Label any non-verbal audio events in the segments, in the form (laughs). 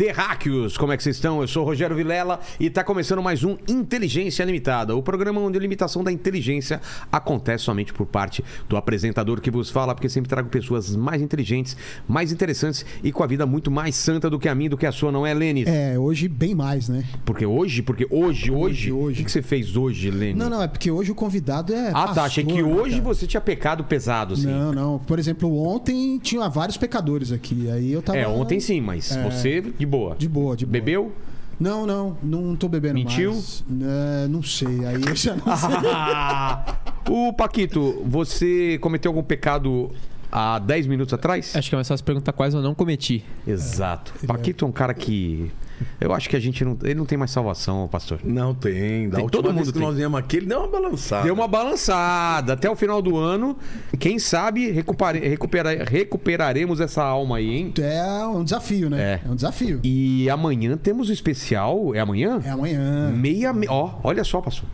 Terráqueos, como é que vocês estão? Eu sou o Rogério Vilela e está começando mais um Inteligência Limitada, o programa onde a limitação da inteligência acontece somente por parte do apresentador que vos fala, porque sempre trago pessoas mais inteligentes, mais interessantes e com a vida muito mais santa do que a minha, do que a sua, não é, Lênis? É, hoje bem mais, né? Porque hoje, porque hoje, hoje, Hoje, hoje. o que você fez hoje, Lênis? Não, não, é porque hoje o convidado é. Ah, tá, achei que pastor, hoje cara? você tinha pecado pesado, assim. Não, não. Por exemplo, ontem tinha vários pecadores aqui. Aí eu tava. É, ontem sim, mas você de boa. De boa, de boa. Bebeu? Não, não, não tô bebendo Mentiu? mais. É, não sei. Aí eu já não (laughs) sei. (laughs) o Paquito, você cometeu algum pecado há 10 minutos atrás? Acho que é mais fácil perguntar quais eu não cometi. Exato. ele Paquito é um cara que. Eu acho que a gente não. Ele não tem mais salvação, pastor. Não tem. Da Tem, última todo vez mundo que tem. nós viemos aqui, ele deu uma balançada. Deu uma balançada. Até o final do ano, quem sabe recupere- recupera- recuperaremos essa alma aí, hein? É um desafio, né? É. um desafio. E amanhã temos o especial. É amanhã? É amanhã. Meia. me- Ó, olha só, pastor.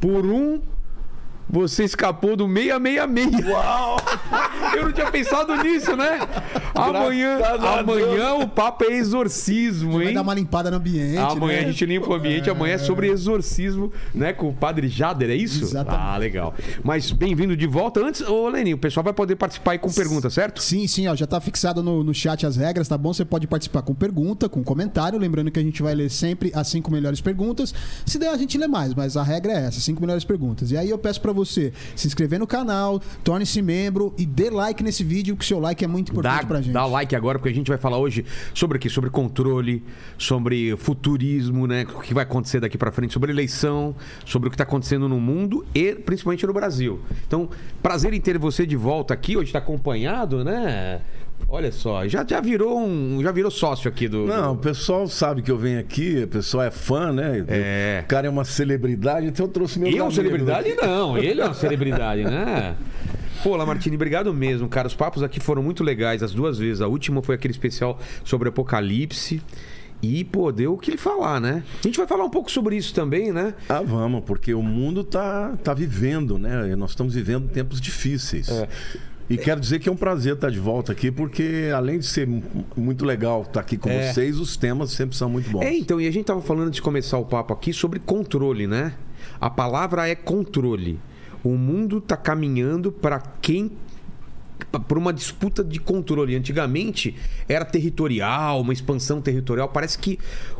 Por um. Você escapou do 666. Uau! (laughs) Eu não tinha pensado nisso, né? Amanhã, amanhã o papo é exorcismo, Vai hein? dar uma limpada no ambiente. Amanhã né? a gente limpa o ambiente, amanhã é sobre exorcismo, né? Com o padre Jader, é isso? Exatamente. Ah, legal. Mas bem-vindo de volta. Antes, ô Leninho, o pessoal vai poder participar aí com perguntas, certo? Sim, sim, ó, já tá fixado no, no chat as regras, tá bom? Você pode participar com pergunta, com comentário, lembrando que a gente vai ler sempre as cinco melhores perguntas. Se der, a gente lê mais, mas a regra é essa, cinco melhores perguntas. E aí eu peço pra você se inscrever no canal, torne-se membro e dê like nesse vídeo, que o seu like é muito importante Dá, pra gente. dá like agora, porque a gente vai falar hoje sobre o quê? Sobre controle, sobre futurismo, né? O que vai acontecer daqui pra frente, sobre eleição, sobre o que tá acontecendo no mundo e principalmente no Brasil. Então, prazer em ter você de volta aqui. Hoje tá acompanhado, né? Olha só, já, já virou um. Já virou sócio aqui do. Não, o pessoal sabe que eu venho aqui, o pessoal é fã, né? É. O cara é uma celebridade, então eu trouxe meu Eu, uma celebridade? Não, ele é uma celebridade, né? (laughs) Pô, Lamartine, obrigado mesmo, cara. Os papos aqui foram muito legais as duas vezes. A última foi aquele especial sobre Apocalipse. E, pô, deu o que ele falar, né? A gente vai falar um pouco sobre isso também, né? Ah, vamos, porque o mundo tá, tá vivendo, né? Nós estamos vivendo tempos difíceis. É. E quero dizer que é um prazer estar de volta aqui, porque além de ser mu- muito legal estar aqui com É. vocês, os temas sempre são muito bons. É, então, e a gente tava falando de começar o papo aqui sobre controle, né? A palavra é controle. O mundo tá caminhando para quem por uma disputa de controle. Antigamente era territorial, uma expansão territorial. Parece que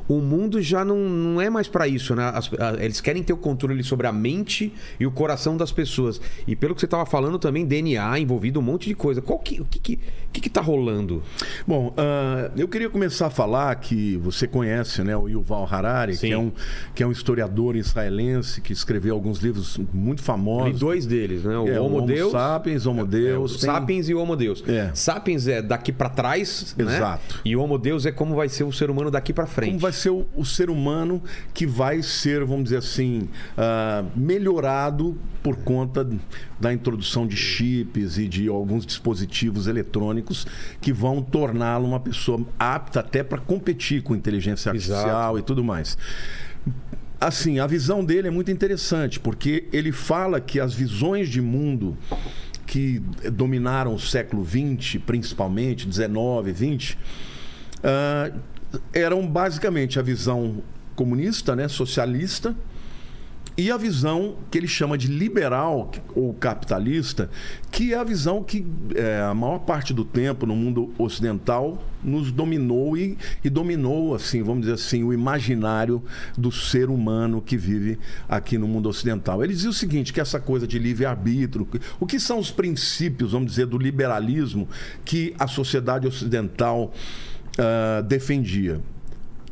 o mundo já não, não é mais para isso, né? As- a- eles querem ter o controle sobre a mente e o coração das pessoas. E pelo que você estava falando também, DNA envolvido um monte de coisa. Qual que, o que que, que que tá rolando? Bom, ah, eu queria começar a falar que você conhece né, o Yuval Harari, Sim. que é, um, que é um historiador israelense que escreveu alguns livros muito famosos. dois deles, né? O É, Homo Homo Deus. Sapiens, Homo É, o Deus. tem- Sapiens e o Homo Deus. É. Sapiens é daqui pra trás, né? Exato. E o Homo Deus é como vai ser o ser humano daqui pra frente. Como vai ser o, o ser humano que vai ser, vamos dizer assim, ah, melhorado por conta da introdução de chips e de alguns dispositivos eletrônicos que vão torná-lo uma pessoa apta até para competir com inteligência artificial Exato. e tudo mais. Assim, a visão dele é muito interessante, porque ele fala que as visões de mundo que dominaram o século XX, principalmente, 19, 20, ah, eram basicamente a visão comunista, né, socialista, e a visão que ele chama de liberal ou capitalista, que é a visão que é, a maior parte do tempo no mundo ocidental nos dominou e, e dominou, assim, vamos dizer assim, o imaginário do ser humano que vive aqui no mundo ocidental. Ele dizia o seguinte, que essa coisa de livre-arbítrio, o que são os princípios, vamos dizer, do liberalismo que a sociedade ocidental ah, defendia?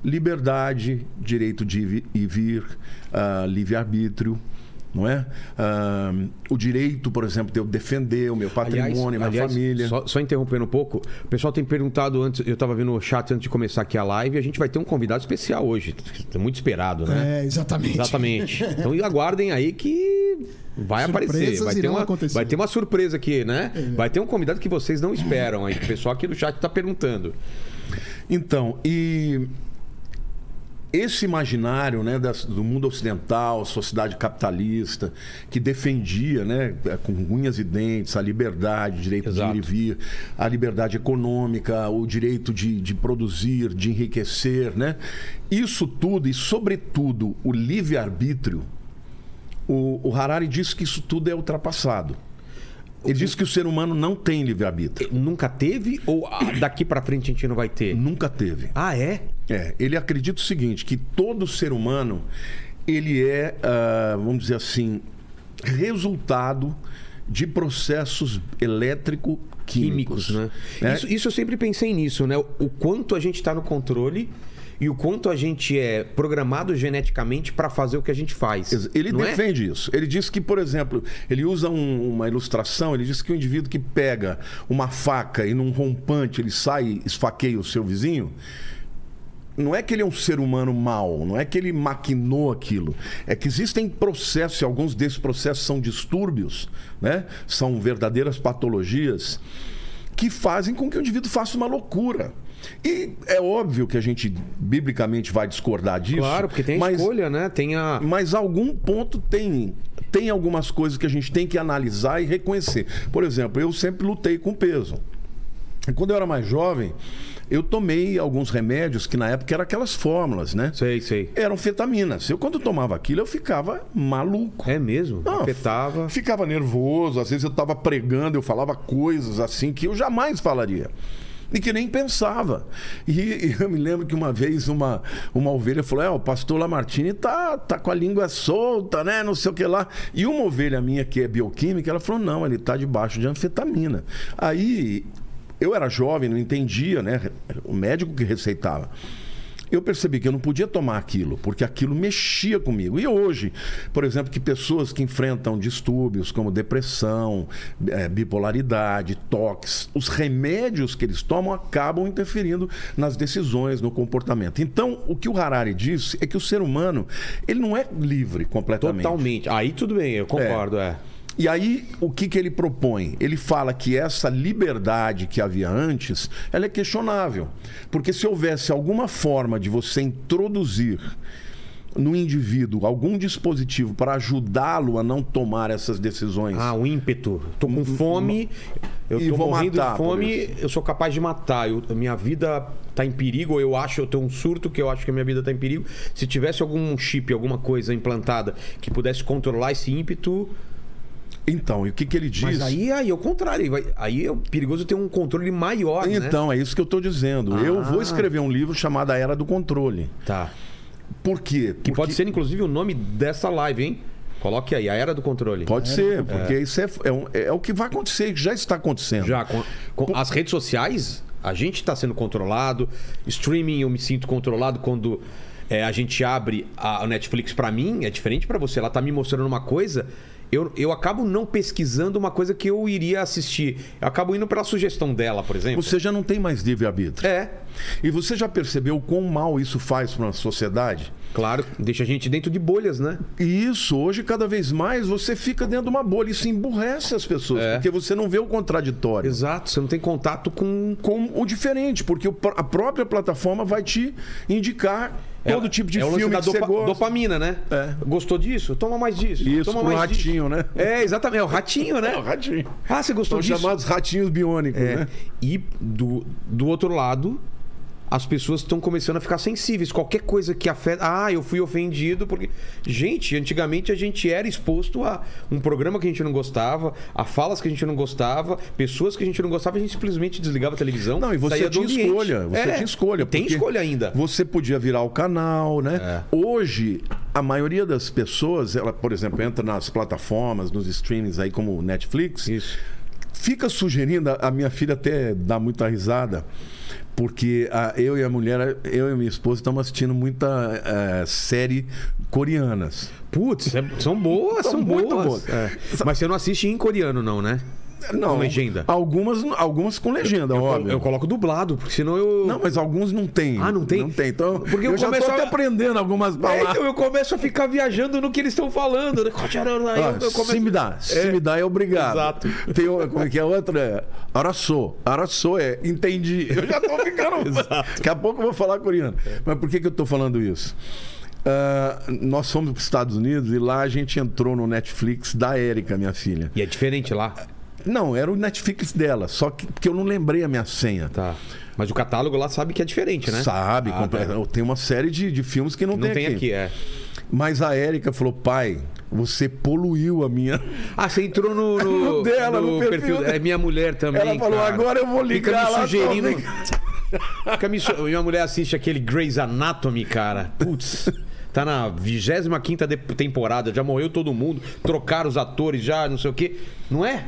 liberdade, direito de ir e vir, ah, livre-arbítrio, não é? Ah, o direito, por exemplo, de eu defender o meu patrimônio, minha aliás, família. Só, só interrompendo um pouco, o pessoal tem perguntado antes, eu estava vendo o chat antes de começar aqui a live, e a gente vai ter um convidado especial hoje. É muito esperado, né? É, exatamente. Exatamente. (laughs) Então aguardem aí que vai aparecer. Surpresas Vai ter, uma, acontecer. vai ter uma surpresa aqui, né? Vai ter um convidado que vocês não esperam aí. que O pessoal aqui do chat está perguntando. Então, e esse imaginário né, do mundo ocidental, sociedade capitalista, que defendia né, com unhas e dentes a liberdade, o direito Exato. de ir e vir, a liberdade econômica, o direito de, de produzir, de enriquecer. Né? Isso tudo, e sobretudo o livre-arbítrio, o, o Harari diz que isso tudo é ultrapassado. Ele diz que o ser humano não tem livre-arbítrio. Nunca teve ou daqui pra frente a gente não vai ter? Nunca teve. Ah, é? É, ele acredita o seguinte, que todo ser humano, ele é, ah, vamos dizer assim, resultado de processos elétrico-químicos. Químicos, né? É, Isso, isso eu sempre pensei nisso, né? O quanto a gente tá no controle e o quanto a gente é programado geneticamente pra fazer o que a gente faz. Ele é? defende isso. Ele diz que, por exemplo, ele usa um- uma ilustração, ele diz que o indivíduo que pega uma faca e num rompante ele sai e esfaqueia o seu vizinho, não é que ele é um ser humano mau, não é que ele maquinou aquilo. É que existem processos, e alguns desses processos são distúrbios, né? são verdadeiras patologias, que fazem com que o indivíduo faça uma loucura. E é óbvio que a gente biblicamente vai discordar disso. Claro, porque tem mas escolha, né? Tem a. mas algum ponto tem tem algumas coisas que a gente tem que analisar e reconhecer. Por exemplo, eu sempre lutei com peso. Quando eu era mais jovem, eu tomei alguns remédios que na época eram aquelas fórmulas, né? Sei, sei. Eram fetaminas. Eu quando tomava aquilo, eu ficava maluco. É mesmo? Não, Afetava. Ficava nervoso, às vezes eu estava pregando, eu falava coisas assim que eu jamais falaria. E que nem pensava. E, (laughs) eu me lembro que uma vez uma, uma ovelha falou: É, o pastor Lamartine tá, tá com a língua solta, né? Não sei o que lá. E uma ovelha minha, que é bioquímica, ela falou: Não, ele tá debaixo de anfetamina. Aí eu era jovem, não entendia, né? O médico que receitava eu percebi que eu não podia tomar aquilo, porque aquilo mexia comigo. E hoje, por exemplo, que pessoas que enfrentam distúrbios como depressão, eh, bipolaridade, toques, os remédios que eles tomam acabam interferindo nas decisões, no comportamento. Então, o que o Harari disse é que o ser humano, ele não é livre completamente. Totalmente. Aí tudo bem, eu concordo, é. E aí, o que, que ele propõe? Ele fala que essa liberdade que havia antes, ela é questionável. Porque se houvesse alguma forma de você introduzir no indivíduo algum dispositivo para ajudá-lo a não tomar essas decisões. Ah, o ímpeto. Tô com fome, eu E tô morrendo matar, de fome, eu sou capaz de matar. Eu- a minha vida tá em perigo, ou eu acho, eu tenho um surto que eu acho que a minha vida tá em perigo. Se tivesse algum chip, alguma coisa implantada que pudesse controlar esse ímpeto, Então, e o que, que ele diz? mas aí, aí é o contrário. aí é perigoso ter um controle maior, né? Então, é isso que eu estou dizendo. Eu Ah. vou escrever um livro chamado A Era do Controle. Tá. Por quê? Que pode ser, inclusive, o nome dessa live, hein? Coloque aí, a Era do Controle. Pode ser, porque isso é, é, um- é o que vai acontecer, que já está acontecendo. Já, com, com as redes sociais, a gente está sendo controlado. Streaming, eu me sinto controlado quando é, a gente abre a a Netflix para mim. É diferente para você. Ela tá me mostrando uma coisa. Eu, eu acabo não pesquisando uma coisa que eu iria assistir. Eu acabo indo pela sugestão dela, por exemplo. Você já não tem mais livre-arbítrio. É, E você já percebeu quão mal isso faz para a sociedade? Claro, deixa a gente dentro de bolhas, né? Isso, hoje, cada vez mais, você fica dentro de uma bolha. Isso emburrece as pessoas, É. porque você não vê o contraditório. Exato, você não tem contato com. Com o diferente, porque a própria plataforma vai te indicar todo tipo de é filme da que você dopa- gosta. dopamina, né? É. Gostou disso? Toma mais disso. Isso, Toma mais disso. ratinho, né? É, exatamente. É o ratinho, né? (laughs) É, o ratinho. Ah, você gostou São disso? chamados ratinhos biônicos, É. né? E do, do outro lado, as pessoas estão começando a ficar sensíveis. Qualquer coisa que afeta. Ah, eu fui ofendido porque. Gente, antigamente a gente era exposto a um programa que a gente não gostava, a falas que a gente não gostava, pessoas que a gente não gostava, a gente simplesmente desligava a televisão. Não, e você tinha escolha. Você É, tinha escolha. Tem escolha ainda. Você podia virar o canal, né? É. Hoje, a maioria das pessoas, ela, por exemplo, entra nas plataformas, nos streamings aí como Netflix, Isso. fica sugerindo, a minha filha até dá muita risada, porque a- eu e a mulher, eu e minha esposa estamos assistindo muita eh, série coreanas. Putz, é- são boas, São são, muito boas. boas. É. Mas você não assiste em coreano, não, né? Não, Com legenda. Algumas, algumas com legenda, Eu, óbvio. eu coloco dublado, porque senão eu. Não, mas alguns não tem. Ah, não tem? Não tem. Então, Porque eu eu já começo a- aprendendo algumas É, palavras. então eu começo a ficar viajando no que eles estão falando. né? Ah, eu, eu começo... Se me dá, se me dá é obrigado. Exato. Tem, como é que é a outra? É, Araçô. Araçô é entendi. Eu já tô ficando. (laughs) Daqui a pouco eu vou falar coreano. Mas por que, que eu tô falando isso? Ah, nós fomos para os Estados Unidos e lá a gente entrou no Netflix da Érica, minha filha. E é diferente lá. Não, era o Netflix dela, só que porque eu não lembrei a minha senha. Tá. Mas o catálogo lá sabe que é diferente, né? Sabe? Ah, comple- tá. Tem uma série de, de filmes que não, Não tem aqui, é. Mas a Érica falou, pai, você poluiu a minha. (laughs) Ah, você entrou no, no, (laughs) No dela, no perfil É minha mulher também. Ela falou, cara. agora eu vou Fica ligar me lá, sugerindo. só (laughs) Fica me su... Minha mulher assiste aquele Grey's Anatomy, cara. Putz. Tá na 25 de- temporada, já morreu todo mundo, trocaram os atores já, não sei o quê. Não é?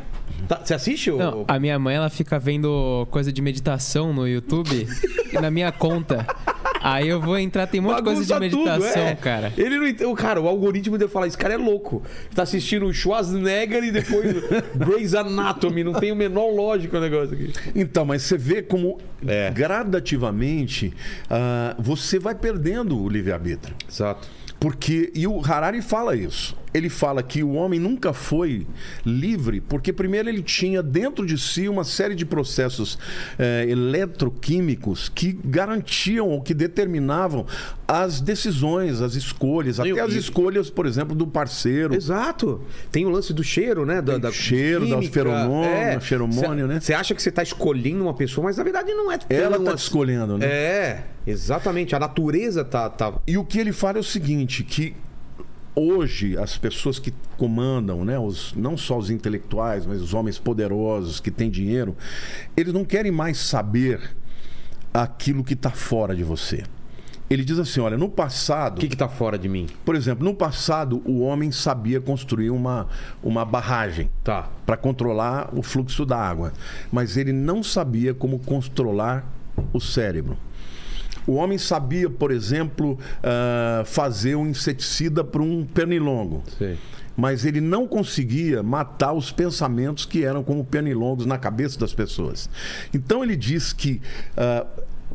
Tá- Você assiste? ô- Não, a minha mãe, ela fica vendo coisa de meditação no YouTube (laughs) na minha conta. Aí eu vou entrar, tem um monte de coisa de Bagunça tudo, meditação, é. cara. Ele não entende. Cara, o algoritmo deve falar: esse cara é louco. Tá assistindo o Schwarzenegger e depois o (laughs) Grey's Anatomy. Não tem o menor lógico o negócio aqui. Então, mas você vê como É. gradativamente ah, você vai perdendo o livre-arbítrio. Exato. Porque, e o Harari fala isso. Ele fala que o homem nunca foi livre, porque primeiro ele tinha dentro de si uma série de processos eh, eletroquímicos que garantiam ou que determinavam as decisões, as escolhas, até as escolhas, por exemplo, do parceiro. Exato. Tem o lance do cheiro, né? Da, da cheiro, da química. feromônio, feromônio, Cê- né? Você acha que você tá escolhendo uma pessoa, mas na verdade não é Ela tá te assim. escolhendo, né? É, exatamente. A natureza tá. tá... E o que ele fala é o seguinte, que hoje as pessoas que comandam, né, os, não só os intelectuais, mas os homens poderosos que têm dinheiro, eles não querem mais saber aquilo que está fora de você. Ele diz assim, olha, no passado, O que que tá fora de mim? por exemplo, no passado o homem sabia construir uma, uma barragem Tá. para controlar o fluxo da água, mas ele não sabia como controlar o cérebro. O homem sabia, por exemplo, ah, fazer um inseticida para um pernilongo. Sei. Mas ele não conseguia matar os pensamentos que eram como pernilongos na cabeça das pessoas. Então ele diz que ah,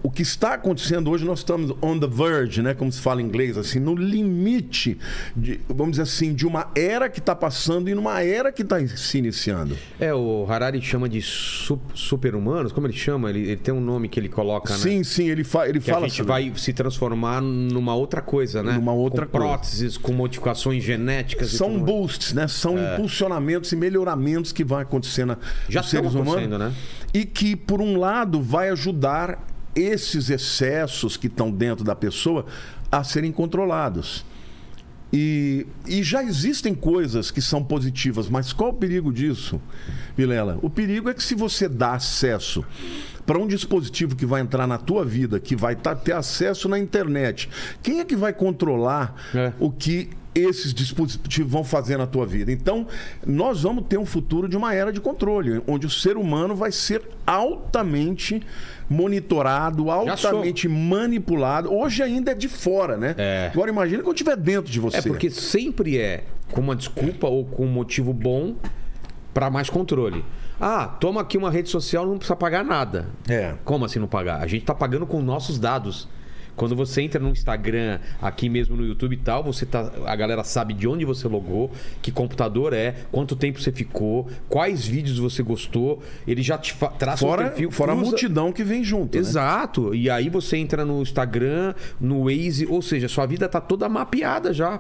o que está acontecendo hoje, nós estamos on the verge, né, como se fala em inglês, assim, no limite, de, vamos dizer assim, de uma era que está passando e numa era que está se iniciando. É, o Harari chama de su- super-humanos. Como ele chama? Ele, ele tem um nome que ele coloca, né? Sim, sim, ele, fa ele Que fala a gente sobre- vai se transformar numa outra coisa, né? Numa outra com coisa. próteses, com modificações genéticas. São boosts, né? São impulsionamentos e melhoramentos que vão acontecer na, Já nos seres humanos. acontecendo, né? E que, por um lado, vai ajudar esses excessos que estão dentro da pessoa a serem controlados. E, e já existem coisas que são positivas, mas qual o perigo disso, Vilela? O perigo é que se você dá acesso para um dispositivo que vai entrar na tua vida, que vai tá- ter acesso na internet, quem é que vai controlar É. o que esses dispositivos vão fazer na tua vida? Então, nós vamos ter um futuro de uma era de controle, onde o ser humano vai ser altamente monitorado, altamente manipulado. Hoje ainda é de fora, né? É. Agora imagina quando estiver dentro de você. É porque sempre é com uma desculpa ou com um motivo bom para mais controle. Ah, toma aqui uma rede social, não precisa pagar nada. É. Como assim não pagar? A gente tá pagando com nossos dados. Quando você entra no Instagram, aqui mesmo no YouTube e tal, você tá, a galera sabe de onde você logou, que computador é, quanto tempo você ficou, quais vídeos você gostou. Ele já te traça o perfil. fora a cruza- multidão que vem junto. né? Exato. E aí você entra no Instagram, no Waze, ou seja, sua vida tá toda mapeada já.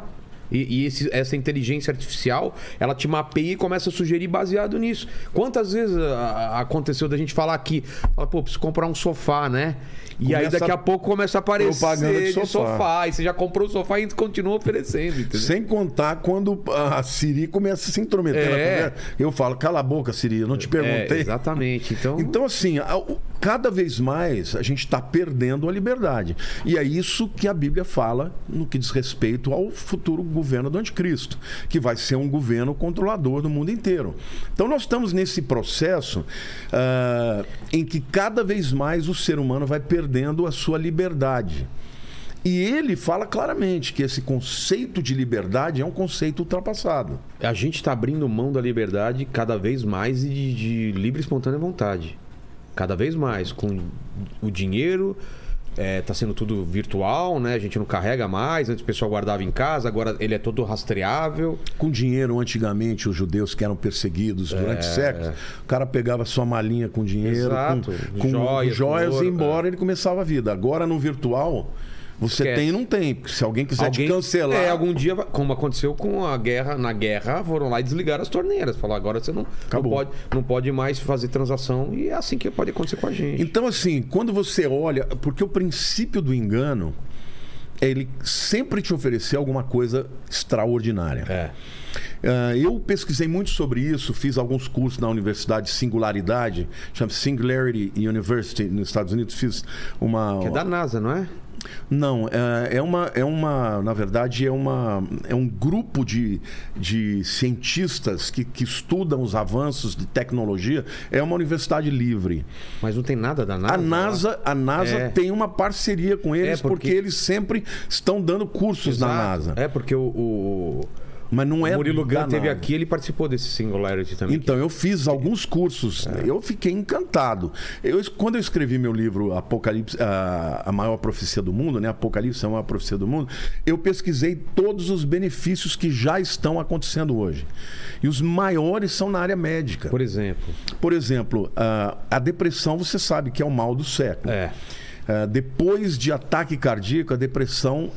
E, e esse- essa inteligência artificial, ela te mapeia e começa a sugerir baseado nisso. Quantas vezes a- a- aconteceu da gente falar aqui, fala, pô, preciso comprar um sofá, né? E aí daqui a pouco começa a aparecer propaganda de de sofá. sofá. E você já comprou o sofá e continua oferecendo, entendeu? Sem contar quando a Siri começa a se intrometer na É. conversa. Eu falo, cala a boca, Siri, eu não te É, perguntei. exatamente. Então, Então, assim, cada vez mais a gente está perdendo a liberdade. E é isso que a Bíblia fala no que diz respeito ao futuro governo do anticristo, que vai ser um governo controlador do mundo inteiro. Então, nós estamos nesse processo ah, em que cada vez mais o ser humano vai perdendo a sua liberdade. E ele fala claramente que esse conceito de liberdade é um conceito ultrapassado. A gente está abrindo mão da liberdade cada vez mais e de, de livre e espontânea vontade. Cada vez mais. Com o dinheiro, está sendo tudo virtual, né? A gente não carrega mais. Antes o pessoal guardava em casa, agora ele é todo rastreável. Com dinheiro, antigamente, os judeus que eram perseguidos durante séculos, o cara pegava sua malinha com dinheiro, Exato. com, com Joias, ouro, e ia embora ele começava a vida. Agora no virtual, você Esquece. tem e não tem. Porque se alguém quiser Alguém- te cancelar. É, algum dia, como aconteceu com a guerra, na guerra, foram lá e desligaram as torneiras. Falaram, agora você não, não, pode, não pode mais fazer transação. E é assim que pode acontecer com a gente. Então, assim, quando você olha. Porque o princípio do engano é ele sempre te oferecer alguma coisa extraordinária. É. Ah, eu pesquisei muito sobre isso, fiz alguns cursos na Universidade de Singularidade, chama Singularity University nos Estados Unidos, fiz uma Que é da NASA, não é? Não, é, é uma, é uma, na verdade, é, uma, é um grupo de, de cientistas que, que estudam os avanços de tecnologia. É uma universidade livre. Mas não tem nada da NASA. A NASA, a NASA É. tem uma parceria com eles É, porque- porque... eles sempre estão dando cursos na NASA. É, porque o, o, Mas não é o Murilo Gun teve aqui, ele participou desse Singularity também. Então, eu fiz alguns cursos, É. eu fiquei encantado. Eu, quando eu escrevi meu livro Apocalipse, a, a maior profecia do mundo, né? Apocalipse é a maior profecia do mundo, eu pesquisei todos os benefícios que já estão acontecendo hoje. E os maiores são na área médica. Por exemplo. Por exemplo, a, a depressão, você sabe que é o mal do século. É. Ah, depois de ataque cardíaco, a depressão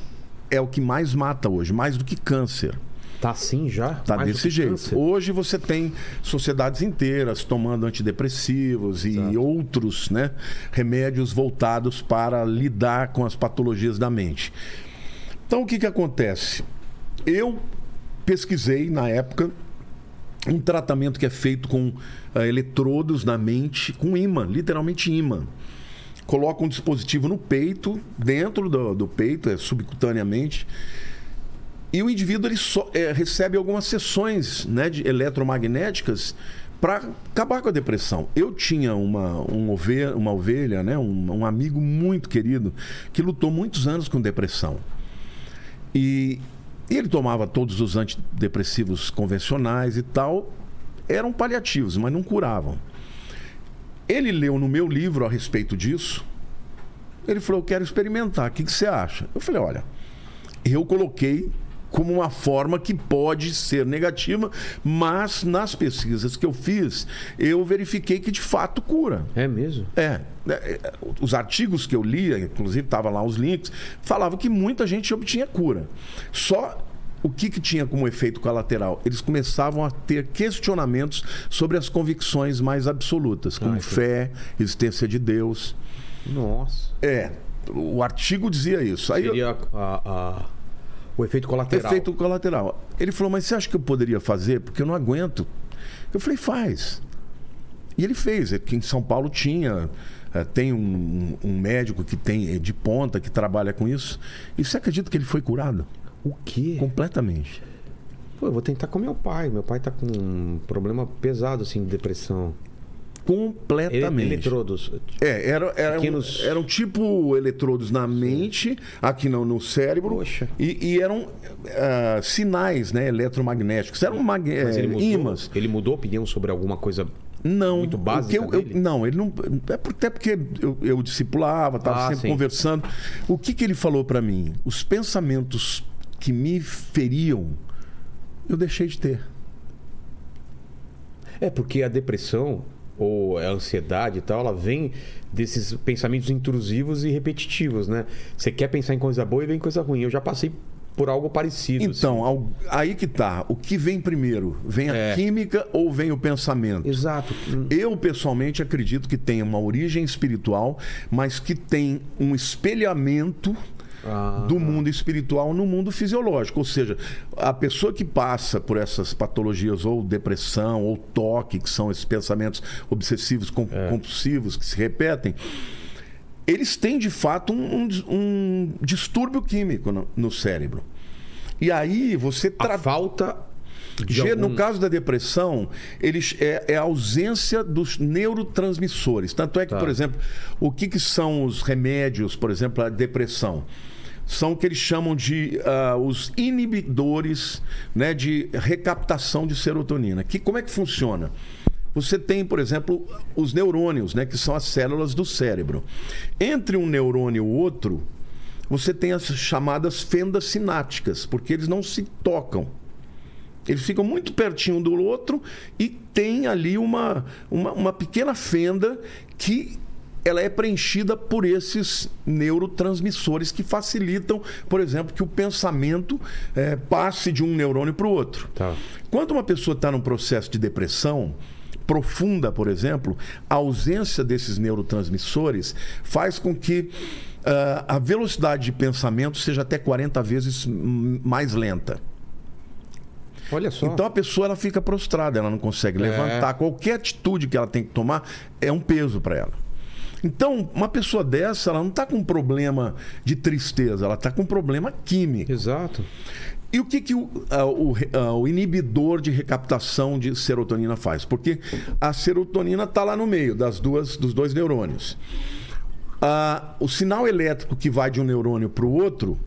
é o que mais mata hoje, mais do que câncer. Tá assim já? Tá Mais desse jeito. câncer. Hoje você tem sociedades inteiras tomando antidepressivos e outros né, remédios voltados para lidar com as patologias da mente. Então o que, que acontece? Eu pesquisei na época um tratamento que é feito com ah, eletrodos na mente, com imã, literalmente imã. Coloca um dispositivo no peito, dentro do, do peito, é subcutaneamente, e o indivíduo ele só, é, recebe algumas sessões né, de eletromagnéticas para acabar com a depressão. Eu tinha uma, um ovelha, uma ovelha, né, um, um amigo muito querido, que lutou muitos anos com depressão. E ele tomava todos os antidepressivos convencionais e tal, eram paliativos, mas não curavam. Ele leu no meu livro a respeito disso. Ele falou: Eu quero experimentar, o que, que você acha? Eu falei: Olha, eu coloquei como uma forma que pode ser negativa, mas nas pesquisas que eu fiz, eu verifiquei que de fato cura. É mesmo? É, é, os artigos que eu lia, inclusive estavam lá os links, falavam que muita gente obtinha cura. Só o que, que tinha como efeito colateral? Eles começavam a ter questionamentos sobre as convicções mais absolutas, como Ai, que- fé, existência de Deus. Nossa. É, o artigo dizia isso. Aí eu- Seria a- a- o efeito colateral. Efeito colateral. Ele falou, mas você acha que eu poderia fazer? Porque eu não aguento. Eu falei, faz. E ele fez. Aqui em São Paulo tinha. eh, Tem um, um médico que tem eh, de ponta que trabalha com isso. E você acredita que ele foi curado? O quê? Completamente. Pô, eu vou tentar com meu pai. Meu pai tá com um problema pesado, assim, de depressão. Completamente. eletrodos. É, era, era Pequenos- um, eram tipo eletrodos na mente, aqui no, no cérebro. Poxa. E, e eram ah, sinais né, eletromagnéticos. Eram mag... Ele mudou, ímãs. ele mudou a opinião sobre alguma coisa. Não, muito básica eu, eu- não, ele não. É até porque eu, eu discipulava, estava Ah, sempre sim. conversando. O que, que ele falou para mim? Os pensamentos que me feriam, eu deixei de ter. É, porque a depressão ou a ansiedade e tal, ela vem desses pensamentos intrusivos e repetitivos, né? Você quer pensar em coisa boa e vem coisa ruim. Eu já passei por algo parecido. Então, ao- aí que tá. O que vem primeiro? Vem a É. química ou vem o pensamento? assim. Exato. Eu, pessoalmente, acredito que tem uma origem espiritual, mas que tem um espelhamento Ah. do mundo espiritual no mundo fisiológico. Ou seja, a pessoa que passa por essas patologias, ou depressão, ou toque, que são esses pensamentos obsessivos, É. compulsivos, que se repetem, eles têm de fato um, um- um distúrbio químico no, no cérebro. E aí você A tra- falta algum... No caso da depressão, eles, é, é a ausência dos neurotransmissores. Tanto é que, Tá. por exemplo, o que, que são os remédios, por exemplo, a depressão? são o que eles chamam de ah, os inibidores né, de recaptação de serotonina. Que, como é que funciona? Você tem, por exemplo, os neurônios, né, que são as células do cérebro. Entre um neurônio e o outro, você tem as chamadas fendas sinápticas, porque eles não se tocam. Eles ficam muito pertinho do outro e tem ali uma, uma, uma pequena fenda que ela é preenchida por esses neurotransmissores que facilitam, por exemplo, que o pensamento eh, passe de um neurônio para o outro. Tá. Quando uma pessoa está num processo de depressão profunda, por exemplo, a ausência desses neurotransmissores faz com que ah, a velocidade de pensamento seja até 40 vezes mais lenta. Olha só. Então a pessoa ela fica prostrada, ela não consegue É. levantar. Qualquer atitude que ela tem que tomar é um peso para ela. Então, uma pessoa dessa, ela não está com um problema de tristeza, ela está com um problema químico. Exato. E o que, que o, ah, o ah, o inibidor de recaptação de serotonina faz? Porque a serotonina está lá no meio das duas, dos dois neurônios. Ah, o sinal elétrico que vai de um neurônio para o outro,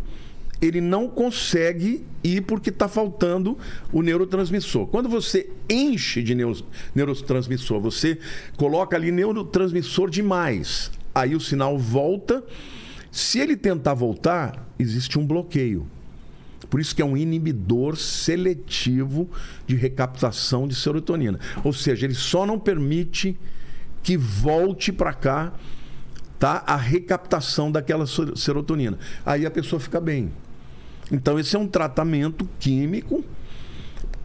ele não consegue ir porque está faltando o neurotransmissor. Quando você enche de neuro- neurotransmissor, você coloca ali neurotransmissor demais. Aí o sinal volta. Se ele tentar voltar, existe um bloqueio. Por isso que é um inibidor seletivo de recaptação de serotonina. Ou seja, ele só não permite que volte para cá tá, a recaptação daquela serotonina. Aí a pessoa fica bem. Então, esse é um tratamento químico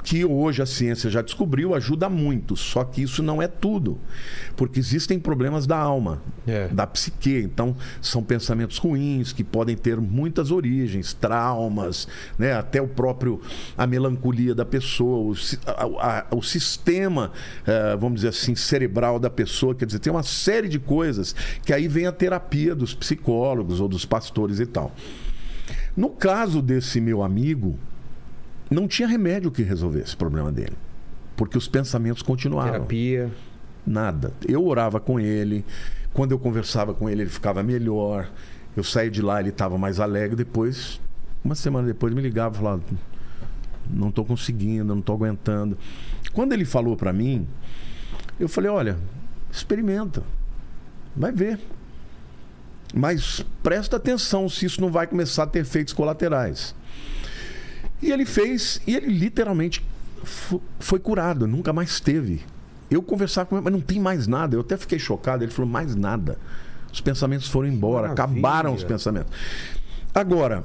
que hoje a ciência já descobriu, ajuda muito. Só que isso não é tudo. Porque existem problemas da alma, É. da psique. Então, são pensamentos ruins que podem ter muitas origens, traumas, né? até o próprio a melancolia da pessoa, o, a- a- o sistema, eh, vamos dizer assim, cerebral da pessoa. Quer dizer, tem uma série de coisas que aí vem a terapia dos psicólogos ou dos pastores e tal. No caso desse meu amigo, não tinha remédio que resolvesse o problema dele. Porque os pensamentos continuavam. Terapia. Nada. Eu orava com ele. Quando eu conversava com ele, ele ficava melhor. Eu saía de lá, ele estava mais alegre. Depois, uma semana depois, me ligava e falava: Não estou conseguindo, não estou aguentando. Quando ele falou para mim, eu falei: Olha, experimenta. Vai ver. Mas presta atenção se isso não vai começar a ter efeitos colaterais. E ele fez, e ele literalmente fo- foi curado, nunca mais teve. Eu conversava com ele, mas não tem mais nada. Eu até fiquei chocado. Ele falou: mais nada. Os pensamentos foram embora, maravilha. acabaram os pensamentos. Agora,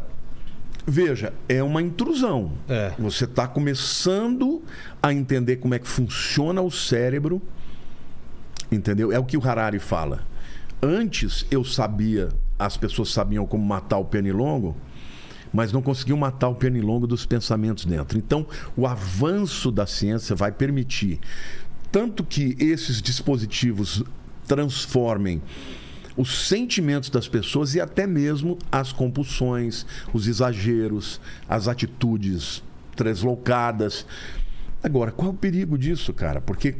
veja, é uma intrusão. É. Você está começando a entender como é que funciona o cérebro. Entendeu? É o que o Harari fala. Antes eu sabia, as pessoas sabiam como matar o pernilongo, mas não conseguiam matar o pernilongo dos pensamentos dentro. Então, o avanço da ciência vai permitir tanto que esses dispositivos transformem os sentimentos das pessoas e até mesmo as compulsões, os exageros, as atitudes deslocadas. Agora, qual é o perigo disso, cara? Porque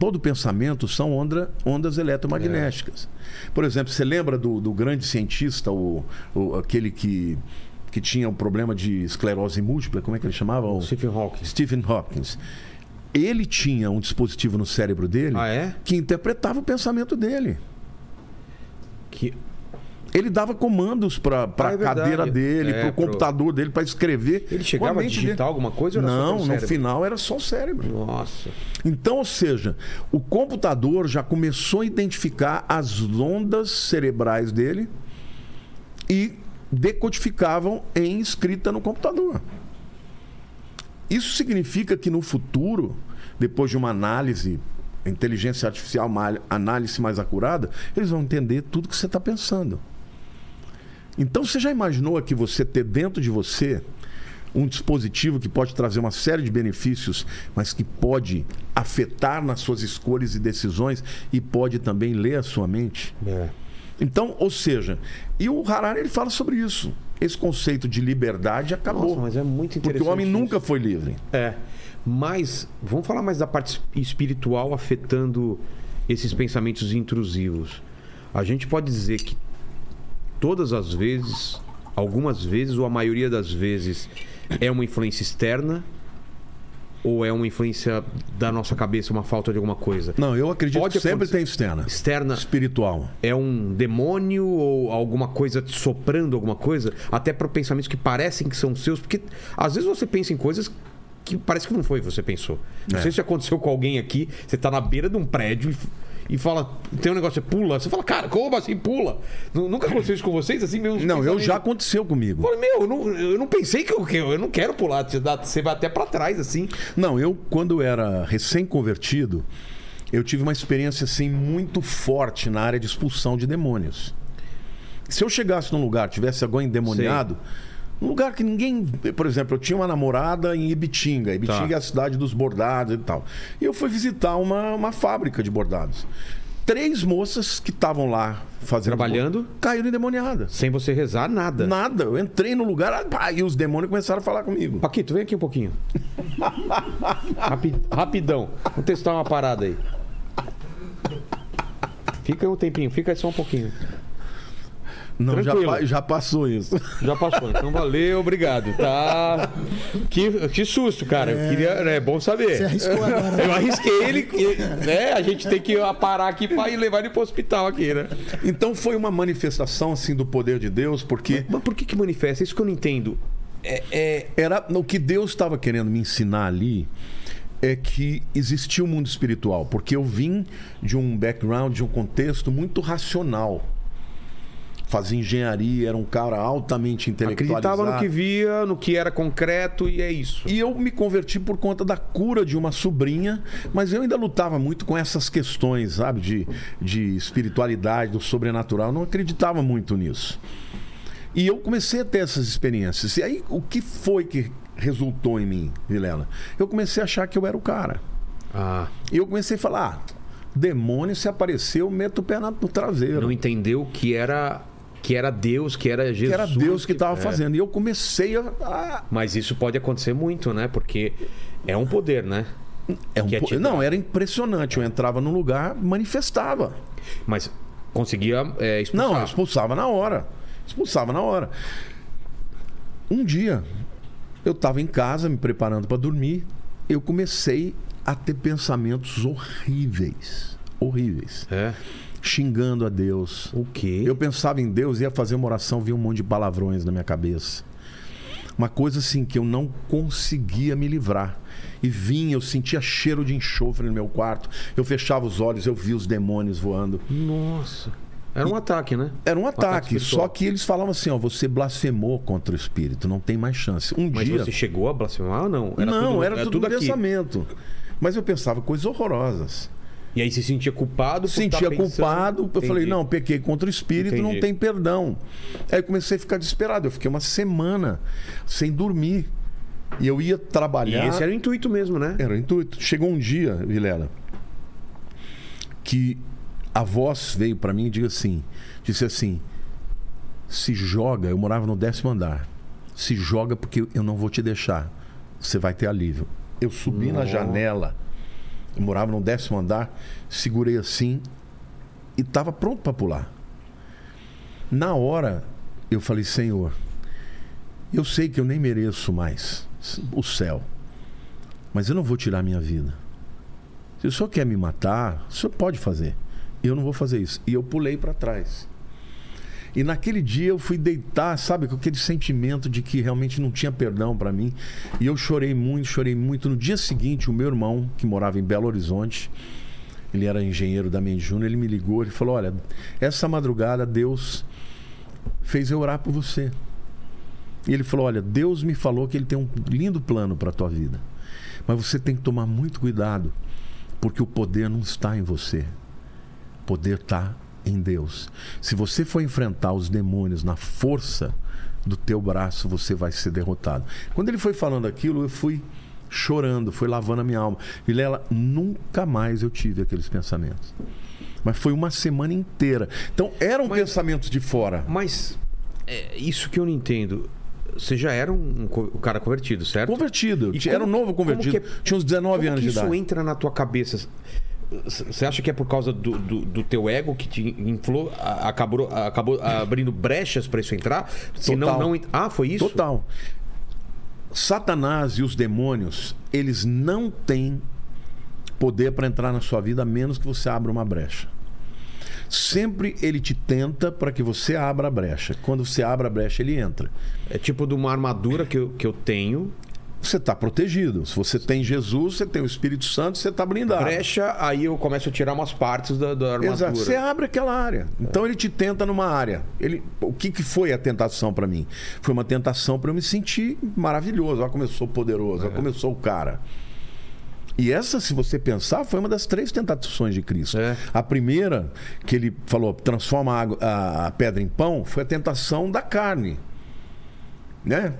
todo pensamento são onda- ondas eletromagnéticas. Por exemplo, você lembra do, do grande cientista, o, o- aquele que, que tinha o problema de esclerose múltipla, como é que ele chamava? O Stephen Hawking. Stephen Hopkins. Ele tinha um dispositivo no cérebro dele Ah, é? que interpretava o pensamento dele. Que... Ele dava comandos para Ah, a é verdade. cadeira dele, É, para o pro- computador dele, para escrever. Ele chegava a digitar dele. alguma coisa ou era só Não, no final era só o cérebro. Nossa. Então, ou seja, o computador já começou a identificar as ondas cerebrais dele e decodificavam em escrita no computador. Isso significa que no futuro, depois de uma análise, inteligência artificial, uma análise mais acurada, eles vão entender tudo que você está pensando. Então você já imaginou aqui você ter dentro de você um dispositivo que pode trazer uma série de benefícios, mas que pode afetar nas suas escolhas e decisões e pode também ler a sua mente? É. Então, ou seja, e o Harari ele fala sobre isso. Esse conceito de liberdade acabou. Nossa, mas é muito interessante. porque o homem isso. nunca foi livre. É. Mas vamos falar mais da parte espiritual afetando esses pensamentos intrusivos. A gente pode dizer que todas as vezes algumas vezes, ou a maioria das vezes, é uma influência externa? Ou é uma influência da nossa cabeça, uma falta de alguma coisa? Não, eu acredito Pode que sempre acontecer- tem externa. Externa Espiritual. é um demônio ou alguma coisa te soprando alguma coisa? Até para pensamentos que parecem que são seus? Porque às vezes você pensa em coisas que parece que não foi você pensou. Não É. sei se aconteceu com alguém aqui, você tá na beira de um prédio e, e fala, tem um negócio, você pula. Você fala, cara, como assim pula? Nu- Nunca aconteceu isso com vocês? Assim, meus Não, eu já aconteceu comigo. Eu Falei, meu, eu não, eu não pensei que eu, que eu eu não quero pular. Você vai até para trás, assim. Não, eu, quando era recém-convertido, eu tive uma experiência assim muito forte na área de expulsão de demônios. Se eu chegasse num lugar, tivesse alguém endemoniado, um lugar que ninguém. Por exemplo, eu tinha uma namorada em Ibitinga. Ibitinga Tá. é a cidade dos bordados e tal. E eu fui visitar uma, uma fábrica de bordados. Três moças que estavam lá fazendo. Trabalhando? Caíram endemoniadas. Sem você rezar nada. Nada. Eu entrei no lugar ah, pá, e os demônios começaram a falar comigo. Paquito, vem aqui um pouquinho. Rapi- rapidão. Vamos testar uma parada aí. Fica aí um tempinho, fica aí só um pouquinho. Não, já, Tranquilo. já passou isso. (laughs) Já passou, então valeu, obrigado. Tá. Que, que susto, cara. Eu queria. É bom saber. Você arriscou agora. né? Eu arrisquei ele, né? A gente tem que parar aqui pra ir levar ele pro hospital aqui, né? Então foi uma manifestação assim do poder de Deus, porque Mas por que que manifesta? Isso que eu não entendo. É, é- era o que Deus estava querendo me ensinar ali é que existia um mundo espiritual, porque eu vim de um background, de um contexto muito racional. Fazia engenharia, era um cara altamente intelectualizado. acreditava no que via, no que era concreto e é isso. E eu me converti por conta da cura de uma sobrinha, mas eu ainda lutava muito com essas questões, sabe, de, de espiritualidade, do sobrenatural. Eu não acreditava muito nisso. E eu comecei a ter essas experiências. E aí, o que foi que resultou em mim, Vilela? Eu comecei a achar que eu era o cara. Ah, E eu comecei a falar: ah, demônio se apareceu, eu meto o pé no traseiro. não entendeu que era que era Deus, que era Jesus. que era Deus que estava é. fazendo. E eu comecei a. Mas isso pode acontecer muito, né? Porque é um poder, né? é um é po- te não, era impressionante. Eu entrava num lugar, manifestava. Mas conseguia é, expulsar. Não, expulsava na hora. Expulsava na hora. Um dia, eu estava em casa me preparando para dormir, eu comecei a ter pensamentos horríveis. Horríveis. É. Xingando a Deus. O quê? Eu pensava em Deus, ia fazer uma oração, vinha um monte de palavrões na minha cabeça. Uma coisa assim que eu não conseguia me livrar. E vinha, eu sentia cheiro de enxofre no meu quarto. Eu fechava os olhos, eu via os demônios voando. Nossa. Era um ataque, né? Era um ataque ataque, só que eles falavam assim, ó, você blasfemou contra o espírito, não tem mais chance. Um Mas dia você chegou a blasfemar ou não? Não, tudo, era tudo, aqui. pensamento. Mas eu pensava coisas horrorosas. E aí você se sentia culpado por Sentia tá pensando- culpado, eu falei, não, pequei contra o espírito, não Entendi. tem perdão. Aí eu comecei a ficar desesperado, eu fiquei uma semana sem dormir. E eu ia E trabalhar. esse era o intuito mesmo, né? Era o intuito. Chegou um dia, Vilela, que a voz veio para mim e disse assim, disse assim: "Se joga, eu morava no décimo andar. Se joga porque eu não vou te deixar. Você vai ter alívio." Eu subi na Nossa. janela. Eu morava no décimo andar, segurei assim e estava pronto para pular. Na hora, eu falei: "Senhor, eu sei que eu nem mereço mais o céu. Mas eu não vou tirar minha vida. Se o senhor quer me matar, o senhor pode fazer. Eu não vou fazer isso. E eu pulei para trás. E naquele dia eu fui deitar, sabe, com aquele sentimento de que realmente não tinha perdão para mim. E eu chorei muito, chorei muito. No dia seguinte, o meu irmão, que morava em Belo Horizonte, ele era engenheiro da Júnior, ele me ligou, ele falou: "Olha, essa madrugada Deus fez eu orar por você. E ele falou: Olha, Deus me falou que ele tem um lindo plano para a tua vida. Mas você tem que tomar muito cuidado, porque o poder não está em você. O poder está em Deus. Se você for enfrentar os demônios na força do teu braço, você vai ser derrotado. Quando ele foi falando aquilo, eu fui chorando, fui lavando a minha alma. Vilela, nunca mais eu tive aqueles pensamentos. Mas foi uma semana inteira. Então eram Mas- pensamentos de fora. Mas é isso que eu não entendo. Você já era um, um cara convertido, certo? Convertido. E era um novo convertido. é- Tinha uns 19 Como anos de isso idade. entra na tua cabeça? Você acha que é por causa do, do, do teu ego que te inflou, a- acabou, acabou abrindo brechas pra isso entrar? Se não, Total. não, ah, foi isso? Total. Satanás e os demônios, eles não têm poder para entrar na sua vida a menos que você abra uma brecha. Sempre ele te tenta para que você abra a brecha. Quando você abre a brecha, ele entra. É tipo de uma armadura que eu, que eu tenho. Você está protegido. Se você tem Jesus, você tem o Espírito Santo, você está blindado. Brecha, aí eu começo a tirar umas partes da, da armadura. Exato. Você abre aquela área. Então ele te tenta numa área. Ele, o que, que foi a tentação para mim? Foi uma tentação para eu me sentir maravilhoso. Olha como eu sou poderoso, olha como eu sou o cara. E essa, se você pensar, foi uma das três tentações de Cristo. É. A primeira, que ele falou, transforma a, água- a- a pedra em pão, foi a tentação da carne. Né?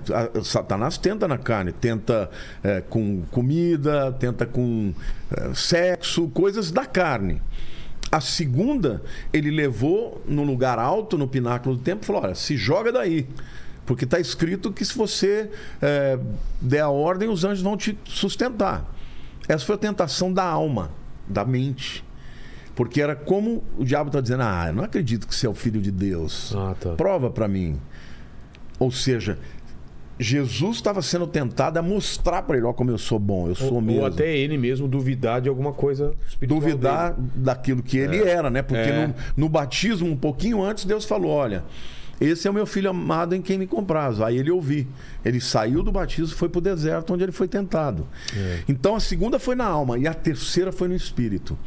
Satanás tenta na carne, tenta é, com comida, tenta com é, sexo, coisas da carne. A segunda, ele levou no lugar alto, no pináculo do templo, e falou: olha, se joga daí. Porque está escrito que se você é, der a ordem, os anjos vão te sustentar. Essa foi a tentação da alma, da mente. Porque era como o diabo está dizendo: ah, eu não acredito que você é o filho de Deus. Ah, tá. Prova para mim. Ou seja, Jesus estava sendo tentado a mostrar para ele: ó, como eu sou bom, eu sou Ou, mesmo ou até ele mesmo duvidar de alguma coisa espiritual. duvidar dele. daquilo que ele era, né? Porque É. no, no batismo, um pouquinho antes, Deus falou: olha. Esse é o meu filho amado em quem me compraz. Aí ele ouviu. Ele saiu do batismo e foi para o deserto, onde ele foi tentado. Então a segunda foi na alma e a terceira foi no espírito.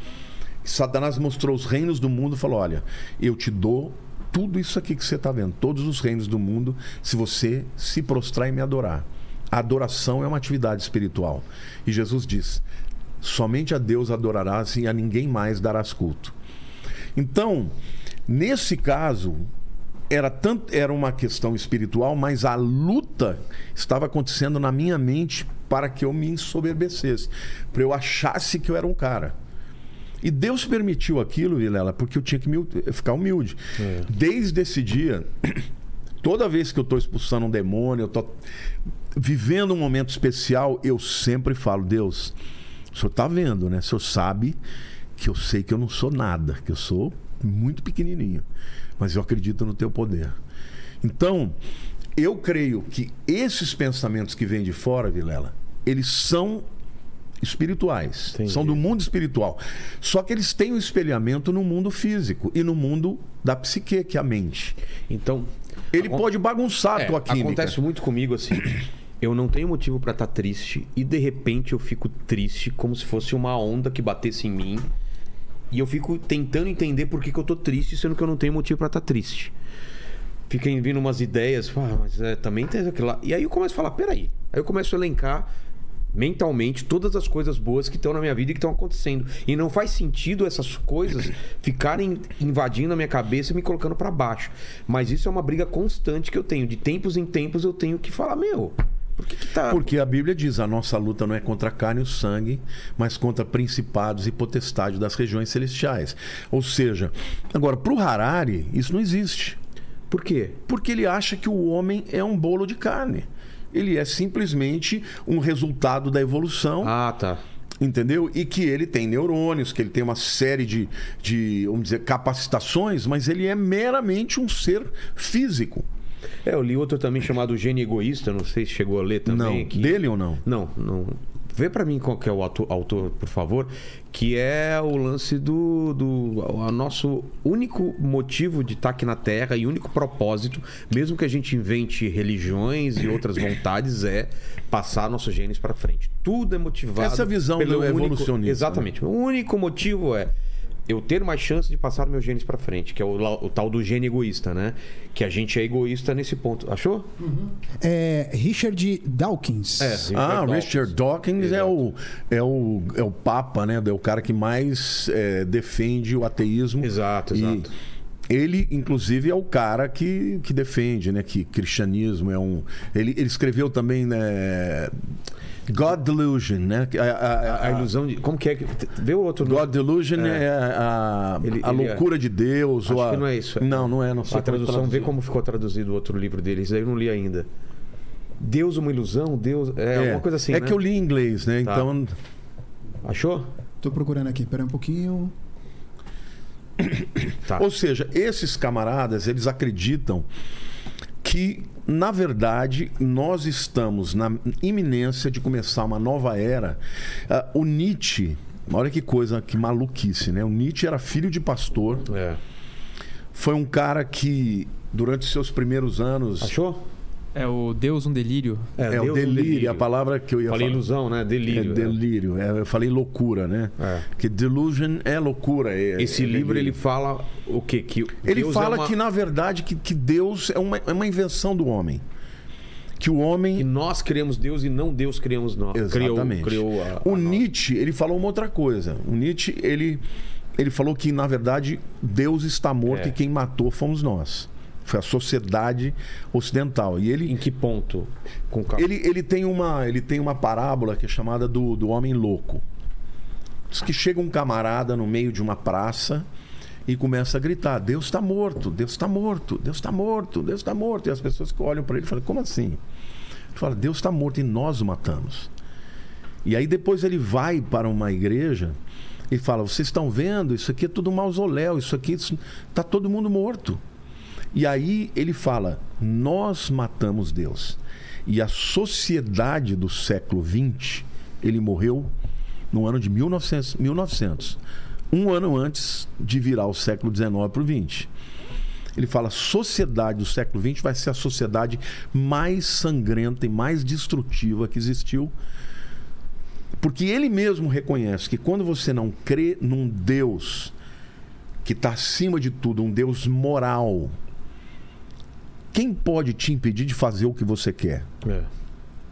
Satanás mostrou os reinos do mundo e falou: Olha, eu te dou tudo isso aqui que você está vendo, todos os reinos do mundo, se você se prostrar e me adorar. A adoração é uma atividade espiritual. E Jesus diz: somente a Deus adorarás e a ninguém mais darás culto. Então, nesse caso, era, tanto, era uma questão espiritual, mas a luta estava acontecendo na minha mente para que eu me ensoberbecesse, para eu achasse que eu era um cara. E Deus permitiu aquilo, Vilela, porque eu tinha que me- ficar humilde. Desde esse dia, (clears throat) toda vez que eu estou expulsando um demônio, eu estou vivendo um momento especial, eu sempre falo, Deus, o senhor está vendo, né? O senhor sabe que eu sei que eu não sou nada, que eu sou muito pequenininho, mas eu acredito no teu poder. Então, eu creio que esses pensamentos que vêm de fora, Vilela, eles são espirituais, Entendi. são do mundo espiritual. Só que eles têm o espelhamento no mundo físico e no mundo da psique, que é a mente. Então. Ele acon- pode bagunçar a É, tua química. Acontece muito comigo assim. Eu não tenho motivo pra estar triste e de repente eu fico triste como se fosse uma onda que batesse em mim. E eu fico tentando entender por que, que eu tô triste, sendo que eu não tenho motivo pra estar triste. Fica vindo umas ideias, ah, mas é, também tem aquilo lá. E aí eu começo a falar, peraí. Aí eu começo a elencar mentalmente todas as coisas boas que estão na minha vida e que estão acontecendo. E não faz sentido essas coisas ficarem invadindo a minha cabeça e me colocando pra baixo. Mas isso é uma briga constante que eu tenho. De tempos em tempos eu tenho que falar, meu, por que, que tá. Porque a Bíblia diz: a nossa luta não é contra a carne e o sangue, mas contra principados e potestades das regiões celestiais. Ou seja, agora, para o Harari, isso não existe. Por quê? Porque ele acha que o homem é um bolo de carne. Ele é simplesmente um resultado da evolução, Ah, tá. entendeu? E que ele tem neurônios, que ele tem uma série de, de, vamos dizer, capacitações, mas ele é meramente um ser físico. É, eu li outro também chamado Gênio Egoísta, não sei se chegou a ler também. não, que- dele ou não? Não, não. Vê pra mim qual que é o autor, autor, por favor, que é o lance do, do o nosso único motivo de estar aqui na Terra e único propósito, mesmo que a gente invente religiões e outras vontades, é passar nossos genes pra frente. Tudo é motivado Essa visão pelo do único- evolucionista, Exatamente. O único motivo é eu ter mais chance de passar meus genes pra frente, que é o, o tal do gene egoísta, né? Que a gente é egoísta nesse ponto. Achou? É Richard Dawkins. É. Ah, Dawkins. Richard Dawkins é o, é, o, é o Papa, né? É o cara que mais é, defende o ateísmo. Exato, E exato. Ele, inclusive, é o cara que, que defende, né? Que cristianismo é um. Ele, ele escreveu também, né? God Delusion, né? A, a- A, a ilusão de. Como que é que. Vê o outro God Delusion é, a, Ele- a ele é- loucura de Deus. Acho ou a- que não é isso. Não, não é. Não sei A tradução, vê como ficou traduzido o outro livro deles. Aí eu não li ainda. Deus uma ilusão? Deus. É, alguma coisa assim. É né? que eu li em inglês, né? Tá. Então. Achou? Tô procurando aqui, pera um pouquinho. Tá. Ou seja, esses camaradas, eles acreditam que, na verdade, nós estamos na iminência de começar uma nova era. Ah, o Nietzsche, olha que coisa, que maluquice, né? O Nietzsche era filho de pastor, É. foi um cara que, durante seus primeiros anos. Achou? É o Deus um delírio. É, Deus o um delírio, a palavra que eu ia Falei falar. ilusão, né? Delírio. É delírio, é, eu falei loucura, né? É. Que delusion é loucura. é- Esse é livro delírio. ele fala o quê? Que Ele Deus fala é uma- que, na verdade, que, que Deus é uma, é uma invenção do homem. Que o homem. que nós criamos Deus e não Deus criamos nós. Exatamente. Criou, criou a, o a nós. Nietzsche, ele falou uma outra coisa. O Nietzsche, ele, ele falou que, na verdade, Deus está morto É. e quem matou fomos nós. Foi a sociedade ocidental. E ele, Em que ponto? Com ele, ele, tem, uma, ele tem uma parábola que é chamada do, do homem louco. Diz que chega um camarada no meio de uma praça e começa a gritar: Deus está morto, Deus está morto, Deus está morto, Deus está morto. E as pessoas que olham para ele falam: Como assim? Ele fala: Deus está morto e nós o matamos. E aí depois ele vai para uma igreja e fala: Vocês estão vendo? Isso aqui é tudo mausoléu, isso aqui está todo mundo morto. E aí ele fala: Nós matamos Deus. E a sociedade do século XX, ele morreu no ano de 1900, 1900 um ano antes de virar o século XIX para o XX. Ele fala: a sociedade do século XX vai ser a sociedade mais sangrenta e mais destrutiva que existiu. Porque ele mesmo reconhece que quando você não crê num Deus que está acima de tudo, um Deus moral, quem pode te impedir de fazer o que você quer? É.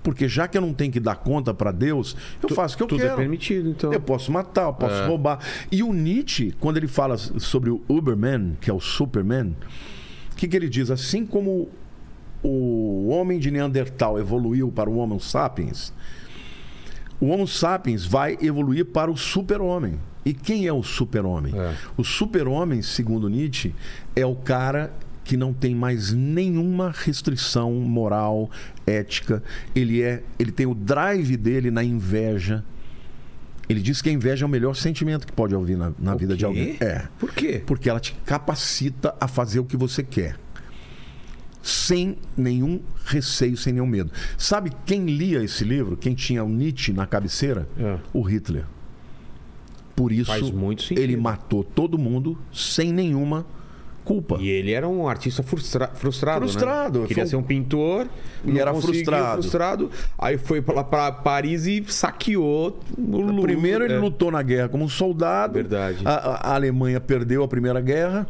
Porque já que eu não tenho que dar conta para Deus, eu Tu- faço o que eu Tudo quero. é permitido, então. Eu posso matar, eu posso É. roubar. E o Nietzsche, quando ele fala sobre o Uberman, que é o Superman, o que, que ele diz? Assim como o homem de Neandertal evoluiu para o Homo sapiens, o Homo sapiens vai evoluir para o super-homem. E quem é o super-homem? É. O super-homem, segundo Nietzsche, é o cara que não tem mais nenhuma restrição moral, ética. Ele é, ele tem o drive dele na inveja. Ele diz que a inveja é o melhor sentimento que pode ouvir na, na vida de alguém. É. Por quê? Porque ela te capacita a fazer o que você quer. Sem nenhum receio, sem nenhum medo. Sabe quem lia esse livro? Quem tinha o Nietzsche na cabeceira? É. O Hitler. Por isso, ele matou todo mundo sem nenhuma culpa. E ele era um artista frustra- frustrado. né? Frustrado. Queria Foi ser um pintor. E era frustrado. frustrado. Aí foi pra, pra Paris e saqueou o. Primeiro ele É. lutou na guerra como um soldado. Verdade. A, a- a Alemanha perdeu a primeira guerra,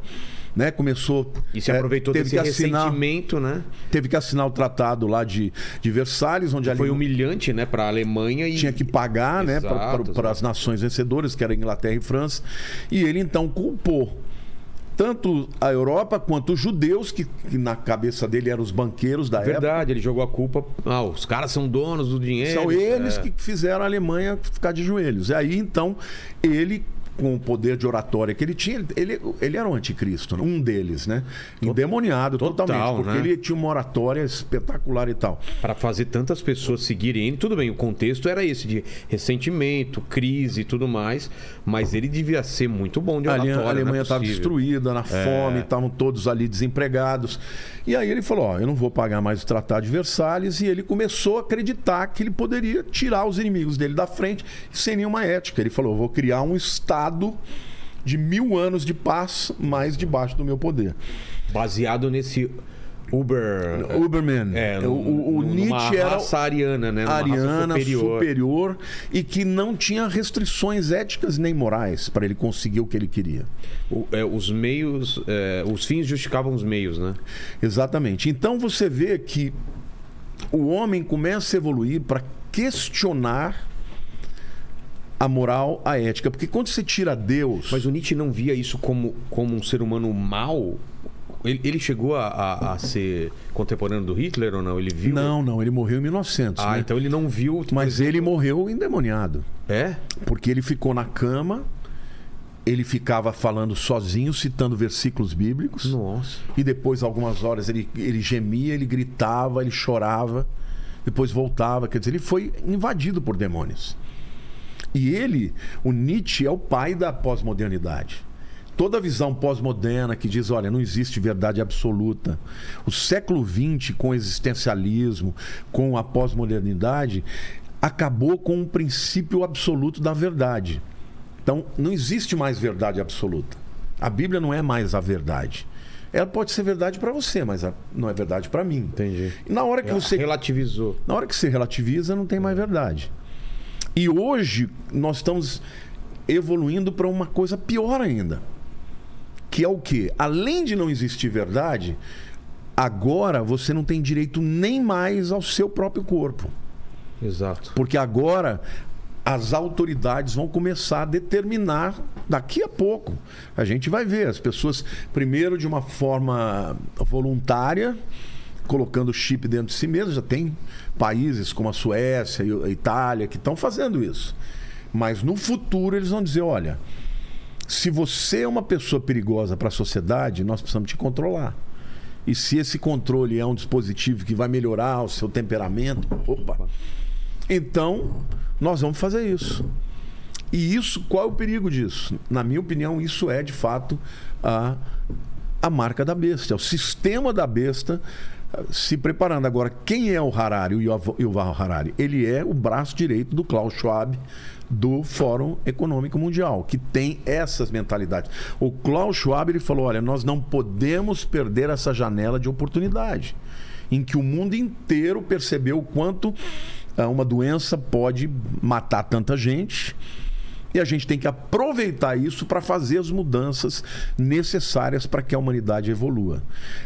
né? Começou E se é, aproveitou teve desse que assinar, ressentimento, né? teve que assinar o tratado lá de, de Versalhes, onde a Foi humilhante, né, pra Alemanha e. tinha que pagar, né, Exato, para exato. as nações vencedoras, que era Inglaterra e França. E ele então culpou tanto a Europa quanto os judeus, que, que na cabeça dele eram os banqueiros da época. Verdade, ele jogou a culpa. Ah, os caras são donos do dinheiro. São eles É. que fizeram a Alemanha ficar de joelhos. E aí, então, ele, com o poder de oratória que ele tinha, ele, ele era um anticristo, um deles, né? Endemoniado Total, totalmente, porque né? ele tinha uma oratória espetacular e tal. Para fazer tantas pessoas seguirem ele, tudo bem, o contexto era esse, de ressentimento, crise e tudo mais, mas ele devia ser muito bom de oratória. A é Alemanha estava possível. destruída, na fome, estavam todos ali desempregados. E aí ele falou: Ó, eu não vou pagar mais o Tratado de Versalhes. E ele começou a acreditar que ele poderia tirar os inimigos dele da frente sem nenhuma ética. Ele falou: vou criar um Estado de mil anos de paz, mais debaixo do meu poder. Baseado nesse Uber. Uberman. É, o, o, o numa Nietzsche era raça ariana, né? Numa ariana, superior. superior. e que não tinha restrições éticas nem morais para ele conseguir o que ele queria. O- é, os meios, é, os fins justificavam os meios, né? Exatamente. Então você vê que o homem começa a evoluir para questionar a moral, a ética. Porque quando você tira Deus. Mas o Nietzsche não via isso como, como um ser humano mau? Ele, ele chegou a, a- a ser contemporâneo do Hitler ou não? Ele viu? Não, não, ele morreu em 1900. Ah, né? então ele não viu. Mas ele morreu endemoniado. É? Porque ele ficou na cama, ele ficava falando sozinho, citando versículos bíblicos. Nossa. E depois, algumas horas, ele, ele gemia, ele gritava, ele chorava, depois voltava. Quer dizer, ele foi invadido por demônios. E ele, o Nietzsche, é o pai da pós-modernidade. Toda a visão pós-moderna que diz, olha, não existe verdade absoluta. O século XX, com o existencialismo, com a pós-modernidade, acabou com o princípio absoluto da verdade. Então, não existe mais verdade absoluta. A Bíblia não é mais a verdade. Ela pode ser verdade para você, mas não é verdade para mim. Entendi. E na hora que você Relativizou. na hora que você relativiza, não tem mais verdade. E hoje nós estamos evoluindo para uma coisa pior ainda. Que é o quê? Além de não existir verdade, agora você não tem direito nem mais ao seu próprio corpo. Exato. Porque agora as autoridades vão começar a determinar daqui a pouco. A gente vai ver as pessoas, primeiro de uma forma voluntária, colocando chip dentro de si mesmo. Já tem países como a Suécia e a Itália que estão fazendo isso. Mas no futuro eles vão dizer: olha, se você é uma pessoa perigosa para a sociedade, nós precisamos te controlar. E se esse controle é um dispositivo que vai melhorar o seu temperamento, opa, então nós vamos fazer isso. E isso, qual é o perigo disso? Na minha opinião, isso é de fato a, a marca da besta, é o sistema da besta se preparando. Agora, quem é o Harari, o Yuval Harari? Ele é o braço direito do Klaus Schwab do Fórum Econômico Mundial, que tem essas mentalidades. O Klaus Schwab ele falou: olha, nós não podemos perder essa janela de oportunidade, em que o mundo inteiro percebeu o quanto ah, uma doença pode matar tanta gente. E a gente tem que aproveitar isso para fazer as mudanças necessárias para que a humanidade evolua.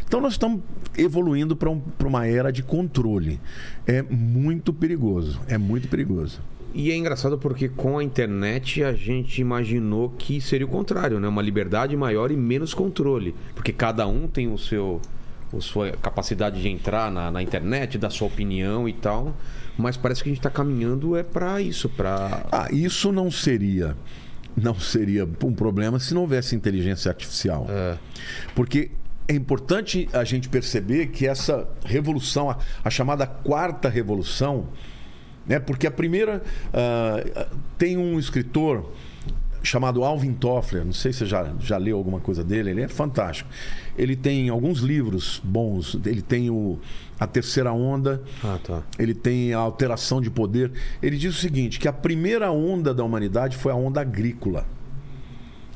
Então, nós estamos evoluindo para um, uma era de controle. É muito perigoso. É muito perigoso. E é engraçado porque com a internet a gente imaginou que seria o contrário, né? Uma liberdade maior e menos controle. Porque cada um tem o seu a sua capacidade de entrar na, na internet, dar sua opinião e tal. Mas parece que a gente está caminhando é para isso, para Ah, isso não seria não seria um problema se não houvesse inteligência artificial. Porque é importante a gente perceber que essa revolução, a, a chamada quarta revolução, né? Porque a primeira ah, tem um escritor chamado Alvin Toffler, não sei se você já, já leu alguma coisa dele, ele é fantástico. Ele tem alguns livros bons, ele tem o A Terceira Onda, Ah, tá. ele tem a alteração de poder. Ele diz o seguinte: que a primeira onda da humanidade foi a onda agrícola.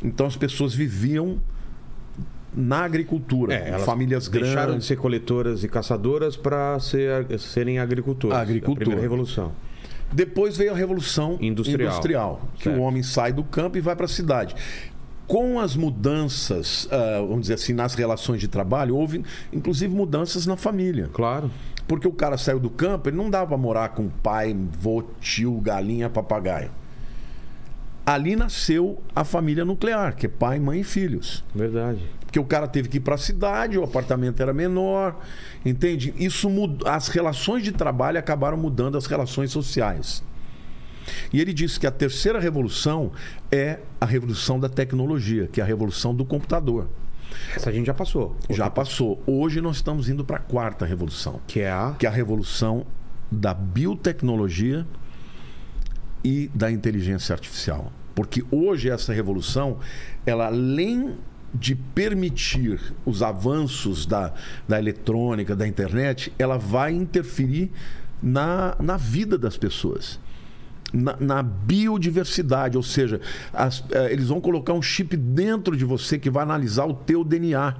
Então as pessoas viviam na agricultura, É, famílias deixaram de grandes. ser coletoras e caçadoras para ser, serem agricultores. Agricultura. A primeira revolução. Depois veio a revolução Industrial. que Certo. o homem sai do campo e vai para a cidade. Com as mudanças, ah, vamos dizer assim, nas relações de trabalho, houve inclusive mudanças na família. Claro. Porque o cara saiu do campo, ele não dava para morar com pai, vô, tio, galinha, papagaio. Ali nasceu a família nuclear, que é pai, mãe e filhos. Verdade. Porque o cara teve que ir para a cidade, o apartamento era menor, entende? Isso mudou, as relações de trabalho acabaram mudando as relações sociais. E ele disse que a terceira revolução é a revolução da tecnologia, que é a revolução do computador. Essa a gente já passou. Já passou. Hoje nós estamos indo para a quarta revolução Que é a. que é a revolução da biotecnologia e da inteligência artificial. Porque hoje essa revolução, ela além de permitir os avanços da, da eletrônica, da internet, ela vai interferir na, na vida das pessoas. Na, na biodiversidade, ou seja, as- eh, eles vão colocar um chip dentro de você que vai analisar o teu DNA.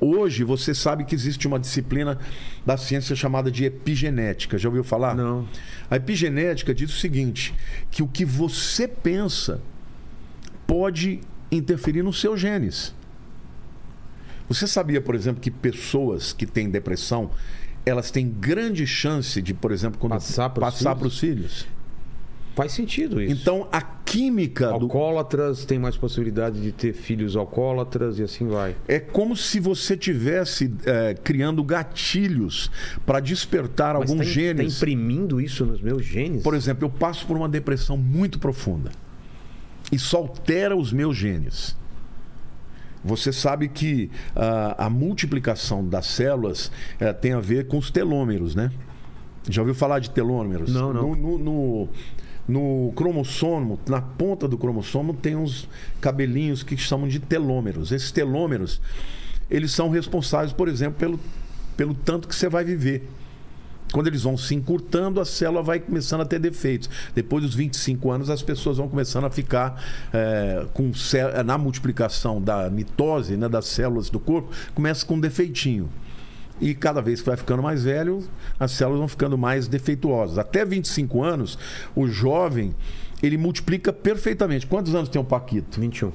Hoje você sabe que existe uma disciplina da ciência chamada de epigenética. Já ouviu falar? Não. A epigenética diz o seguinte: que o que você pensa pode interferir nos seus genes. Você sabia, por exemplo, que pessoas que têm depressão, elas têm grande chance de, por exemplo, quando Passar filhos? para os filhos? Faz sentido isso. Então, a química do, Alcoólatras têm mais possibilidade de ter filhos alcoólatras e assim vai. É como se você tivesse eh, criando gatilhos para despertar Mas alguns tá, genes. Tá imprimindo isso nos meus genes? Por exemplo, eu passo por uma depressão muito profunda. Isso altera os meus genes. Você sabe que ah, a multiplicação das células eh, tem a ver com os telômeros, né? Já ouviu falar de telômeros? Não, não. No, no- no- no cromossomo, na ponta do cromossomo, tem uns cabelinhos que chamam de telômeros. Esses telômeros, eles são responsáveis, por exemplo, pelo, pelo tanto que você vai viver. Quando eles vão se encurtando, a célula vai começando a ter defeitos. Depois dos 25 anos, as pessoas vão começando a ficar é, com na multiplicação da mitose, né, das células do corpo, começa com um defeitinho. E cada vez que vai ficando mais velho, as células vão ficando mais defeituosas. Até 25 anos, o jovem, ele multiplica perfeitamente. Quantos anos tem o Paquito? 21.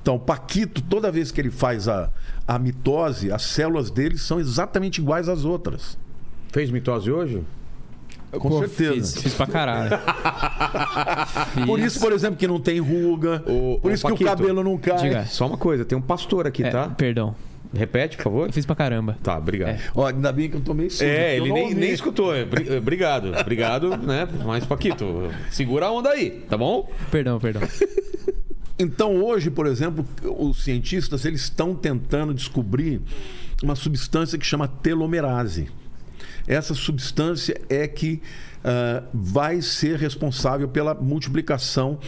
Então, o Paquito, toda vez que ele faz a, a mitose, as células dele são exatamente iguais às outras. Fez mitose hoje? Com Pô, certeza. Fiz, fiz pra caralho. (laughs) Por isso, por exemplo, que não tem ruga. Ô, por isso que Paquito, o cabelo não cai. diga. Só uma coisa, tem um pastor aqui, É, tá? Perdão. Repete, por favor. Eu fiz pra caramba. Tá, obrigado. É. Ó, ainda bem que eu tomei surdo. É, ele nem, nem escutou. É, bri- Obrigado, obrigado, né? Mas, Paquito, segura a onda aí, tá bom? Perdão, perdão. (laughs) Então, hoje, por exemplo, os cientistas eles estão tentando descobrir uma substância que chama telomerase. Essa substância é que ah, vai ser responsável pela multiplicação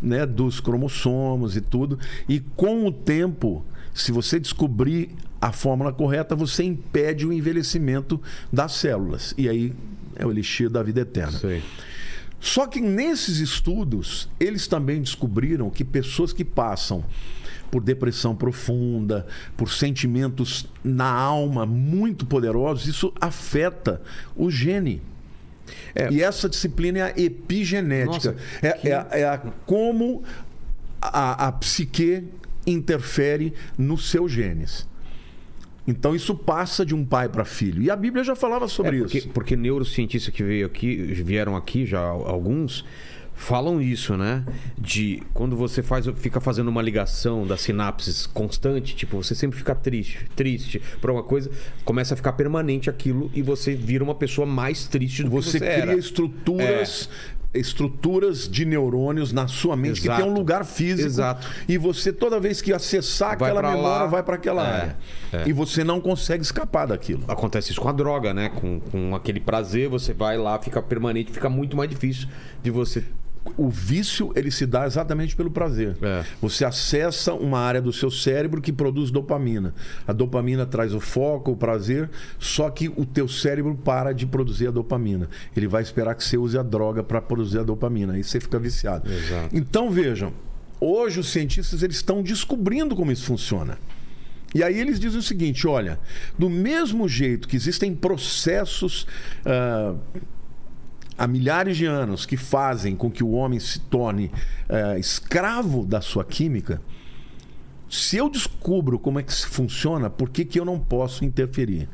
né, dos cromossomos e tudo. E com o tempo, se você descobrir a fórmula correta, você impede o envelhecimento das células. E aí é o elixir da vida eterna. Sei. Só que nesses estudos, eles também descobriram que pessoas que passam por depressão profunda, por sentimentos na alma muito poderosos, isso afeta o gene. É. E essa disciplina é a epigenética. Nossa, é, que- é a- é a como a, a psique interfere nos seus genes. Então isso passa de um pai para filho. E a Bíblia já falava sobre É, porque, isso. porque neurocientistas que veio aqui, vieram aqui já alguns falam isso, né? De quando você faz, fica fazendo uma ligação das sinapses constante, tipo, você sempre fica triste, triste por alguma coisa, começa a ficar permanente aquilo e você vira uma pessoa mais triste do Você, que você cria era. É. estruturas, estruturas de neurônios na sua mente que Exato. tem um lugar físico. Exato. E você toda vez que acessar Vai aquela memória lá. vai para aquela É, área. é. E você não consegue escapar daquilo. Acontece isso com a droga, né? Com, com aquele prazer, você vai lá, fica permanente, fica muito mais difícil de você. O vício ele se dá exatamente pelo prazer. É. Você acessa uma área do seu cérebro que produz dopamina. A dopamina traz o foco, o prazer, só que o teu cérebro para de produzir a dopamina. Ele vai esperar que você use a droga para produzir a dopamina. Aí você fica viciado. Exato. Então vejam, hoje os cientistas eles estão descobrindo como isso funciona. E aí eles dizem o seguinte: olha, do mesmo jeito que existem processos ah, há milhares de anos que fazem com que o homem se torne ah, escravo da sua química, se eu descubro como é que isso funciona, por que, que eu não posso interferir?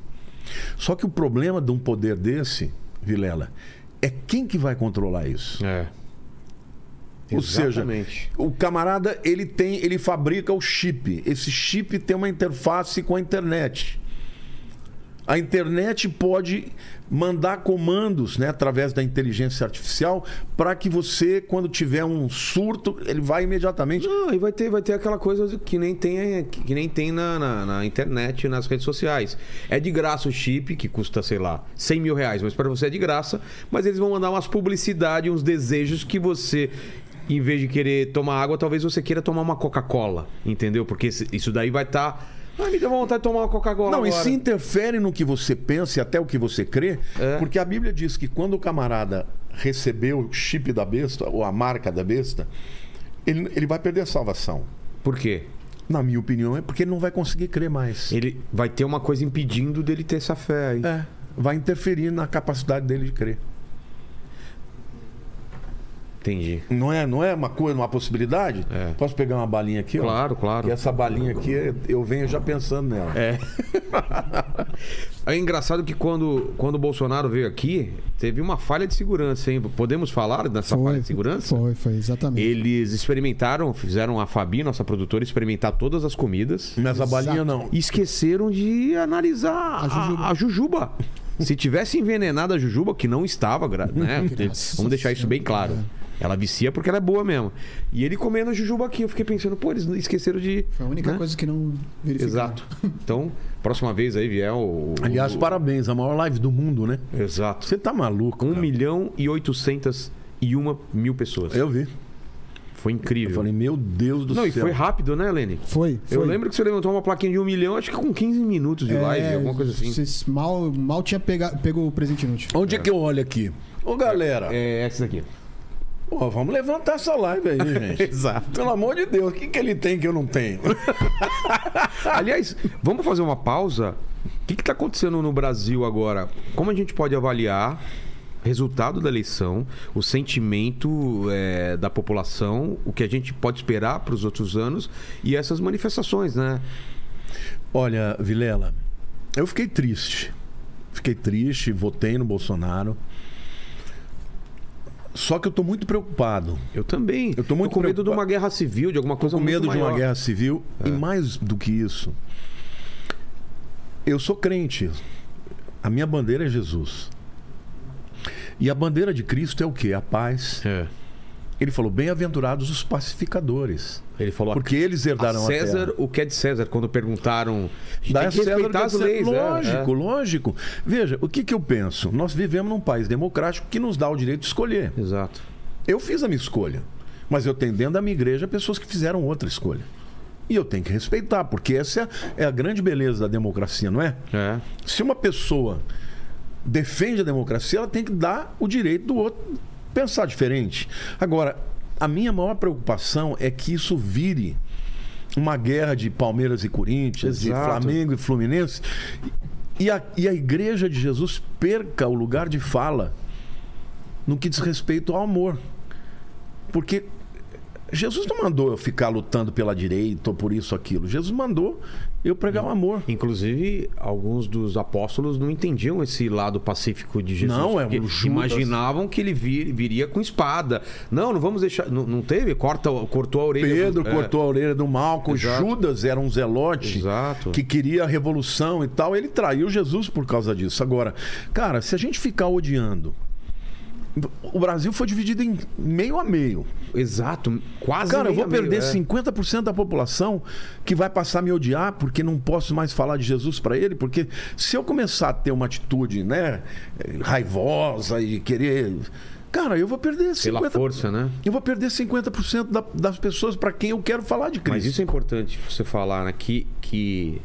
Só que o problema de um poder desse, Vilela, é quem que vai controlar isso? É. Ou seja, Exatamente. o camarada ele tem, ele fabrica o chip. Esse chip tem uma interface com a internet. A internet pode mandar comandos, né, através da inteligência artificial, para que você, quando tiver um surto, ele vai imediatamente. Não, e vai ter, vai ter aquela coisa que nem tem, que nem tem na, na, na internet, nas redes sociais. É de graça o chip, que custa, sei lá, 100 mil reais, mas para você é de graça. Mas eles vão mandar umas publicidades, uns desejos que você, em vez de querer tomar água, talvez você queira tomar uma Coca-Cola, entendeu? Porque isso daí vai estar. Ah, me deu vontade de tomar uma Coca-Cola. Não, e agora. se interfere no que você pensa e até o que você crê, É. porque a Bíblia diz que quando o camarada recebeu o chip da besta, ou a marca da besta, ele, ele vai perder a salvação. Por quê? Na minha opinião, é porque ele não vai conseguir crer mais. Ele vai ter uma coisa impedindo dele ter essa fé aí. É, vai interferir na capacidade dele de crer. Entendi. Não é, não é uma coisa, uma possibilidade? É. Posso pegar uma balinha aqui? ó? Claro, claro. E essa balinha aqui, eu venho já pensando nela. É. é engraçado que quando, quando o Bolsonaro veio aqui, teve uma falha de segurança, hein? Podemos falar dessa falha de segurança? Foi, foi, exatamente. Eles experimentaram, fizeram a Fabi, nossa produtora, experimentar todas as comidas Mas a balinha não. e esqueceram de analisar a jujuba. a jujuba. Se tivesse envenenado a jujuba, que não estava, né? (laughs) Vamos deixar isso bem claro. Ela vicia porque ela é boa mesmo. E ele comendo a jujuba aqui, eu fiquei pensando, pô, eles esqueceram de. Foi a única né? coisa que não verificaram. Exato. Então, próxima vez aí vier o. o- Aliás, o- parabéns, a maior live do mundo, né? Exato. Você tá maluco. 1 cara. milhão e 800 e uma mil pessoas. Eu vi. Foi incrível. Eu falei, meu Deus do Não, céu. e foi rápido, né, Lene? Foi, foi. Eu lembro que você levantou uma plaquinha de um milhão, acho que com 15 minutos de É, live, alguma coisa assim. Vocês mal, mal tinha pega, pego o presente inútil. Onde é. que eu olho aqui? Ô, galera, É, essa daqui. Pô, vamos levantar essa live aí, (laughs) gente. Exato. Pelo amor de Deus, o que, que ele tem que eu não tenho? (laughs) Aliás, vamos fazer uma pausa? O que está acontecendo no Brasil agora? Como a gente pode avaliar resultado da eleição, o sentimento é, da população, o que a gente pode esperar para os outros anos e essas manifestações, né? Olha, Vilela, eu fiquei triste. Fiquei triste, votei no Bolsonaro. Só que eu tô muito preocupado. Eu também. Eu tô muito com medo de uma guerra civil, de alguma coisa com medo de uma guerra civil. E mais do que isso, eu sou crente. A minha bandeira é Jesus. E a bandeira de Cristo é o quê? A paz. É. Ele falou: bem-aventurados os pacificadores. Ele falou Porque eles a herdaram a, César terra. o que é de César, quando perguntaram. A Dá tem a respeitar é as leis. é, Lógico, é. lógico. Veja, o que, que eu penso? Nós vivemos num país democrático que nos dá o direito de escolher. Exato. Eu fiz a minha escolha. Mas eu tenho dentro da minha igreja pessoas que fizeram outra escolha. E eu tenho que respeitar, porque essa é a grande beleza da democracia, não é? É. Se uma pessoa defende a democracia, ela tem que dar o direito do outro pensar diferente. Agora, a minha maior preocupação é que isso vire uma guerra de Palmeiras e Corinthians, de Exato. Flamengo e Fluminense, e a, e a igreja de Jesus perca o lugar de fala no que diz respeito ao amor. Porque Jesus não mandou eu ficar lutando pela direita ou por isso ou aquilo. Jesus mandou eu pregar o amor. Inclusive, alguns dos apóstolos não entendiam esse lado pacífico de Jesus. Não, é Judas. Imaginavam que ele vir- viria com espada. Não, não vamos deixar. Não, não teve? Corta, cortou a orelha. Pedro do- é. cortou a orelha do Malco, Exato. Judas era um zelote Exato. que queria a revolução e tal. Ele traiu Jesus por causa disso. Agora, cara, se a gente ficar odiando. O Brasil foi dividido em meio a meio. Exato. Quase Cara, eu vou a meio, perder é. 50% da população que vai passar a me odiar porque não posso mais falar de Jesus para ele. Porque se eu começar a ter uma atitude, né, raivosa e querer. Cara, eu vou perder 50%. Pela força, né? Eu vou perder 50% da- das pessoas para quem eu quero falar de Cristo. Mas isso é importante você falar, né? Que. que...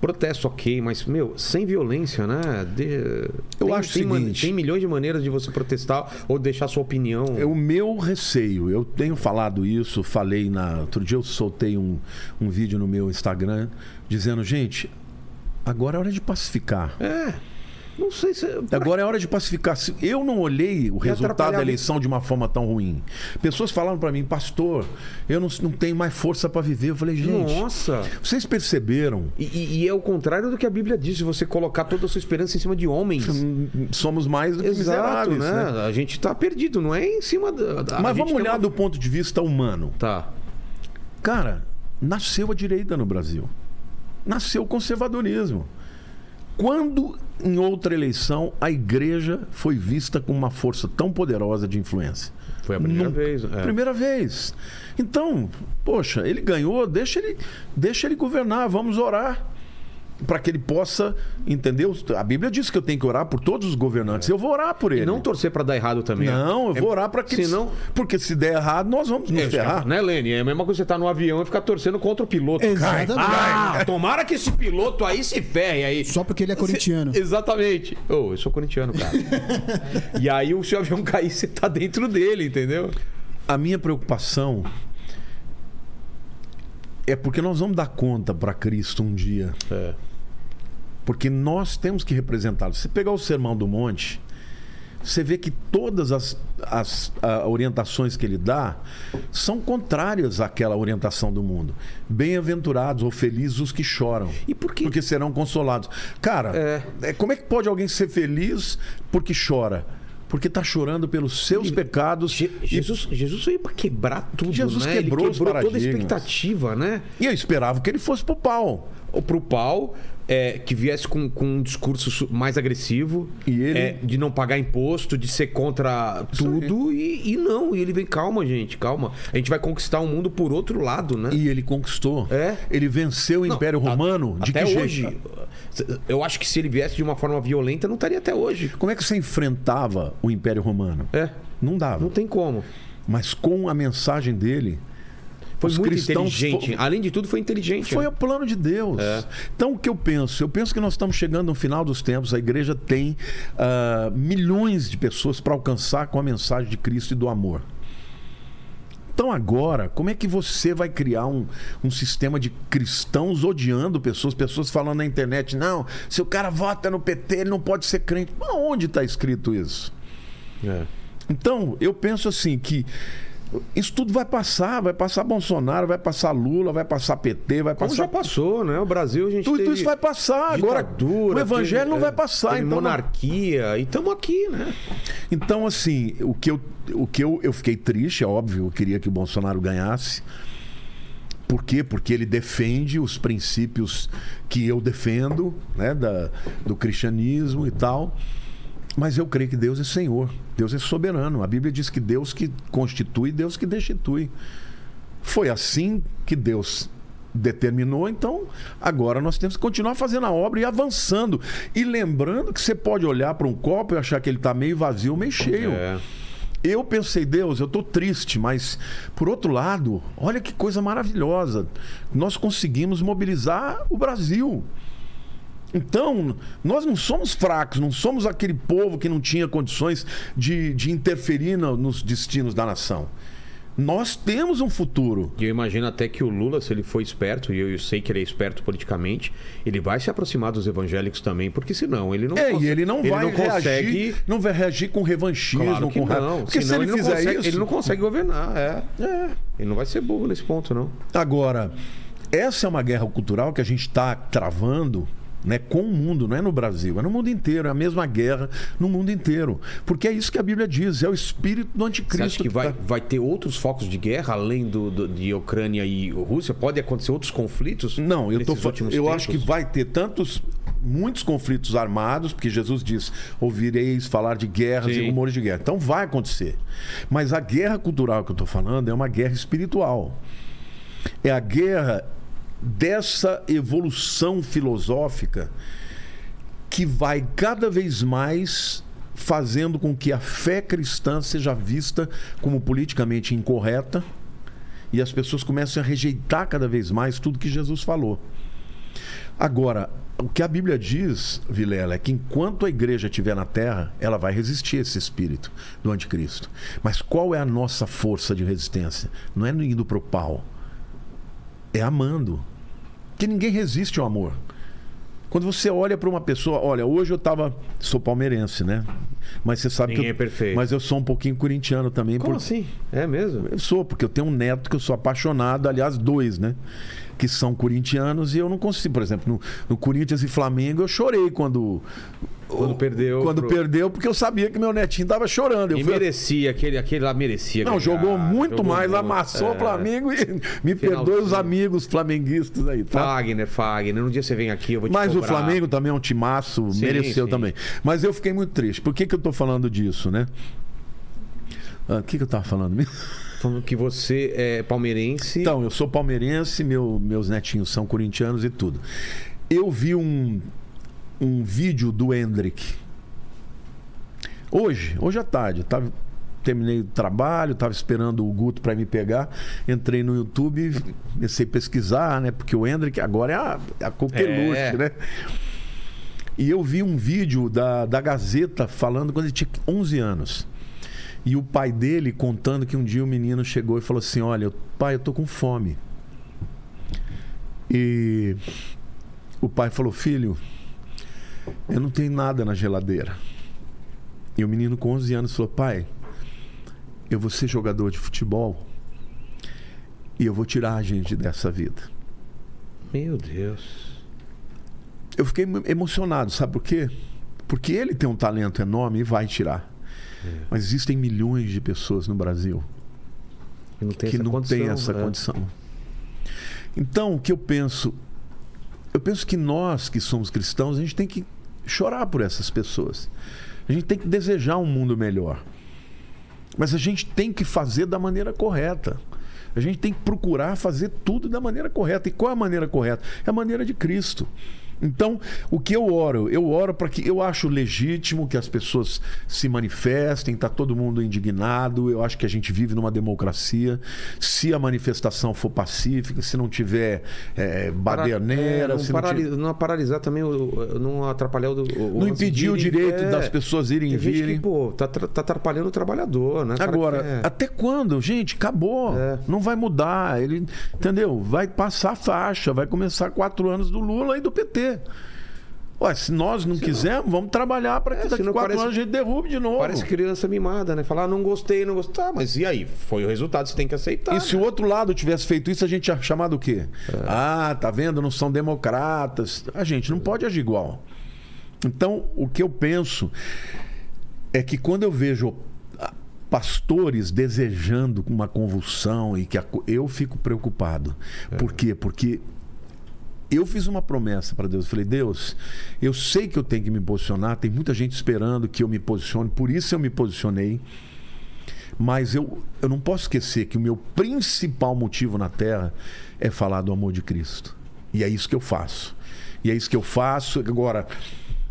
Protesto, ok, mas, meu, sem violência, né? De- Eu tem- acho tem, seguinte- tem milhões de maneiras de você protestar ou deixar sua opinião. É o meu receio. Eu tenho falado isso, falei na. Outro dia eu soltei um, um vídeo no meu Instagram dizendo, gente, agora é hora de pacificar. É. Não sei se. Agora é hora de pacificar. Eu não olhei o resultado da eleição de uma forma tão ruim. Pessoas falaram para mim, pastor, eu não, não tenho mais força para viver. Eu falei, gente, Nossa! vocês perceberam? E, e- e é o contrário do que a Bíblia diz, você colocar toda a sua esperança em cima de homens. Hum, Somos mais do que Exato, miseráveis, né? né? A gente tá perdido, não é em cima da. da- Mas vamos olhar uma- do ponto de vista humano. Tá. Cara, nasceu a direita no Brasil. Nasceu o conservadorismo. Quando, em outra eleição, a igreja foi vista com uma força tão poderosa de influência? Foi a primeira Nunca. vez. é. Primeira vez. Então, poxa, ele ganhou, deixa ele, deixa ele governar, vamos orar. Para que ele possa, entendeu? A Bíblia diz que eu tenho que orar por todos os governantes. Eu vou orar por ele. E não torcer pra dar errado também. Não, eu É- vou orar para que. Senão. Porque se der errado, nós vamos nos É, ferrar. né, Lene? É a mesma coisa que você tá no avião e ficar torcendo contra o piloto. Exatamente. Ah, tomara que esse piloto aí se ferre aí. Só porque ele é corintiano. Exatamente. Ô, eu sou corintiano, cara. (laughs) e aí, o seu avião cair, você tá dentro dele, entendeu? A minha preocupação é porque nós vamos dar conta para Cristo um dia. É. Porque nós temos que representá-lo. Se pegar o Sermão do Monte, você vê que todas as, as ah, orientações que ele dá são contrárias àquela orientação do mundo. Bem-aventurados ou felizes os que choram. E por quê? Porque serão consolados. Cara, É. é, como é que pode alguém ser feliz porque chora? Porque está chorando pelos seus pecados. Je- Jesus, Jesus veio pra quebrar tudo, Jesus né? quebrou Ele quebrou toda a expectativa, né? E eu esperava que ele fosse pro pau. Ou pro pau, é, que viesse com, com um discurso mais agressivo. E ele- é, de não pagar imposto, de ser contra tudo. E, e não, e ele vem, calma, gente, calma. A gente vai conquistar o mundo por outro lado, né? E ele conquistou. É? Ele venceu o Não, Império a- Romano de até que hoje. jeito? Eu acho que se ele viesse de uma forma violenta, não estaria até hoje. Como é que você enfrentava o Império Romano? É. Não dava. Não tem como. Mas com a mensagem dele, Foi Os muito cristãos inteligente. fo- Além de tudo, foi inteligente. Foi né? o plano de Deus. É. Então, o que eu penso? Eu penso que nós estamos chegando no final dos tempos. A igreja tem ah, milhões de pessoas para alcançar com a mensagem de Cristo e do amor. Então, agora, como é que você vai criar um, um sistema de cristãos odiando pessoas, pessoas falando na internet, não, se o cara vota no PT, ele não pode ser crente. Onde está escrito isso? É. Então, eu penso assim que isso tudo vai passar, vai passar Bolsonaro, vai passar Lula, vai passar PT, vai Como passar já passou, né? O Brasil, a gente tudo teve isso vai passar. Agora, ditadura, o evangelho teve, não vai passar. Então, monarquia. E estamos aqui, né? então, assim, o que, eu, o que eu, eu fiquei triste, é óbvio, eu queria que o Bolsonaro ganhasse. Por quê? Porque ele defende os princípios que eu defendo, né, da, do cristianismo e tal. Mas eu creio que Deus é Senhor, Deus é soberano. A Bíblia diz que Deus que constitui, Deus que destitui. Foi assim que Deus determinou, então agora nós temos que continuar fazendo a obra e avançando. E lembrando que você pode olhar para um copo e achar que ele está meio vazio, meio cheio. É. Eu pensei, Deus, eu estou triste, mas por outro lado, olha que coisa maravilhosa. Nós conseguimos mobilizar o Brasil. Então, nós não somos fracos, não somos aquele povo que não tinha condições de, de interferir no- nos destinos da nação. Nós temos um futuro. E eu imagino até que o Lula, se ele for esperto, e eu, eu sei que ele é esperto politicamente, ele vai se aproximar dos evangélicos também, porque senão ele não É, cons- e ele não vai consegue. reagir, não vai reagir com revanchismo, Claro com não. Porque se senão ele, não fizer consegue- isso, ele não consegue governar. É. É. Ele não vai ser burro nesse ponto, não. Agora, essa é uma guerra cultural que a gente está travando né, com o mundo, não é no Brasil, é no mundo inteiro, é a mesma guerra no mundo inteiro. Porque é isso que a Bíblia diz, é o espírito do Você anticristo. acha que vai, vai ter outros focos de guerra além do, do- de Ucrânia e Rússia? Pode acontecer outros conflitos? Não, eu, tô, eu tempos? acho que vai ter tantos. Muitos conflitos armados, porque Jesus diz: ouvireis falar de guerras Sim. e rumores de guerra. Então vai acontecer. Mas a guerra cultural que eu estou falando é uma guerra espiritual. É a guerra dessa evolução filosófica que vai cada vez mais fazendo com que a fé cristã seja vista como politicamente incorreta e as pessoas começam a rejeitar cada vez mais tudo que Jesus falou. Agora, o que a Bíblia diz, Vilela, é que enquanto a igreja estiver na terra, ela vai resistir a esse espírito do anticristo. Mas qual é a nossa força de resistência? Não é indo pro pau. É amando. Porque ninguém resiste ao amor. Quando você olha para uma pessoa, olha, hoje eu tava, sou palmeirense, né? Mas você sabe Ninguém que eu, é perfeito. mas eu sou um pouquinho corintiano também, Como por- assim? É mesmo? eu sou, porque eu tenho um neto que eu sou apaixonado, aliás, dois, né? Que são corintianos e eu não consigo. Por exemplo, no, no Corinthians e Flamengo, eu chorei quando. Quando perdeu Quando pro- perdeu, porque eu sabia que meu netinho tava chorando. Eu E fui- merecia, aquele, aquele lá merecia. Não, ganhar, jogou muito jogou mais, muito. amassou É. o Flamengo e (laughs) me Finalzinho. perdoe os amigos flamenguistas aí, tá? Fagner, Fagner. Um dia você vem aqui, eu vou te Mas o cobrar. Flamengo também é um timaço, Sim, mereceu sim. também. Mas eu fiquei muito triste. Por que, que eu tô falando disso, né? Ah, O que, que eu tava falando mesmo? (laughs) Falando que você é palmeirense. Então, eu sou palmeirense, meu- meus netinhos são corintianos e tudo. Eu vi um, um vídeo do Hendrick. Hoje, hoje à tarde. Tava, terminei o trabalho, estava esperando o Guto para me pegar. Entrei no YouTube, comecei a pesquisar, né? Porque o Hendrick agora é a, é a É. né? E eu vi um vídeo da, da Gazeta falando quando ele tinha 11 anos. E o pai dele contando que um dia o menino chegou e falou assim: Olha, pai, eu tô com fome. E o pai falou: Filho, eu não tenho nada na geladeira. E o menino com 11 anos falou: Pai, eu vou ser jogador de futebol e eu vou tirar a gente dessa vida. Meu Deus. Eu fiquei emocionado, sabe por quê? Porque ele tem um talento enorme e vai tirar. Mas existem milhões de pessoas no Brasil E não tem que essa não condição, tem essa é. condição. Então, o que eu penso? Eu penso que nós que somos cristãos, a gente tem que chorar por essas pessoas. A gente tem que desejar um mundo melhor. Mas a gente tem que fazer da maneira correta. A gente tem que procurar fazer tudo da maneira correta. E qual é a maneira correta? É a maneira de Cristo. Então, o que eu oro? Eu oro para que eu acho legítimo que as pessoas se manifestem, tá todo mundo indignado. Eu acho que a gente vive numa democracia. Se a manifestação for pacífica, se não tiver é, baderneira, É, não, tiver- não paralisar também, não atrapalhar o. o não impedir o direito é. das pessoas irem e virem. que, pô, tá, tá atrapalhando o trabalhador, né? Agora, quer- até quando? Gente, acabou. É. Não vai mudar. Ele, entendeu? Vai passar a faixa. Vai começar quatro anos do Lula e do PT. Ué, se nós não quisermos, vamos trabalhar para que É, daqui quatro parece- anos a gente derrube de novo. Parece criança mimada, né? Falar, ah, não gostei, não gostei. Tá, mas e aí? Foi o resultado, você tem que aceitar. E se o outro lado tivesse feito isso, a gente ia chamar do quê? É. Ah, tá vendo? Não são democratas. A gente não pode agir igual. Então, o que eu penso é que quando eu vejo pastores desejando uma convulsão e que a eu fico preocupado. É. Por quê? Porque eu fiz uma promessa para Deus. Eu falei, Deus, eu sei que eu tenho que me posicionar, tem muita gente esperando que eu me posicione, por isso eu me posicionei. Mas eu, eu não posso esquecer que o meu principal motivo na Terra é falar do amor de Cristo. E é isso que eu faço. E é isso que eu faço. Agora,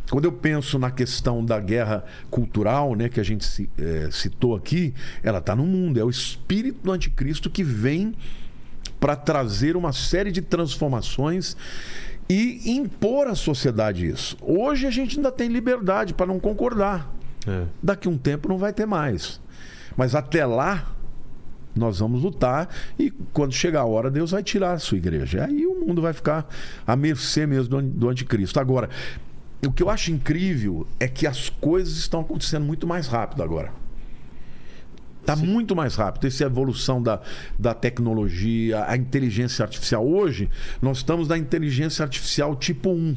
quando eu penso na questão da guerra cultural, né, que a gente eh, citou aqui, ela está no mundo. É o espírito do anticristo que vem para trazer uma série de transformações e impor à sociedade isso. Hoje a gente ainda tem liberdade para não concordar. É. Daqui a um tempo não vai ter mais. Mas até lá, nós vamos lutar e quando chegar a hora, Deus vai tirar a sua igreja. Aí o mundo vai ficar à mercê mesmo do anticristo. Agora, o que eu acho incrível é que as coisas estão acontecendo muito mais rápido agora. Está muito mais rápido. Essa evolução da, da tecnologia, a inteligência artificial. Hoje, nós estamos na inteligência artificial tipo 1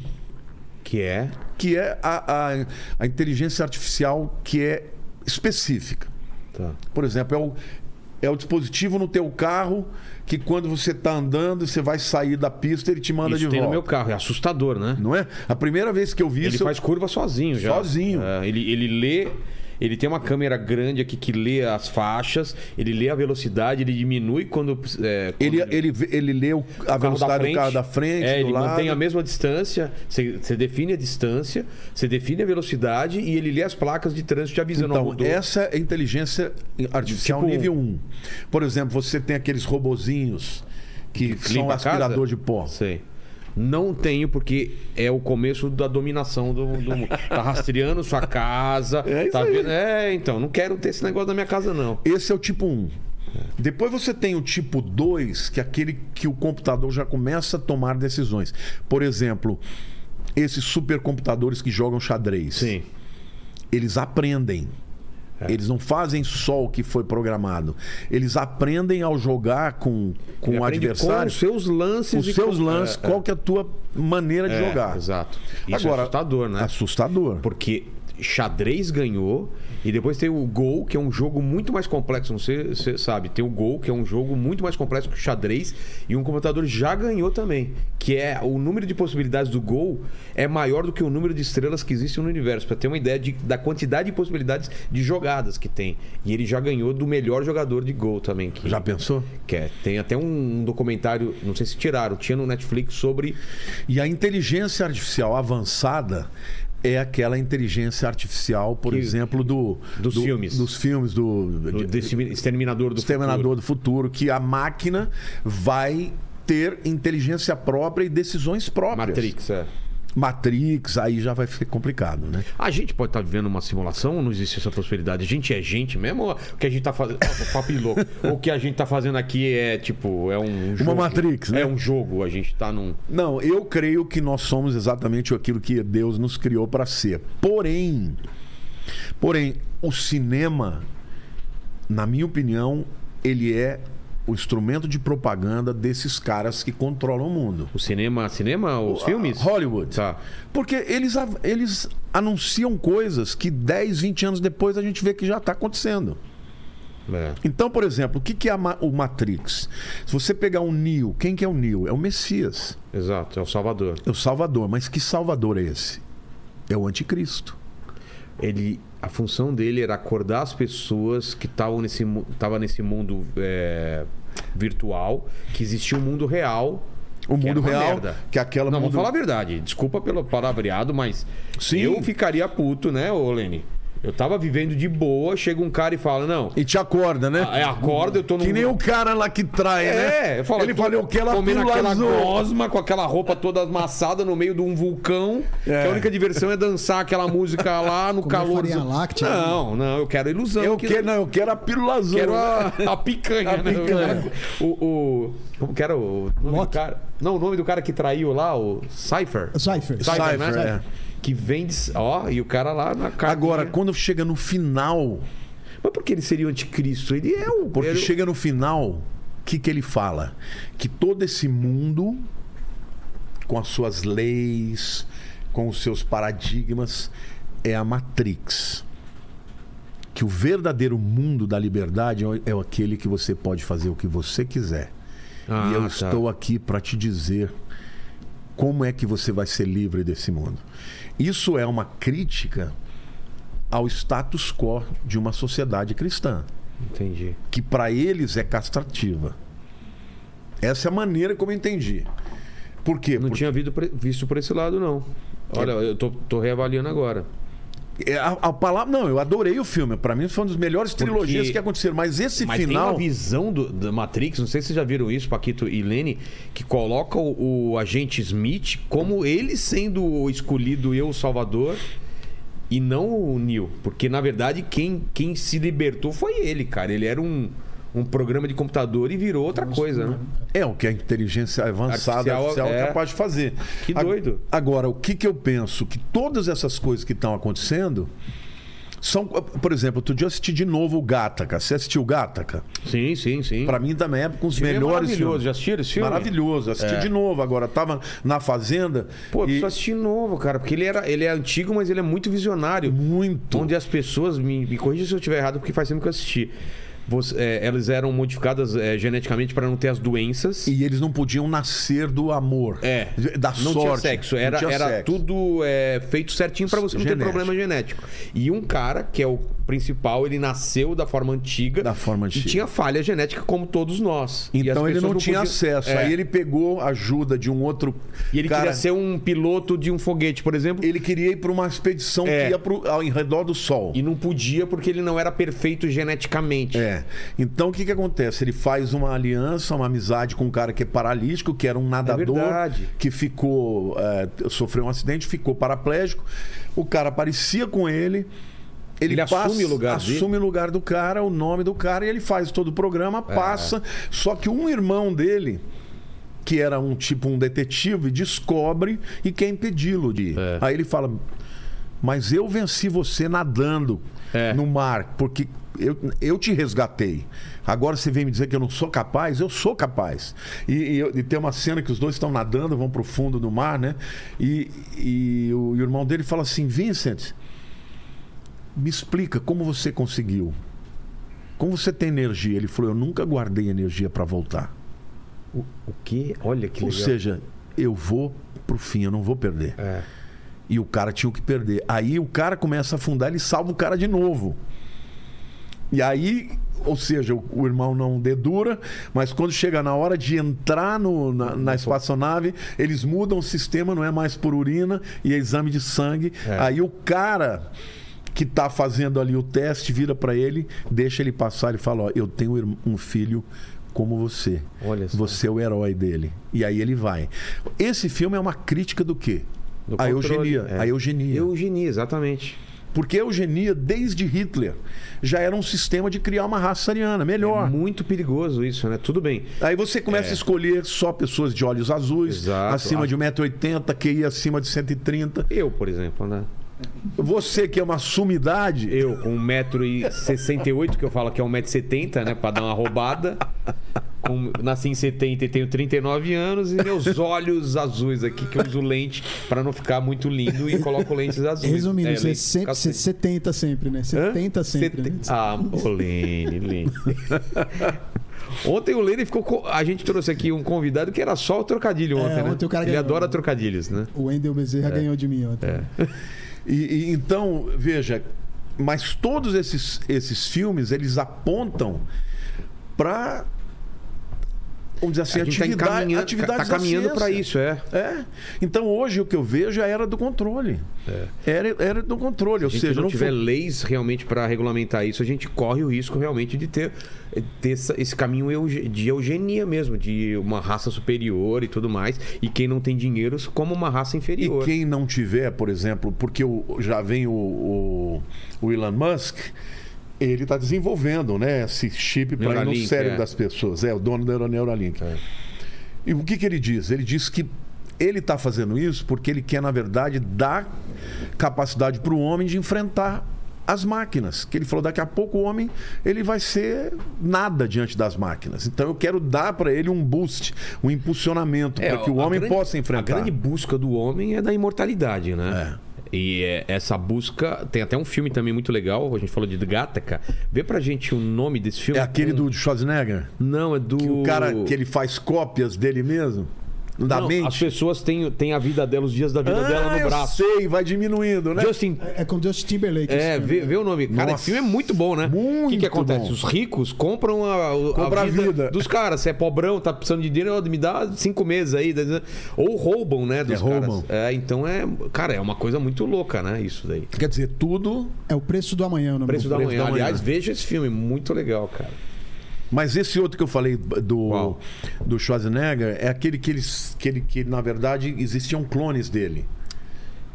Que é. que é a, a, a inteligência artificial que é específica. Tá. Por exemplo, é o, é o dispositivo no teu carro que quando você está andando, você vai sair da pista, ele te manda Isso de tem volta. no meu carro, é assustador, né? Não é? A primeira vez que eu vi Ele isso... eu- faz curva sozinho já. Sozinho. É, ele, ele lê. Ele tem uma câmera grande aqui que lê as faixas, ele lê a velocidade, ele diminui quando. é, quando Ele, ele, vê- ele lê o- a carro velocidade do carro da frente, É, do ele lado. mantém a mesma distância, você, define a distância, você define a velocidade e ele lê as placas de trânsito te avisando. Então, mudou. essa é inteligência artificial Tipo nível 1. Por exemplo, você tem aqueles robozinhos que são limpa a aspirador casa? de pó. Sei. Não tenho, porque é o começo da dominação do, do. Tá rastreando sua casa. É isso tá aí. vendo? É, então, não quero ter esse negócio na minha casa, não. Esse é o tipo 1. Depois você tem o tipo 2, que é aquele que o computador já começa a tomar decisões. Por exemplo, esses supercomputadores que jogam xadrez. Sim. Eles aprendem. Eles não fazem só o que foi programado. Eles aprendem ao jogar com, com Ele o adversário. Com os seus lances. os seus com- lances, é, é. qual que é a tua maneira de É, jogar. Exato. Isso Agora, é assustador, né? Assustador. Porque xadrez ganhou e depois tem o Gol, que é um jogo muito mais complexo. Não sei se você sabe. Tem o Gol, que é um jogo muito mais complexo que o xadrez. E um computador já ganhou também. Que é o número de possibilidades do Gol é maior do que o número de estrelas que existem no universo. Pra ter uma ideia de- da quantidade de possibilidades de jogadas que tem. E ele já ganhou do melhor jogador de Gol também. Que, Já pensou? que é- tem até um documentário, não sei se tiraram, tinha no Netflix sobre E a inteligência artificial avançada é aquela inteligência artificial, por Que- exemplo, do, dos do- filmes. Dos filmes do, o desse Exterminador do Exterminador Futuro. do Futuro, que a máquina vai ter inteligência própria e decisões próprias. Matrix, é. Matrix, aí já vai ser complicado, né? A gente pode estar vivendo uma simulação ou não existe essa possibilidade? A gente é gente mesmo ou o que a gente tá fazendo. Papo louco. o que a gente tá fazendo aqui é tipo, é um jogo. Matrix, né? É um jogo, a gente tá num. Não, eu creio que nós somos exatamente aquilo que Deus nos criou para ser. Porém, porém, o cinema, na minha opinião, ele é o instrumento de propaganda desses caras que controlam o mundo. O cinema, cinema, os filmes? Hollywood. Tá. Porque eles, eles anunciam coisas que 10, 20 anos depois a gente vê que já está acontecendo. É. Então, por exemplo, o que, que é o Matrix? Se você pegar o Neo, quem que é o Neo? É o Messias, Exato, é o Salvador. é o Salvador. Mas que Salvador é esse? É o Anticristo. Ele, a função dele era acordar as pessoas que estavam nesse, tava nesse mundo é, virtual, que existia um mundo real O mundo real, merda. que aquela Não, mundo... vamos falar a verdade. Desculpa pelo palavreado, mas Sim. eu ficaria puto, né, ô Lene? Eu tava vivendo de boa, chega um cara e fala, não, E te acorda, né? é acorda, eu tô no Que nem o cara lá que trai, né? É, eu falo, Ele tô fala, eu quero a comendo aquela gosma com aquela roupa toda amassada no meio de um vulcão. Que É. a única diversão é dançar aquela música lá no Comer calor. láctea. Não, não, eu quero a ilusão. Eu que- quero, não, eu quero a pílula azul. quero né? a, (laughs) a picanha. A né? picanha. O, o, como que era o nome Loki. do cara? Não, o nome do cara que traiu lá, o Cypher. Cypher. Cypher, né? Cypher, é. Que vende. Ó, e o cara lá na cara. Agora, quando chega no final, Mas por que ele seria o anticristo? Ele é o. porque ele- chega no final, o que, que ele fala? Que todo esse mundo, com as suas leis, com os seus paradigmas, é a Matrix. Que o verdadeiro mundo da liberdade é é aquele que você pode fazer o que você quiser. Ah, e eu tá. estou aqui para te dizer como é que você vai ser livre desse mundo. Isso é uma crítica ao status quo de uma sociedade cristã, Entendi. que para eles é castrativa. Essa é a maneira como eu entendi. Por quê? Não Porque tinha visto por, esse lado, não. Olha, eu tô, tô reavaliando agora. É a, a palavra, não, eu adorei o filme. Para mim foi uma das melhores Porque- trilogias que aconteceram, mas esse Mas tem final uma visão do, da Matrix, não sei se vocês já viram isso, Paquito e Lene, que coloca o, o agente Smith como ele sendo o escolhido e o salvador e não o Neo. Porque, na verdade, quem, quem se libertou foi ele, cara. Ele era um, um programa de computador e virou outra coisa, né? É o que a inteligência avançada Artificial, artificial é é. capaz de fazer. Que doido. Agora, o que, que eu penso? Que todas essas coisas que estão acontecendo são. Por exemplo, outro dia eu assisti de novo o Gataca. Você assistiu o Gataca? Sim, sim, sim. Pra mim também é com os filme é melhores maravilhoso. filmes. Já assistiram esse filme? Maravilhoso. Assisti É. de novo agora. Tava na Fazenda. Pô, eu e... preciso assistir novo, cara, porque ele, era, ele é antigo, mas ele é muito visionário. Muito. Onde as pessoas, me, me corrija se eu estiver errado, porque faz tempo que eu assisti. Você- é, elas eram modificadas é, geneticamente para não ter as doenças. E eles não podiam nascer do amor. É. Da não sorte. tinha sexo. Não Era, tinha era sexo. tudo é, feito certinho para você não ter problema genético. E um cara, que é o principal, ele nasceu da forma antiga. Da forma antiga. E tinha falha genética como todos nós. Então ele pessoas não, tinha podiam- acesso. É. Aí ele pegou ajuda de um outro. E ele cara, queria ser um piloto de um foguete, por exemplo. Ele queria ir para uma expedição É. que ia pro, ao redor do Sol. E não podia porque ele não era perfeito geneticamente. É. Então o que, que acontece? Ele faz uma aliança, uma amizade com um cara que é paralítico, que era um nadador, verdade. que ficou. é, sofreu um acidente, ficou paraplégico. O cara aparecia com ele. Ele, Ele passa- assume o lugar dele? assume o lugar do cara, o nome do cara, e ele faz todo o programa, É. passa. Só que um irmão dele, que era um tipo um detetive, descobre e quer impedi-lo de ir. É. Aí ele fala: Mas eu venci você nadando É. no mar, porque eu, eu te resgatei. Agora você vem me dizer que eu não sou capaz? Eu sou capaz. E, e, e tem uma cena que os dois estão nadando, vão pro fundo do mar, né? E, e o, e o irmão dele fala assim: Vincent, me explica como você conseguiu. Como você tem energia? Ele falou: Eu nunca guardei energia para voltar. O, o quê? Olha que Ou legal. seja, eu vou pro fim, eu não vou perder. É. E o cara tinha o que perder. Aí o cara começa a afundar, ele salva o cara de novo. E aí, ou seja, o, o irmão não dedura, mas quando chega na hora de entrar no- na, na espaçonave, eles mudam o sistema, não é mais por urina e é exame de sangue. É. Aí o cara que tá fazendo ali o teste vira para ele, deixa ele passar e fala: Ó, eu tenho um filho como você. Olha só. Você é o herói dele. E aí ele vai. Esse filme é uma crítica do quê? Do a eugenia. é. A eugenia. Eugenia, exatamente. Porque a eugenia, desde Hitler, já era um sistema de criar uma raça ariana, É melhor. muito perigoso isso, né? Tudo bem. Aí você começa É. a escolher só pessoas de olhos azuis, Exato. acima de 1,80m, QI acima de 130. Eu, por exemplo, né? Você que é uma sumidade, Eu, com 1,68m, que eu falo que é 1,70m, né? Pra dar uma roubada. Com- nasci em 70 e tenho 39 anos. E meus (laughs) olhos azuis aqui, que eu uso lente pra não ficar muito lindo e coloco lentes azuis. Resumindo, É, você, lente sempre, você, cacete. você tenta sempre, né? Você Hã? tenta sempre. Sete- né? Ah, ô, Lene, Lene. (laughs) Ontem o Lene ficou. co- A gente trouxe aqui um convidado que era só o trocadilho É, ontem, né? ontem o cara Ele ganhou. adora trocadilhos, né? O Wendel Bezerra ganhou de mim ontem. E, e então, veja, mas todos esses, esses filmes, eles apontam para vamos dizer assim, a gente tá atividade, encaminhando, atividades tá caminhando para isso, é. É. Então hoje o que eu vejo é a era do controle. Era, era do controle. Ou Se gente seja, não, não tiver leis realmente para regulamentar isso, a gente corre o risco realmente de ter, ter esse caminho de eugenia mesmo, de uma raça superior e tudo mais, e quem não tem dinheiro como uma raça E inferior. quem não tiver, por exemplo, porque já vem o, o, o Elon Musk, ele está desenvolvendo né, esse chip para ir no cérebro é. das pessoas. É o dono da Neuralink. E o que, que ele diz? Ele diz que ele está fazendo isso porque ele quer, na verdade, dar capacidade para o homem de enfrentar as máquinas. Que ele falou, daqui a pouco o homem ele vai ser nada diante das máquinas. Então eu quero dar para ele um boost, um impulsionamento para que o É, homem grande- possa enfrentar. A grande busca do homem é da imortalidade, né? É. E é, essa busca. Tem até um filme também muito legal, a gente falou de Gattaca. Vê pra gente o nome desse filme. É aquele do Schwarzenegger? Não, é do. Que o cara que ele faz cópias dele mesmo? Não, mente? As pessoas têm, têm a vida dela, os dias da vida ah, dela no eu braço. sei, vai diminuindo, né? Justin É com Justin Timberlake. É, vê, vê o nome. Cara, esse filme é muito bom, né? O que, Muito que acontece? bom. Os ricos compram a, a, Compra a vida. dos caras. Se é pobrão, tá precisando de dinheiro, me dá cinco meses aí. Ou roubam, né? Dos É, caras. roubam. É, então é. Cara, é uma coisa muito louca, né? Isso daí. Quer dizer, tudo. É o preço do amanhã, o nome Preço do da filme. manhã. da Manhã. Aliás, veja esse filme, muito legal, cara. Mas esse outro que eu falei do, Qual? do Schwarzenegger é aquele que eles. Que, ele, que na verdade existiam clones dele.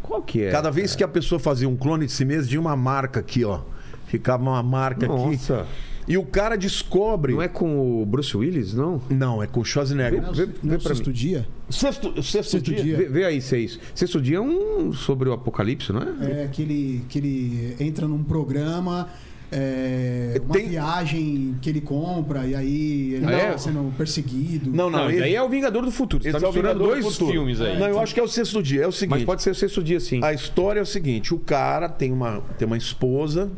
Qual que é? Cada vez que a pessoa fazia um clone de si mesmo, tinha uma marca aqui, ó. Ficava uma marca Nossa. aqui. E o cara descobre. Não é com o Bruce Willis, não? Não, é com o Schwarzenegger. Não, Vê- não vê é o pra sexto dia? Sexto, sexto, Sexto dia. dia. Vê, vê aí se é isso. Sexto dia é um sobre o apocalipse, não é? É que ele, que ele entra num programa, é, uma Tem- viagem que ele compra, e aí ele Ah, tá é? sendo perseguido. Não, não, Não, esse- aí é o Vingador do Futuro. Você esse tá é misturando do dois Futuro. filmes aí. Não, eu acho que é o sexto dia. É o seguinte. Mas pode ser o sexto dia, sim. A história é o seguinte: o cara tem uma, tem uma esposa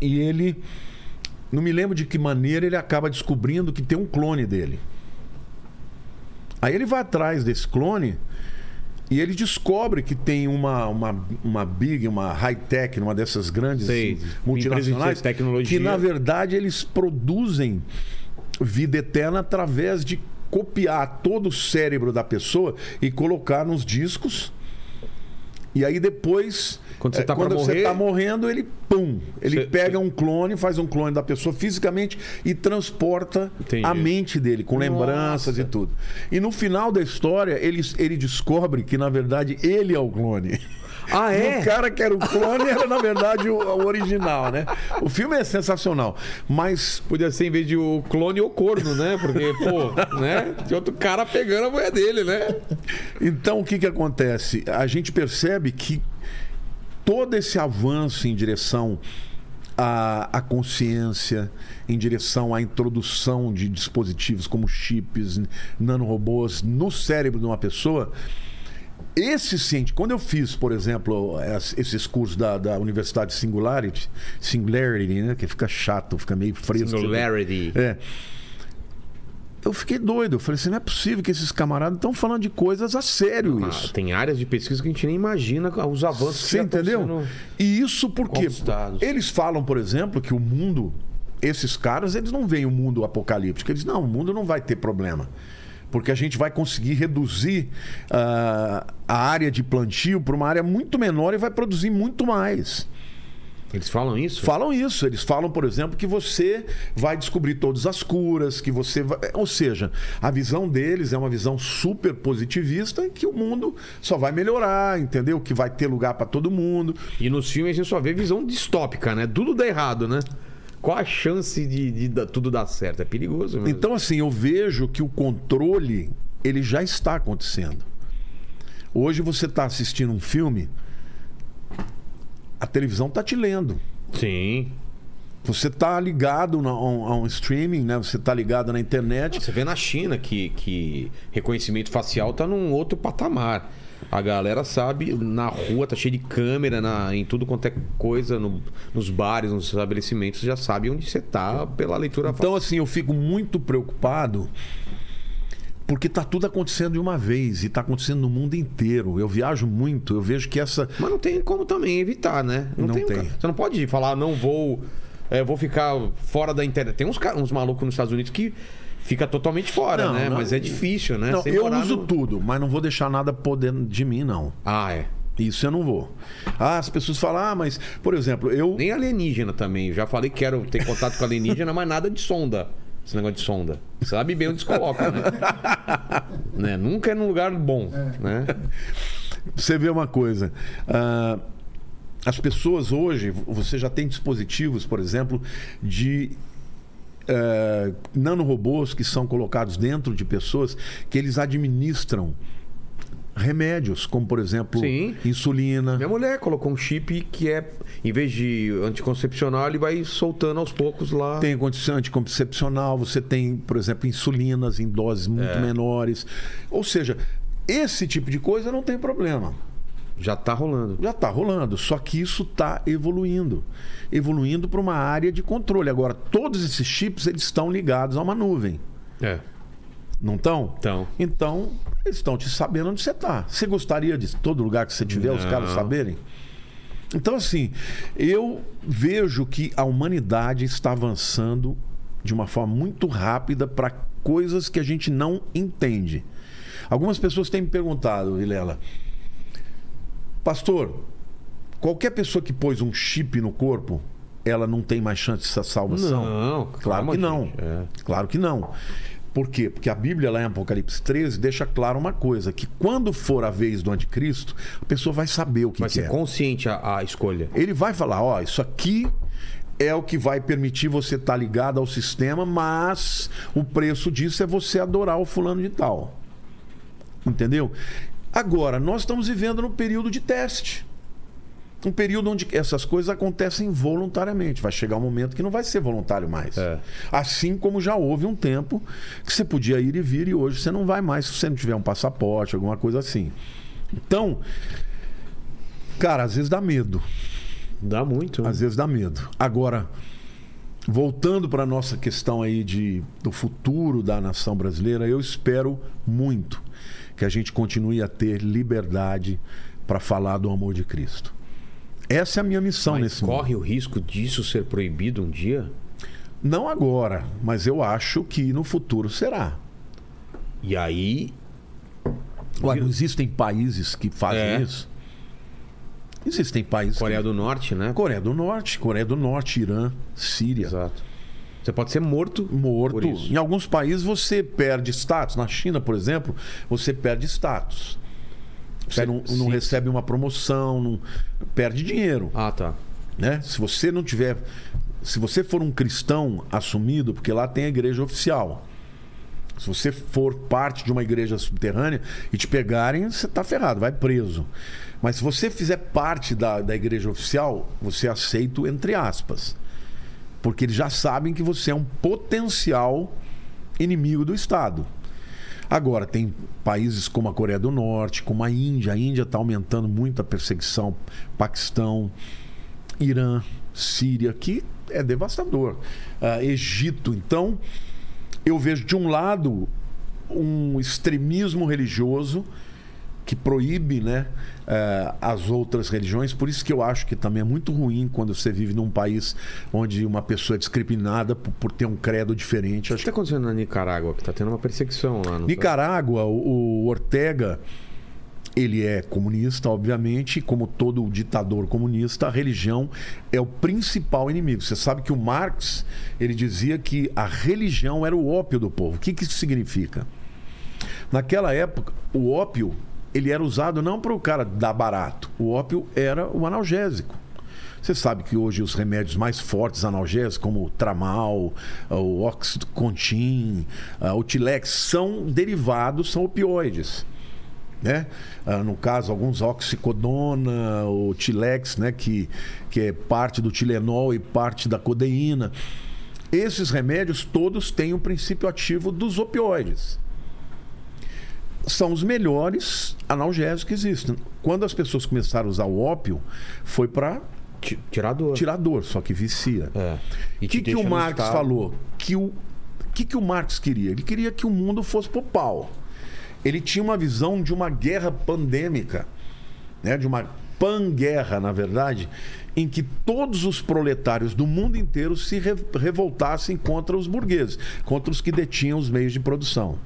e ele. Não me lembro de que maneira ele acaba descobrindo que tem um clone dele. Aí ele vai atrás desse clone e ele descobre que tem uma, uma, uma big, uma high-tech, uma dessas grandes Sei. Multinacionais, de tecnologia. que na verdade eles produzem vida eterna através de copiar todo o cérebro da pessoa e colocar nos discos. E aí depois, Quando você tá pra quando você morrer- tá morrendo, ele pum, ele Você- pega um clone, faz um clone da pessoa fisicamente e transporta Entendi. a mente dele com lembranças e tudo. E no final da história, ele, ele descobre que na verdade ele é o clone. Ah, E é? o cara que era o clone era, na verdade, o, o original, né? O filme é sensacional. Mas Podia ser em vez de o clone ou corno, né? Porque, pô, né? Tinha outro cara pegando a mulher dele, né? Então, o que, que acontece? A gente percebe que todo esse avanço em direção à, à consciência, em direção à introdução de dispositivos como chips, nanorobôs no cérebro de uma pessoa. Esse ciente, quando eu fiz, por exemplo, es- esses cursos da, da Universidade Singularity, Singularity, né? Que fica chato, fica meio fresco. Singularity. É. Eu fiquei doido. Eu falei assim: não é possível que esses camaradas estão falando de coisas a sério Ah, isso. tem áreas de pesquisa que a gente nem imagina os avanços que Você já estão entendeu? sendo- E isso porque eles falam, por exemplo, que o mundo, esses caras, eles não veem o mundo apocalíptico. Eles não, o mundo não vai ter problema. Porque a gente vai conseguir reduzir ah, a área de plantio para uma área muito menor e vai produzir muito mais. Eles falam isso? Falam isso. Eles falam, por exemplo, que você vai descobrir todas as curas, que você vai... Ou seja, a visão deles é uma visão super positivista em que o mundo só vai melhorar, entendeu? Que vai ter lugar para todo mundo. E nos filmes a gente só vê visão distópica, né? Tudo dá errado, né? Qual a chance de, de dar- tudo dar certo? É perigoso mesmo. Então, assim, eu vejo que o controle ele já está acontecendo. Hoje você está assistindo um filme, a televisão está te lendo. Sim. Você está ligado a um, a um streaming, né? Você está ligado na internet. Você vê na China que, que reconhecimento facial tá num outro patamar. A galera sabe, na rua tá cheio de câmera, na, em tudo quanto é coisa, no- nos bares, nos estabelecimentos, já sabe onde você tá pela leitura. Então, assim, eu fico muito preocupado porque está tudo acontecendo de uma vez e está acontecendo no mundo inteiro. Eu viajo muito, eu vejo que essa. Mas não tem como também evitar, né? Não um tem. ca- Você não pode falar, não vou eu vou ficar fora da internet. Tem uns, uns malucos nos Estados Unidos que fica totalmente fora, Não, né? não. Mas é difícil, né? Não, Sem eu uso no- tudo, mas não vou deixar nada poder de mim, não. Ah, é. Isso eu não vou. Ah, as pessoas falam, ah, mas, por exemplo, eu. Nem alienígena também. Eu já falei que quero ter contato com alienígena, mas nada de sonda. Esse negócio de sonda. Sabe bem onde se coloca, né? (laughs) né? Nunca é num lugar bom, né? Você vê uma coisa. ah, as pessoas hoje, você já tem dispositivos, por exemplo, de eh, nanorobôs que são colocados dentro de pessoas que eles administram remédios, como por exemplo Sim. insulina. Minha mulher colocou um chip que é, em vez de anticoncepcional, ele vai soltando aos poucos lá. Tem anticoncepcional, você tem, por exemplo, insulinas em doses muito É. menores. Ou seja, esse tipo de coisa não tem problema. Já tá rolando. Já está rolando, só que isso está evoluindo. Evoluindo para uma área de controle. Agora, todos esses chips eles estão ligados a uma nuvem. É. Não estão? Então. Então, eles estão te sabendo onde você está. Você gostaria de todo lugar que você tiver, os Não. caras saberem? Então, assim, eu vejo que a humanidade está avançando de uma forma muito rápida para coisas que a gente não entende. Algumas pessoas têm me perguntado, Vilela, pastor, qualquer pessoa que pôs um chip no corpo, ela não tem mais chance de salvação? Não, Claro que não. é. Claro que não. Por quê? Porque a Bíblia, lá em Apocalipse 13, deixa claro uma coisa: que quando for a vez do anticristo, a pessoa vai saber o que Vai ser quer. consciente a, a escolha. Ele vai falar: ó, isso aqui é o que vai permitir você estar ligado ao sistema, mas o preço disso é você adorar o fulano de tal. Entendeu? Agora, nós estamos vivendo no período de teste. Um período onde essas coisas acontecem voluntariamente. Vai chegar um momento que não vai ser voluntário mais. É. Assim como já houve um tempo que você podia ir e vir e hoje você não vai mais se você não tiver um passaporte, alguma coisa assim. Então, cara, às vezes dá medo. Dá muito. né? Às vezes dá medo. Agora, voltando para a nossa questão aí de, do futuro da nação brasileira, eu espero muito que a gente continue a ter liberdade para falar do amor de Cristo. Essa é a minha missão Mas nesse corre mundo. o risco disso ser proibido um dia? Não agora, mas eu acho que no futuro será. E aí. Ué, não existem países que fazem É. isso? Existem países. Coreia que... do Norte, né? Coreia do Norte, Coreia do Norte, Irã, Síria. Exato. Você pode ser morto. morto. Em alguns países você perde status. Na China, por exemplo, você perde status. Você Perde- não, não recebe uma promoção, não perde dinheiro. Ah, tá. Né? Se você não tiver. Se você for um cristão assumido, porque lá tem a igreja oficial. Se você for parte de uma igreja subterrânea e te pegarem, você está ferrado, vai preso. Mas se você fizer parte da, da igreja oficial, você é aceito entre aspas. Porque eles já sabem que você é um potencial inimigo do Estado. Agora, tem países como a Coreia do Norte, como a Índia. A Índia está aumentando muito a perseguição. Paquistão, Irã, Síria, que é devastador. Ah, Egito. Então, eu vejo de um lado um extremismo religioso que proíbe né, eh, as outras religiões. Por isso que eu acho que também é muito ruim quando você vive num país onde uma pessoa é discriminada por, ter um credo diferente. O que está acontecendo na Nicarágua? Que tá tendo uma perseguição lá. Tá? Nicarágua, o, o Ortega, ele é comunista, obviamente, e como todo ditador comunista, a religião é o principal inimigo. Você sabe que o Marx, ele dizia que a religião era o ópio do povo. O que, que isso significa? Naquela época, o ópio, ele era usado não para o cara dar barato. O ópio era o analgésico. Você sabe que hoje os remédios mais fortes analgésicos, como o Tramal, o Oxycontin, o Tilex, são derivados, são opioides. Né? Ah, no caso, alguns oxicodona, o Tilex, né? que, que é parte do Tilenol e parte da codeína. Esses remédios todos têm o princípio ativo dos opioides são os melhores analgésicos que existem. Quando as pessoas começaram a usar o ópio, foi para Ti- Tirador. tirar dor, só que vicia. É. E que, que o Marx estado- falou? Que o que, que o Marx queria? Ele queria que o mundo fosse pro pau. Ele tinha uma visão de uma guerra pandêmica, né? de uma pan-guerra, na verdade, em que todos os proletários do mundo inteiro se re- revoltassem contra os burgueses, contra os que detinham os meios de produção.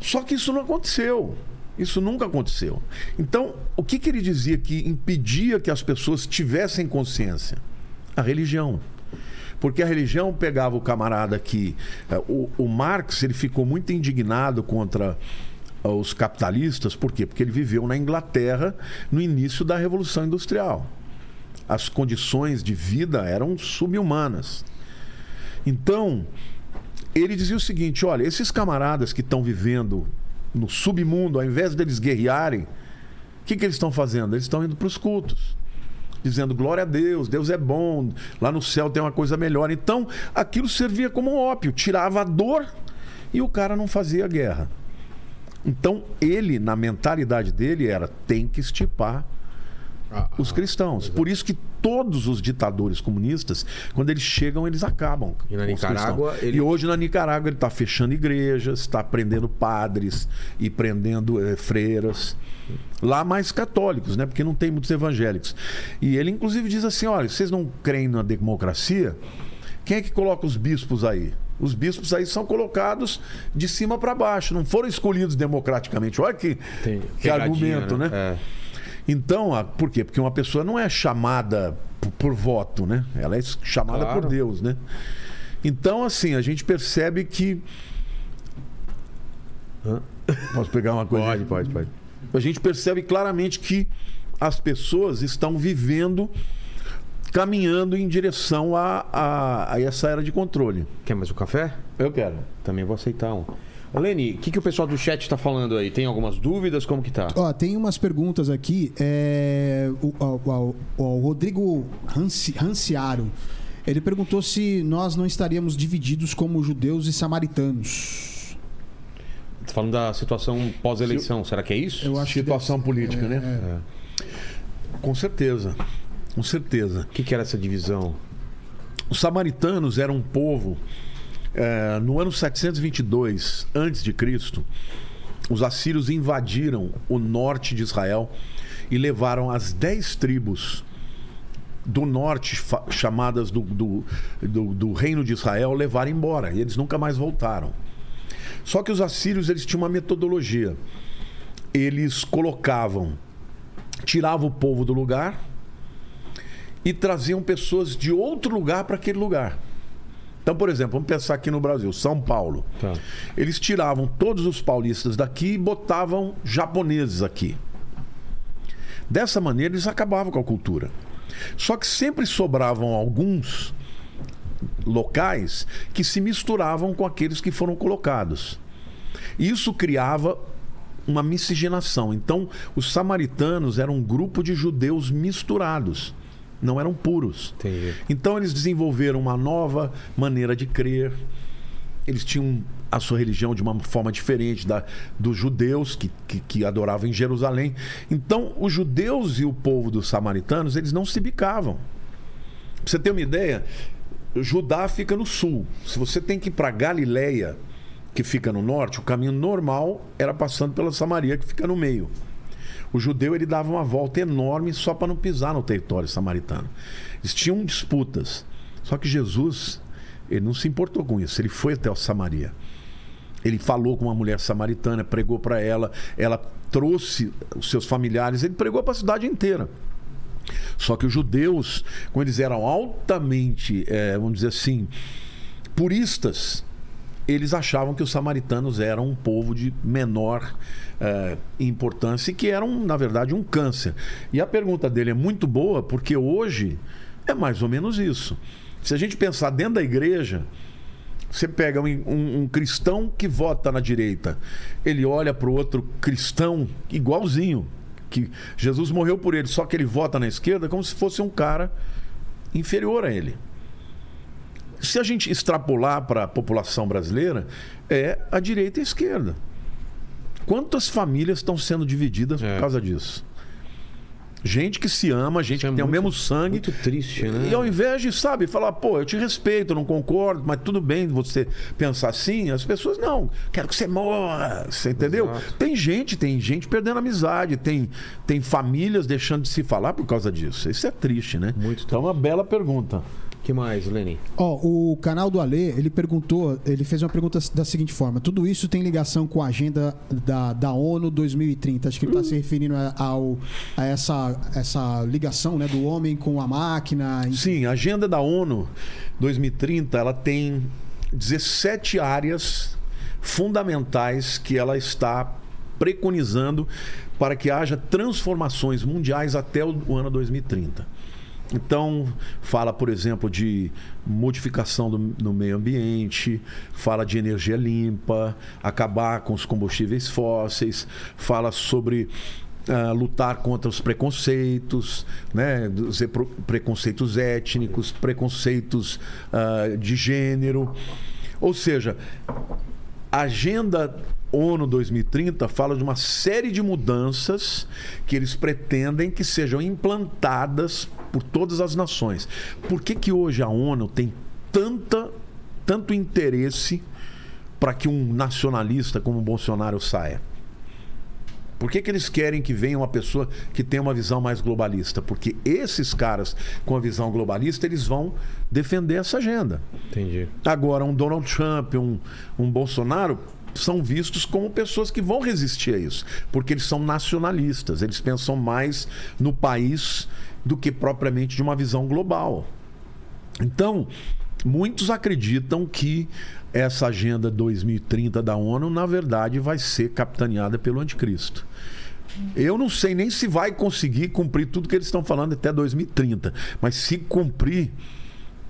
Só que isso não aconteceu. Isso nunca aconteceu. Então, o que, que ele dizia que impedia que as pessoas tivessem consciência? A religião. Porque a religião pegava o camarada que. eh, O, o Marx ele ficou muito indignado contra eh, os capitalistas, por quê? Porque ele viveu na Inglaterra no início da Revolução Industrial. As condições de vida eram subhumanas. Então, ele dizia o seguinte: olha, esses camaradas que estão vivendo no submundo, ao invés deles guerrearem, o que, que eles estão fazendo? Eles estão indo para os cultos. Dizendo glória a Deus, Deus é bom, lá no céu tem uma coisa melhor. Então, aquilo servia como ópio, tirava a dor e o cara não fazia guerra. Então, ele, na mentalidade dele, era: tem que estipar Ah, os cristãos. Por isso que todos os ditadores comunistas, quando eles chegam, eles acabam. E na Nicarágua, ele- E hoje na Nicarágua ele está fechando igrejas, está prendendo padres e prendendo eh, freiras. Lá mais católicos, né? Porque não tem muitos evangélicos. E ele, inclusive, diz assim: olha, vocês não creem na democracia? Quem é que coloca os bispos aí? Os bispos aí são colocados de cima para baixo, não foram escolhidos democraticamente. Olha que, que pegadinha, argumento, né? É. Então, a- por quê? Porque uma pessoa não é chamada por, por voto, né? Ela é chamada Claro. por Deus, né? Então, assim, a gente percebe que. Hã? Posso pegar uma coisa? Pode, pode, pode. A gente percebe claramente que as pessoas estão vivendo, caminhando em direção a, a, a essa era de controle. Quer mais um café? Eu quero. Também vou aceitar um. Leni, o que, que o pessoal do chat tá falando aí? Tem algumas dúvidas? Como que tá? Ó, tem umas perguntas aqui. É, o, o- o- o Rodrigo Hanci- Ranciaro. Ele perguntou se nós não estaríamos divididos como judeus e samaritanos. Tá falando da situação pós-eleição. Será que é isso? Eu acho que Situação deve- política, é, né? é. Com certeza. Com certeza. O que, que era essa divisão? Os samaritanos eram um povo. Eh, no ano 722 antes de Cristo, os assírios invadiram o norte de Israel e levaram as dez tribos do norte, chamadas do, do, do, do reino de Israel, levaram embora. E eles nunca mais voltaram. Só que os assírios eles tinham uma metodologia. Eles colocavam, tiravam o povo do lugar e traziam pessoas de outro lugar para aquele lugar. Então, por exemplo, vamos pensar aqui no Brasil, São Paulo. Tá. Eles tiravam todos os paulistas daqui e botavam japoneses aqui. Dessa maneira, eles acabavam com a cultura. Só que sempre sobravam alguns locais que se misturavam com aqueles que foram colocados. Isso criava uma miscigenação. Então, os samaritanos eram um grupo de judeus misturados, não eram puros. Entendi. Então eles desenvolveram uma nova maneira de crer. Eles tinham a sua religião de uma forma diferente da dos judeus que, que, que adoravam em Jerusalém. Então os judeus e o povo dos samaritanos eles não se bicavam. Pra você ter uma ideia, Judá fica no sul. Se você tem que ir para Galileia, que fica no norte, o caminho normal era passando pela Samaria, que fica no meio. O judeu ele dava uma volta enorme só para não pisar no território samaritano. Eles tinham disputas. Só que Jesus, ele não se importou com isso. Ele foi até o Samaria. Ele falou com uma mulher samaritana, pregou para ela, ela trouxe os seus familiares, ele pregou para a cidade inteira. Só que os judeus, como eles eram altamente, eh, vamos dizer assim, puristas, eles achavam que os samaritanos eram um povo de menor eh, importância e que eram, na verdade, um câncer. E a pergunta dele é muito boa, porque hoje é mais ou menos isso. Se a gente pensar dentro da igreja, você pega um, um- um cristão que vota na direita, ele olha para o outro cristão igualzinho, que Jesus morreu por ele, só que ele vota na esquerda como se fosse um cara inferior a ele. Se a gente extrapolar para a população brasileira, é a direita e a esquerda. Quantas famílias estão sendo divididas É. por causa disso? Gente que se ama, gente Isso é que tem o muito- mesmo sangue. Muito triste, né? E ao invés de, sabe, falar, pô, eu te respeito, não concordo, mas tudo bem você pensar assim, as pessoas, não, quero que você morra, você entendeu? Exato. Tem gente, tem gente perdendo amizade, tem, tem famílias deixando de se falar por causa disso. Isso é triste, né? Muito Então, é uma bela pergunta. Que mais, Lenny? Ó, o canal do Ale, ele perguntou, ele fez uma pergunta da seguinte forma: tudo isso tem ligação com a agenda da, da ONU 2030? Acho que ele está se referindo a, ao, a essa, essa ligação né, do homem com a máquina. Sim, a agenda da ONU 2030, ela tem 17 áreas fundamentais que ela está preconizando para que haja transformações mundiais até o o ano 2030. Então, fala, por exemplo, de modificação do, no meio ambiente, fala de energia limpa, acabar com os combustíveis fósseis, fala sobre ah, lutar contra os preconceitos, né, preconceitos étnicos, preconceitos ah, de gênero. Ou seja, a Agenda ONU 2030 fala de uma série de mudanças que eles pretendem que sejam implantadas por todas as nações. Por que, que hoje a ONU tem tanta, tanto interesse para que um nacionalista como o Bolsonaro saia? Por que, que eles querem que venha uma pessoa que tenha uma visão mais globalista? Porque esses caras com a visão globalista, eles vão defender essa agenda. Entendi. Agora, um Donald Trump, um, um Bolsonaro são vistos como pessoas que vão resistir a isso, porque eles são nacionalistas, eles pensam mais no país do que propriamente de uma visão global. Então, muitos acreditam que essa agenda 2030 da ONU, na verdade, vai ser capitaneada pelo anticristo. Eu não sei nem se vai conseguir cumprir tudo que eles estão falando até 2030, mas se cumprir,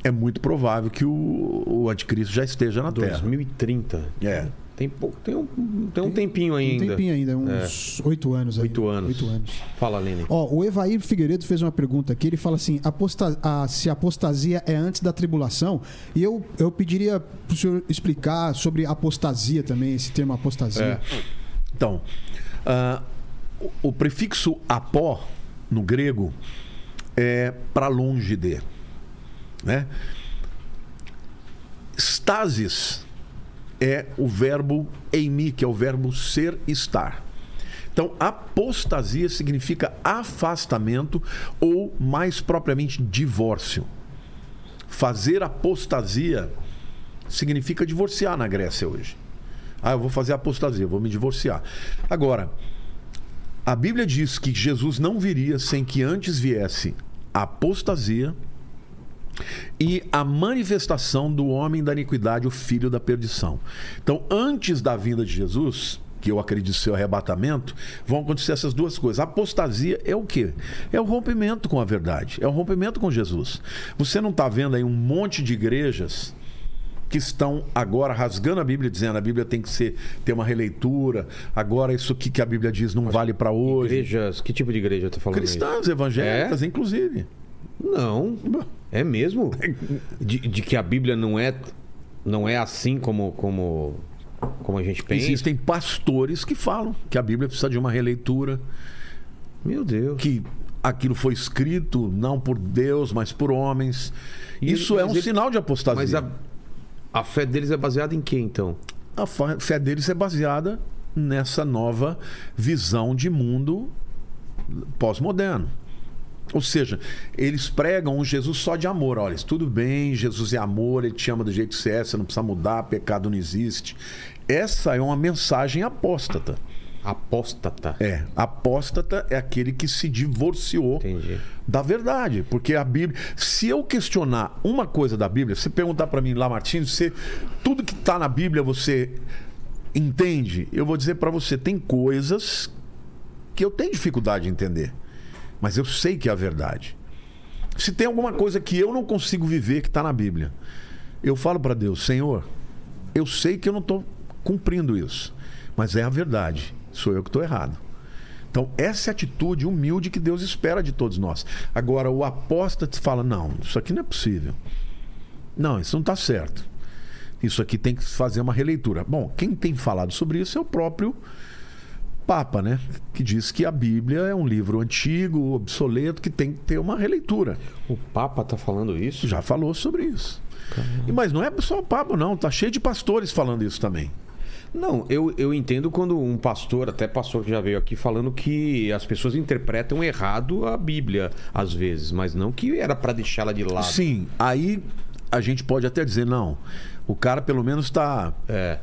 é muito provável que o, o anticristo já esteja na Terra. 2030. É. Tem, pouco, tem, um, tem um tempinho ainda. Um tempinho ainda, uns oito anos. Oito anos. Oito anos. Fala, Lenny. Ó, o Evair Figueiredo fez uma pergunta aqui. Ele fala assim: aposta- a- se a apostasia é antes da tribulação. E eu, eu pediria para o senhor explicar sobre apostasia também, esse termo apostasia. Então, ah, o, o prefixo apó, no grego, é para longe de. Né? Stasis é o verbo eimi, que é o verbo ser estar. Então, apostasia significa afastamento ou, mais propriamente, divórcio. Fazer apostasia significa divorciar na Grécia hoje. Ah, eu vou fazer apostasia, vou me divorciar. Agora, a Bíblia diz que Jesus não viria sem que antes viesse apostasia e a manifestação do homem da iniquidade, o filho da perdição. Então, antes da vinda de Jesus, que eu acredito ser o arrebatamento, vão acontecer essas duas coisas. A apostasia é o quê? É o rompimento com a verdade, é o rompimento com Jesus. Você não está vendo aí um monte de igrejas que estão agora rasgando a Bíblia, dizendo a Bíblia tem que ser ter uma releitura. Agora isso aqui que a Bíblia diz não vale para hoje. Igrejas, que tipo de igreja tá falando Cristãs, evangélicas, inclusive. isso? Não. É mesmo? (laughs) De, de que a Bíblia não é, não é assim como, como, como a gente pensa? Existem pastores que falam que a Bíblia precisa de uma releitura, Meu Deus. que aquilo foi escrito não por Deus, mas por homens. E Isso é um ele- sinal de apostasia. Mas a, a fé deles é baseada em quê, então? A fé deles é baseada nessa nova visão de mundo pós-moderno. Ou seja, eles pregam um Jesus só de amor. Olha, tudo bem, Jesus é amor, ele te ama do jeito que você é, você não precisa mudar, pecado não existe. Essa é uma mensagem apóstata. Apóstata. É, apóstata é aquele que se divorciou Entendi. da verdade, porque a Bíblia, se eu questionar uma coisa da Bíblia, se perguntar para mim lá, Martins, você tudo que está na Bíblia você entende? Eu vou dizer para você, tem coisas que eu tenho dificuldade de entender, mas eu sei que é a verdade. Se tem alguma coisa que eu não consigo viver que está na Bíblia, eu falo para Deus, Senhor, eu sei que eu não estou cumprindo isso, mas é a verdade. Sou eu que estou errado. Então, essa é a atitude humilde que Deus espera de todos nós. Agora, o apóstata fala: não, isso aqui não é possível. Não, isso não está certo. Isso aqui tem que fazer uma releitura. Bom, quem tem falado sobre isso é o próprio Papa, né? Que diz que a Bíblia é um livro antigo, obsoleto, que tem que ter uma releitura. O Papa tá falando isso? Já falou sobre isso. E, mas não é só o Papa, não. Tá cheio de pastores falando isso também. Não, eu, eu entendo quando um pastor, até pastor que já veio aqui, falando que as pessoas interpretam errado a Bíblia, às vezes, mas não que era para deixá-la de lado. Sim, aí a gente pode até dizer, não, o cara pelo menos está É.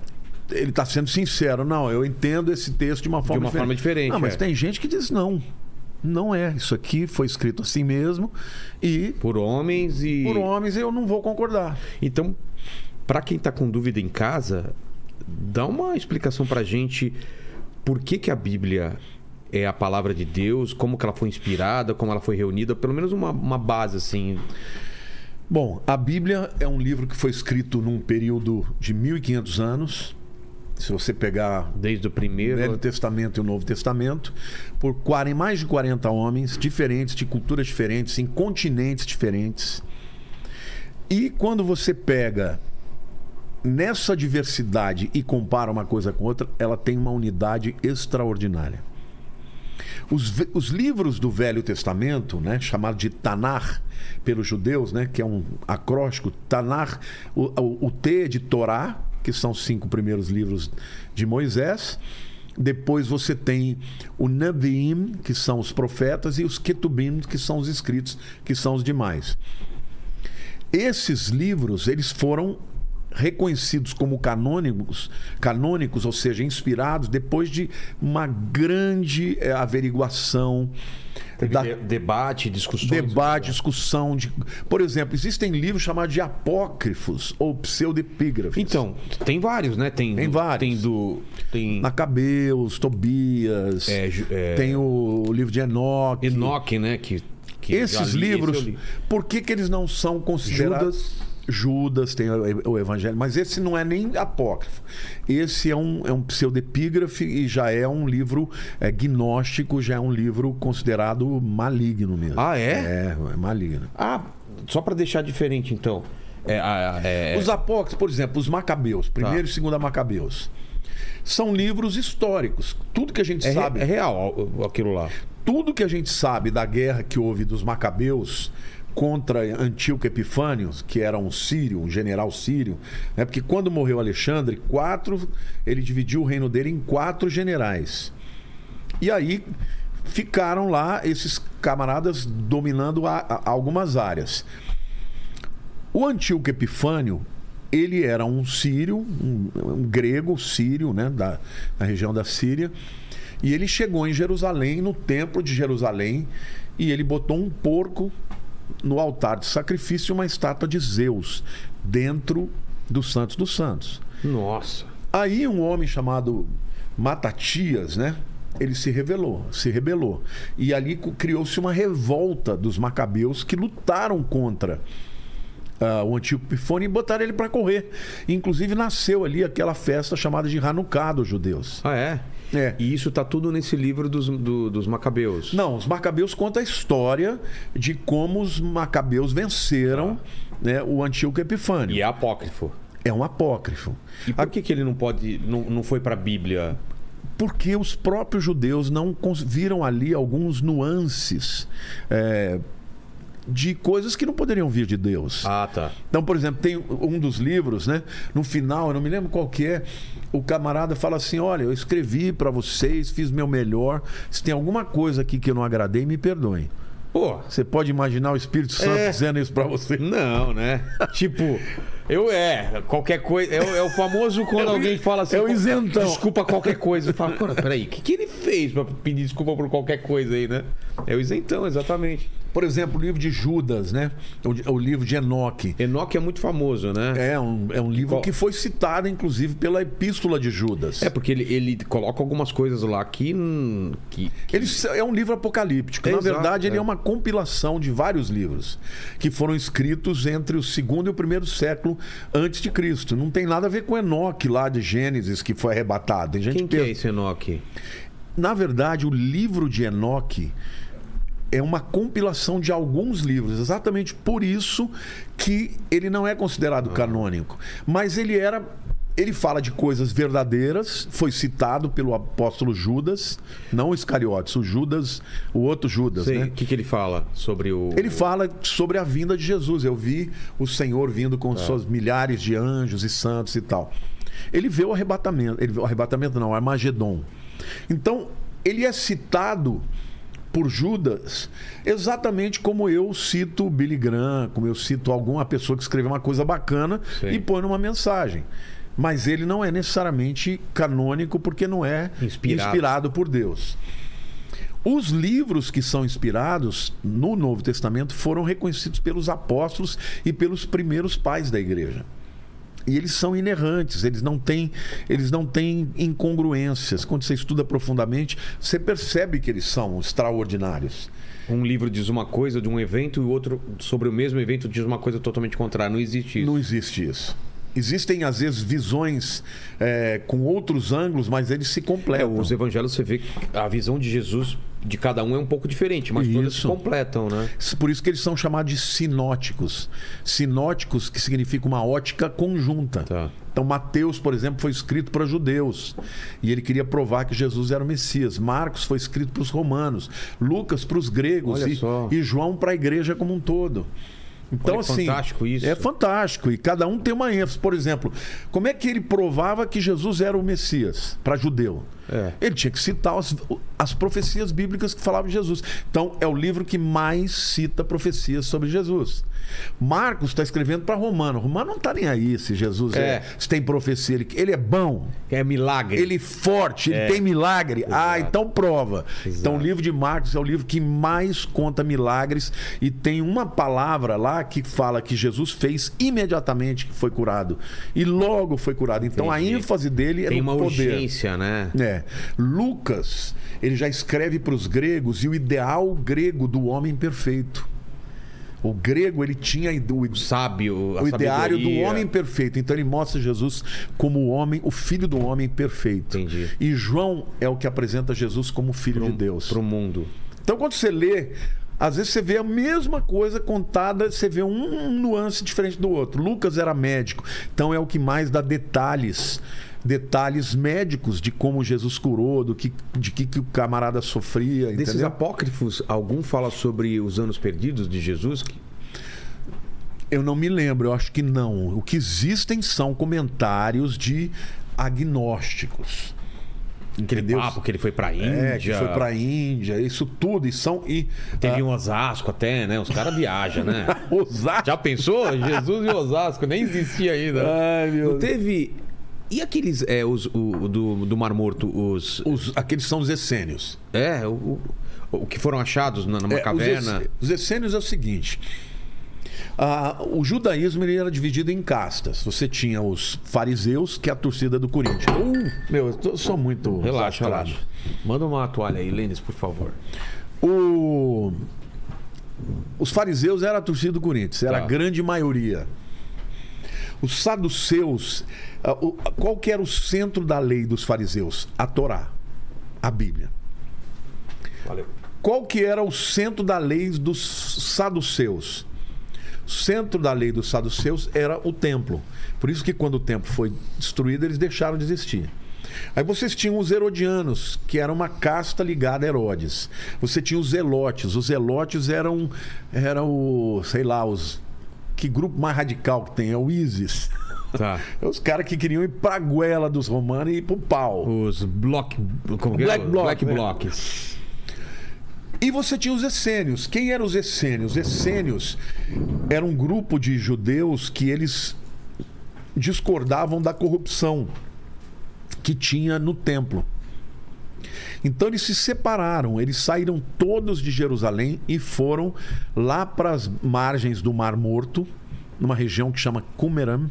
ele está sendo sincero. Não, eu entendo esse texto de uma forma uma diferente. forma diferente, Não, mas é. tem gente que diz não. Não é. Isso aqui foi escrito assim mesmo. E Por homens e. por homens eu não vou concordar. Então, para quem tá com dúvida em casa, dá uma explicação pra gente por que, que a Bíblia é a palavra de Deus, como que ela foi inspirada, como ela foi reunida, pelo menos uma, uma base assim. Bom, a Bíblia é um livro que foi escrito num período de 1500 anos. Se você pegar Desde o o primeiro. Velho Testamento e o Novo Testamento, por 40 mais de 40 homens diferentes, de culturas diferentes, em continentes diferentes. E quando você pega nessa diversidade e compara uma coisa com outra, ela tem uma unidade extraordinária. Os, os livros do Velho Testamento, né, chamado de Tanar pelos judeus, né, que é um acróstico, Tanar, o, o, o T é de Torá, que são os cinco primeiros livros de Moisés. Depois você tem o Neviim, que são os profetas, e os Ketubim, que são os escritos, que são os demais. Esses livros, eles foram reconhecidos como canônicos, canônicos, ou seja, inspirados depois de uma grande eh, averiguação Teve da de- debate, discussões. debate, discussão de, por exemplo, existem livros chamados de apócrifos ou pseudepígrafos. Então, tem vários, né? Tem, Tem do- vários. Tem do. Tem Macabeus, Tobias, É, é- tem o, o livro de Enoque. Enoque, né? Que, que Esses li, esse livros, eu li. por que, que eles não são considerados? Judas. Judas tem o, Evangelho, mas esse não é nem apócrifo. Esse é um, é um pseudepígrafe e já é um livro é, gnóstico, já é um livro considerado maligno mesmo. Ah, é? É, é maligno. Ah, só pra deixar diferente, então. É, a- é- Os apócrifos, por exemplo, os Macabeus, primeiro e segundo Macabeus, são livros históricos. Tudo que a gente é, sabe, é real aquilo lá. tudo que a gente sabe da guerra que houve dos Macabeus contra Antíoco Epifânio, que era um sírio, um general sírio, né? porque quando morreu Alexandre, quatro, ele dividiu o reino dele em quatro generais. E aí ficaram lá esses camaradas dominando a- a- algumas áreas. O Antíoco Epifânio, ele era um sírio, um, um grego sírio, né, da, da região da Síria, e ele chegou em Jerusalém, no templo de Jerusalém, e ele botou um porco no altar de sacrifício uma estátua de Zeus dentro do Santos dos Santos. Nossa. Aí um homem chamado Matatias, né? Ele se rebelou, se rebelou. E ali criou-se uma revolta dos macabeus que lutaram contra ah, o antigo Pifone e botaram ele para correr. Inclusive nasceu ali aquela festa chamada de Hanukkah dos judeus. Ah, é? É. E isso tá tudo nesse livro dos, do- dos Macabeus. Não, os macabeus contam a história de como os macabeus venceram né, o Antíoco Epifânio. E é apócrifo. É um apócrifo. E por que, que ele não pode. Não, não foi pra Bíblia? porque os próprios judeus não viram ali alguns nuances é, de coisas que não poderiam vir de Deus. Ah, tá. Então, por exemplo, tem um dos livros, né? No final, eu não me lembro qual que é, o camarada fala assim: olha, eu escrevi para vocês, fiz meu melhor. Se tem alguma coisa aqui que eu não agradei, me perdoem. Pô, Você pode imaginar o Espírito Santo É. dizendo isso para você? não, né? tipo, eu é, qualquer coisa. É, o- é o famoso quando É o- alguém fala assim. é o "Pô, isentão." Desculpa qualquer coisa. Eu falo, "Pô, peraí, o que, que ele fez pra pedir desculpa por qualquer coisa aí, né? É o isentão, exatamente. Por exemplo, o livro de Judas, né? O, o livro de Enoque. Enoque é muito famoso, né? É um, é um livro Qual- que foi citado, inclusive, pela Epístola de Judas. É, porque ele, ele coloca algumas coisas lá que. que, que- Ele é um livro apocalíptico. Na Exato, verdade, ele é. é uma compilação de vários livros que foram escritos entre o segundo e o primeiro século antes de Cristo. Não tem nada a ver com Enoque lá de Gênesis que foi arrebatado. Tem gente Quem que pensa- é esse Enoque? Na verdade, o livro de Enoque é uma compilação de alguns livros, exatamente por isso que ele não é considerado canônico. Mas ele era Ele fala de coisas verdadeiras, foi citado pelo apóstolo Judas, não o Iscariotes, o Judas, o outro Judas, Sei. né? O que, que ele fala sobre o. Ele fala sobre a vinda de Jesus. Eu vi o Senhor vindo com seus milhares de anjos e santos e tal. Ele vê o arrebatamento. Ele vê o arrebatamento, não, o Armagedon. Então, ele é citado por Judas exatamente como eu cito Billy Graham, como eu cito alguma pessoa que escreveu uma coisa bacana Sim. e põe numa mensagem. Mas ele não é necessariamente canônico porque não é Inspirado. inspirado por Deus. Os livros que são inspirados no Novo Testamento foram reconhecidos pelos apóstolos e pelos primeiros pais da igreja. E eles são inerrantes, eles não têm, eles não têm incongruências. Quando você estuda profundamente, você percebe que eles são extraordinários. Um livro diz uma coisa de um evento e o outro sobre o mesmo evento diz uma coisa totalmente contrária. Não existe isso. Não existe isso. Existem, às vezes, visões é, com outros ângulos, mas eles se É, completam. os evangelhos você vê que a visão de Jesus de cada um é um pouco diferente, mas todas se Isso. completam, né? Por isso que eles são chamados de sinóticos. Sinóticos que significa uma ótica conjunta. Tá. Então, Mateus, por exemplo, foi escrito para judeus e ele queria provar que Jesus era o Messias. Marcos foi escrito para os romanos. Lucas para os gregos. E, e João para a igreja como um todo. Então, que assim. fantástico isso. É fantástico. E cada um tem uma ênfase. Por exemplo, como é que ele provava que Jesus era o Messias para judeu? É. Ele tinha que citar as, as profecias bíblicas que falavam de Jesus. Então, é o livro que mais cita profecias sobre Jesus. Marcos está escrevendo para Romano. Romano não está nem aí se Jesus é. É. se tem profecia. Ele, ele é bom, É milagre. ele é forte, ele É. tem milagre. Ah, Exato. então prova. Exato. Então, o livro de Marcos é o livro que mais conta milagres e tem uma palavra lá que fala que Jesus fez imediatamente que foi curado. E logo foi curado. Então, a Entendi. ênfase dele é Tem no uma poder. urgência, né? É. Lucas, ele já escreve para os gregos e o ideal grego do homem perfeito. O grego, ele tinha o, Sábio, o ideário do homem perfeito. Então ele mostra Jesus como o homem, o filho do homem perfeito. Entendi. E João é o que apresenta Jesus como filho de Deus. Para o mundo. Então quando você lê, às vezes você vê a mesma coisa contada, você vê um nuance diferente do outro. Lucas era médico, então é o que mais dá detalhes. Detalhes médicos de como Jesus curou, do que, de que, que o camarada sofria. Desses entendeu? apócrifos, algum fala sobre os anos perdidos de Jesus? Eu não me lembro, eu acho que não. O que existem são comentários de agnósticos. Aquele Entendeu? papo que ele foi pra Índia. É, que foi pra Índia, isso tudo. E são. E, Teve ah, um Osasco até, né? Os caras viajam, né? (laughs) Osasco. Já pensou? Jesus e Osasco, nem existia ainda. Ai, meu Não teve. E aqueles, é, os, o, do, do Mar Morto, os. Os, aqueles são os essênios. É, o, o, que foram achados na- numa É, caverna. Os essênios é o seguinte. ah, o judaísmo ele era dividido em castas. Você tinha os fariseus, que é a torcida do Corinthians. Uh, meu, eu tô- sou muito. Relaxa, relaxa. Manda uma toalha aí, Lênis, por favor. O- Os fariseus era a torcida do Corinthians, era Tá. a grande maioria. Os saduceus, ah, o- qual que era o centro da lei dos fariseus? A Torá, a Bíblia. Valeu. Qual que era o centro da lei dos saduceus? O centro da lei dos saduceus era o templo. Por isso que quando o templo foi destruído, eles deixaram de existir. Aí vocês tinham os herodianos, que era uma casta ligada a Herodes. Você tinha os zelotes. Os zelotes eram, eram o, sei lá, os que grupo mais radical que tem? É o ISIS. Tá. (laughs) É os caras que queriam ir pra goela dos romanos e ir pro pau. Os block. Como que é? Black bloc, Black né? blocks. E você tinha os essênios. Quem eram os essênios? Os essênios era um grupo de judeus que eles discordavam da corrupção que tinha no templo. Então eles se separaram, eles saíram todos de Jerusalém e foram lá para as margens do Mar Morto, numa região que chama Qumran.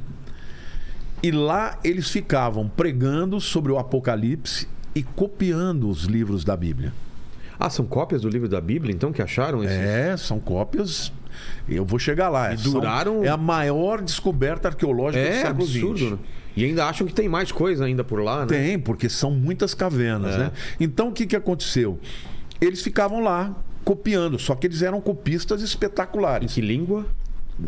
E lá eles ficavam pregando sobre o Apocalipse e copiando os livros da Bíblia. Ah, são cópias do livro da Bíblia, então, que acharam esse? É, são cópias. Eu vou chegar lá. E São- duraram- É a maior descoberta arqueológica do É século absurdo. XX. né? E ainda acham que tem mais coisa ainda por lá, né? Tem, porque são muitas cavernas, É. né? Então o que, que aconteceu? Eles ficavam lá copiando, só que eles eram copistas Em espetaculares. que língua?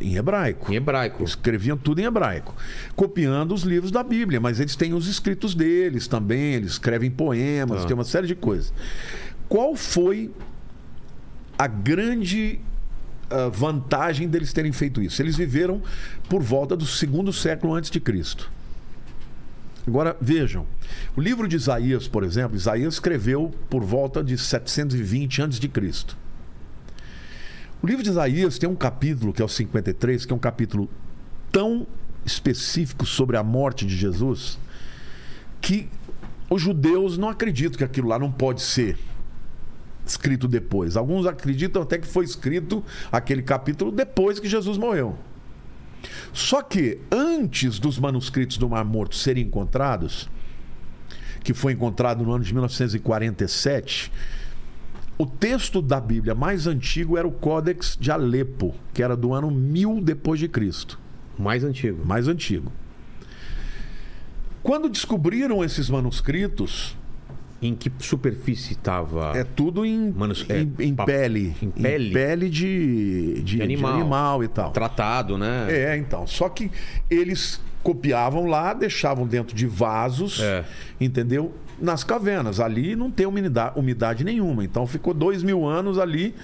Em hebraico. Em hebraico. Escreviam tudo em hebraico, copiando os livros da Bíblia, mas eles têm os escritos deles também, eles escrevem poemas, Ah. tem uma série de coisas. Qual foi a grande ah, vantagem deles terem feito isso? Eles viveram por volta do segundo século antes de Cristo. Agora, vejam, o livro de Isaías, por exemplo, Isaías escreveu por volta de 720 antes de Cristo. O livro de Isaías tem um capítulo, que é o 53, que é um capítulo tão específico sobre a morte de Jesus, que os judeus não acreditam que aquilo lá não pode ser escrito depois. Alguns acreditam até que foi escrito aquele capítulo depois que Jesus morreu. Só que antes dos manuscritos do Mar Morto serem encontrados, que foi encontrado no ano de 1947, o texto da Bíblia mais antigo era o Códex de Alepo, que era do ano 1000 depois de Cristo, Mais antigo. mais antigo. Quando descobriram esses manuscritos, Em que superfície estava? é tudo em, Manus- é, em, em pa- pele, em pele? de, de, de animal. animal e tal. Tratado, né? É, então. Só que eles copiavam lá, deixavam dentro de vasos, É. entendeu? Nas cavernas. Ali não tem umidade, umidade nenhuma. Então ficou dois mil anos ali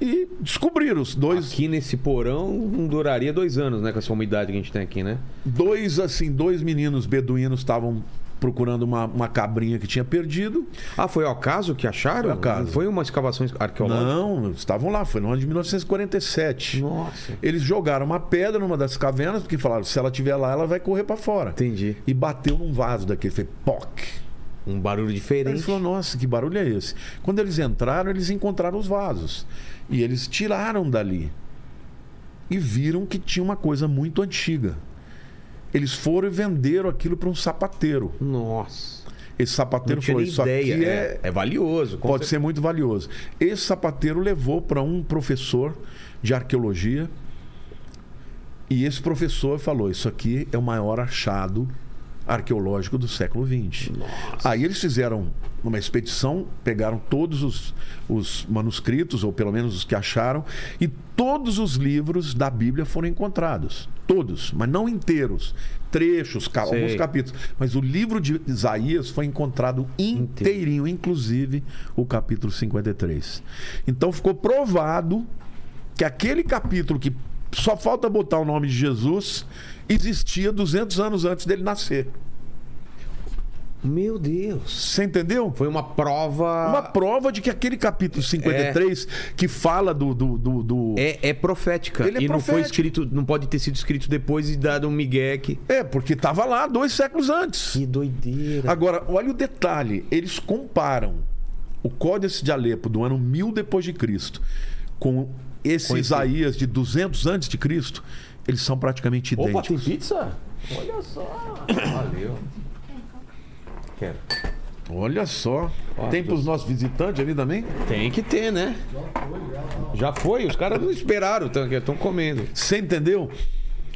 e descobriram os dois, Aqui nesse porão não duraria dois anos, né? Com essa umidade que a gente tem aqui, né? dois assim, dois meninos beduínos estavam procurando uma, uma cabrinha que tinha perdido. Ah, foi ao caso que acharam? Foi ao caso. Foi uma escavação arqueológica? Não, estavam lá, foi no ano de 1947. Nossa. Eles jogaram uma pedra numa das cavernas, porque falaram, se ela estiver lá, ela vai correr para fora. Entendi. E bateu num vaso daquele, fez POC. Um barulho diferente. Eles falaram, nossa, que barulho é esse? Quando eles entraram, eles encontraram os vasos. E eles tiraram dali. E viram que tinha uma coisa muito antiga. Eles foram e venderam aquilo para um sapateiro. Nossa. Esse sapateiro falou: Isso ideia. aqui É, é, é valioso. pode cer- ser muito valioso. Esse sapateiro levou para um professor de arqueologia. E esse professor falou: Isso aqui é o maior achado arqueológico do século XX. Aí eles fizeram uma expedição, pegaram todos os, os manuscritos, ou pelo menos os que acharam, e todos os livros da Bíblia foram encontrados. Todos, mas não inteiros. Trechos, ca- Sei. alguns capítulos. Mas o livro de Isaías foi encontrado inteirinho, inclusive o capítulo 53. Então ficou provado que aquele capítulo que só falta botar o nome de Jesus existia 200 anos antes dele nascer. Meu Deus. Você entendeu? Foi uma prova. Uma prova de que aquele capítulo 53 que fala do. do, do, do- É, é profética. Ele é e não foi escrito, não pode ter sido escrito depois e dado um migué que... É, porque estava lá dois séculos antes. Que doideira. Agora, olha o detalhe: eles comparam o Códice de Alepo do ano 1000 depois de Cristo com esse Com esse- Isaías de 200 antes de Cristo, eles são praticamente Opa, tem idênticos. pizza? Olha só. Valeu. Quero. Olha só. Tem para os dos- nossos visitantes ali também? Tem que ter, né? Já foi, os caras não esperaram, estão comendo. Você entendeu?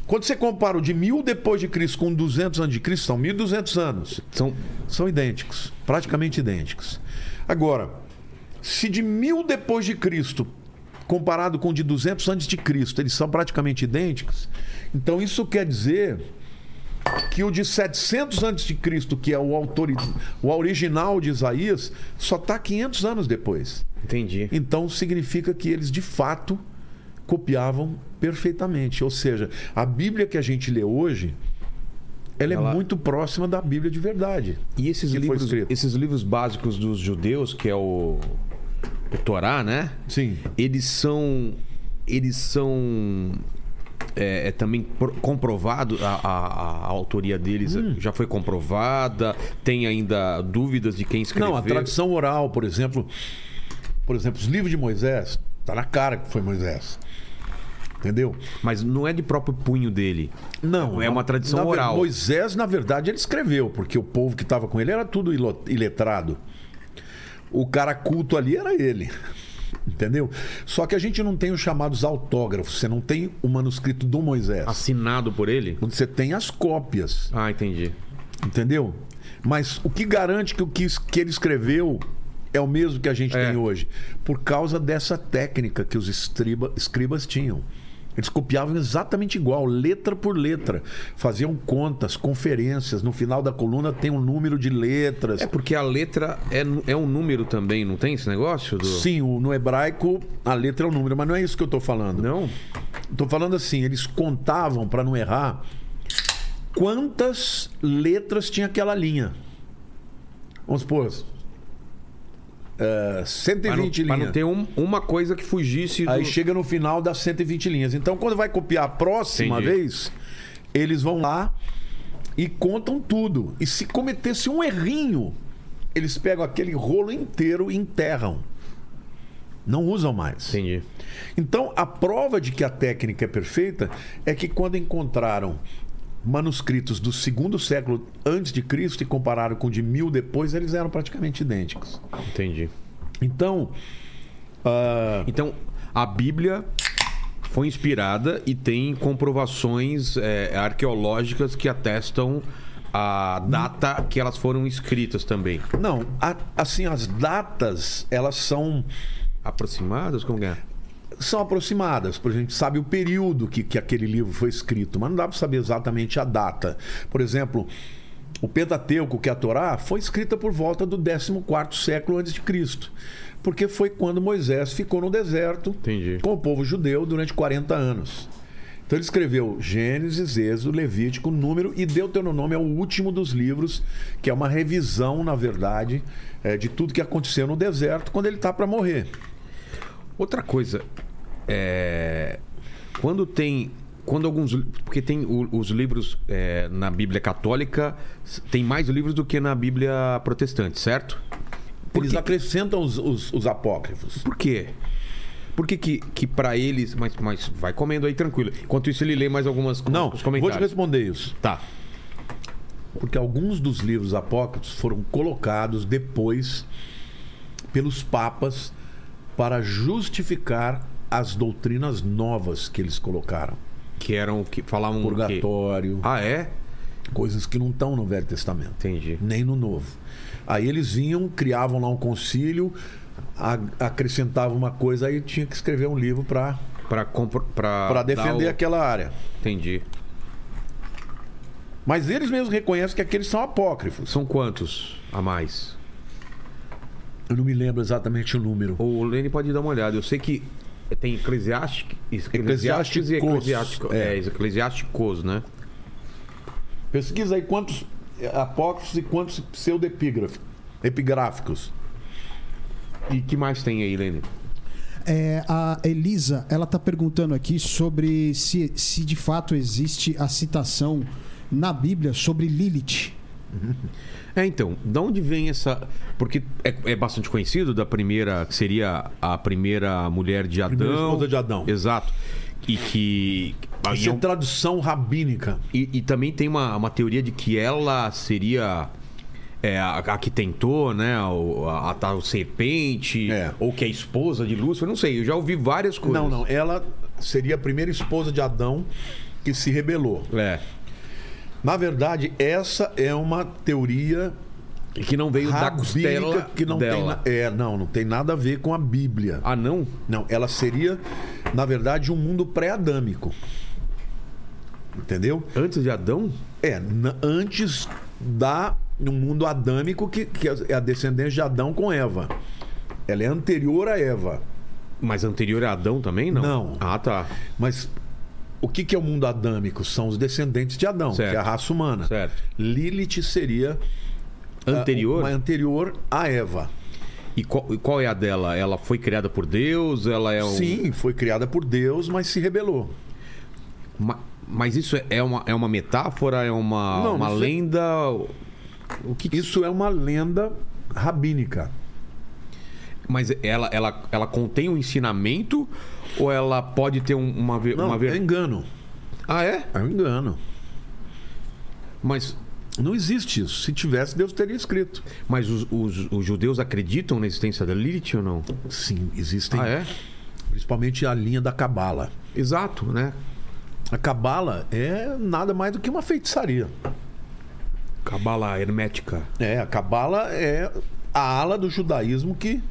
Quando você compara o de 1000 depois de Cristo com 200 antes de Cristo, são 1200 anos. São São idênticos, praticamente idênticos. Agora, se de 1000 depois de Cristo comparado com o de 200 antes de Cristo, eles são praticamente idênticos, então isso quer dizer que o de 700 antes de Cristo, que é o autor, o original de Isaías, só está 500 anos depois. Entendi. Então significa que eles de fato copiavam perfeitamente. Ou seja, a Bíblia que a gente lê hoje, ela, Ela- é muito próxima da Bíblia de verdade. E esses livros, esses livros básicos dos judeus, que é o, o Torá, né? Sim. Eles são. Eles são. É, é também pro- comprovado a, a- a autoria deles Hum. já foi comprovada tem ainda dúvidas de quem escreveu Não, a tradição oral, por exemplo, por exemplo, os livros de Moisés, tá na cara que foi Moisés. Entendeu? mas não é de próprio punho dele Não, É uma tradição na oral. Moisés, na verdade, ele escreveu, porque o povo que estava com ele era tudo iletrado. O cara culto ali era ele. Entendeu? Só que a gente não tem os chamados autógrafos. Você não tem o manuscrito do Moisés. assinado por ele Você tem as cópias. ah entendi Entendeu? Mas o que garante que o que, que ele escreveu é o mesmo que a gente É. tem hoje? Por causa dessa técnica que os estriba- escribas tinham. Eles copiavam exatamente igual, letra por letra. Faziam contas, conferências. No final da coluna tem um número de letras. É porque a letra é, é um número também, não tem esse negócio? Do... Sim, o- no hebraico a letra é o número, mas não é isso que eu estou falando. Não? Estou falando assim, eles contavam, para não errar, quantas letras tinha aquela linha. Vamos supor, é, Pra não, 120 pra linhas. não ter um- uma coisa que fugisse do... Aí chega no final das 120 linhas. Então, quando vai copiar a próxima Entendi. vez, eles vão lá e contam tudo. E se cometesse um errinho, eles pegam aquele rolo inteiro e enterram. Não usam mais. Entendi. Então, a prova de que a técnica é perfeita é que quando encontraram manuscritos do segundo século antes de Cristo e compararam com de mil depois, eles eram praticamente idênticos. Entendi. Então, ah, Então, a Bíblia foi inspirada e tem comprovações é, arqueológicas que atestam a data que elas foram escritas também. não, a- assim, as datas, elas são Aproximadas? Como é? São aproximadas, por exemplo, a gente sabe o período que, que aquele livro foi escrito, mas não dá para saber exatamente a data. Por exemplo, o Pentateuco, que é a Torá, foi escrita por volta do 14º século antes de Cristo, porque foi quando Moisés ficou no deserto Entendi. com o povo judeu durante 40 anos. Então ele escreveu Gênesis, Êxodo, Levítico, Número e Deuteronômio é o último dos livros, que é uma revisão, na verdade, eh, de tudo que aconteceu no deserto quando ele está para morrer. Outra coisa, é, quando tem. Quando alguns. Porque tem os livros é, na Bíblia Católica, tem mais livros do que na Bíblia Protestante, certo? Por Eles que- acrescentam os, os- os apócrifos. Por quê? Por que, que, que para eles. Mas, mas vai comendo aí tranquilo. Enquanto isso, ele lê mais algumas Não, os vou te comentários. responder isso. Tá. Porque alguns dos livros apócrifos foram colocados depois pelos papas para justificar as doutrinas novas que eles colocaram. Que eram. que falavam. Purgatório, Ah, é? coisas que não estão no Velho Testamento. Entendi. nem no Novo. Aí eles vinham, criavam lá um concílio, acrescentavam uma coisa, aí tinha que escrever um livro para compro- para dar defender o- aquela área. Entendi. Mas eles mesmos reconhecem que aqueles são apócrifos. São quantos a mais? Eu não me lembro exatamente o número. O Lene pode dar uma olhada. Eu sei que tem eclesiásticos, eclesiásticos e Eclesiásticos, é. É, eclesiásticos, né? Pesquisa aí quantos apócrifos e quantos pseudepígrafos, epigráficos. E que mais tem aí, Lene? É, a Elisa, ela tá perguntando aqui sobre se, se de fato existe a citação na Bíblia sobre Lilith. É, então, da onde vem essa. Porque é, é bastante conhecido da primeira. que seria a primeira mulher de Adão. Primeira esposa de Adão. Exato. E que. Isso é tradução rabínica. E, e também tem uma, uma teoria de que ela seria é, a, a que tentou, né? o- A, a tal serpente, É. ou que é esposa de Lúcifer, não sei. Eu já ouvi várias coisas. Não, não. Ela seria a primeira esposa de Adão que se rebelou. É. Na verdade, essa é uma teoria Que não veio da costela que não tem, dela. na- é, não, não tem nada a ver com a Bíblia. Ah, não? Não, ela seria, na verdade, um mundo pré-adâmico. Entendeu? Antes de Adão? É, antes da um mundo adâmico que, que é a descendência de Adão com Eva. Ela é anterior a Eva. Mas anterior a Adão também, não? Não. Ah, tá. Mas o que, que é o mundo adâmico? São os descendentes de Adão, Certo. que é a raça humana. Certo. Lilith seria ah, Anterior? uma anterior a Eva. E qual, e qual é a dela? Ela foi criada por Deus? Ela é um... Sim, foi criada por Deus, mas se rebelou. Ma- Mas isso é- é uma, é uma metáfora? É uma, Não, uma é- lenda? O que que Isso é uma lenda rabínica. Mas ela, ela, ela contém um ensinamento ou ela pode ter um- uma, ver- Não, uma é engano. Ah, é? É um engano. Mas, Não existe isso. Se tivesse, Deus teria escrito. mas os, os- os judeus acreditam na existência da Lilith ou não? Sim, existem. Ah, é? Principalmente a linha da Cabala. Exato, né? A Cabala é nada mais do que uma feitiçaria. Cabala hermética. É, a Cabala é a ala do judaísmo que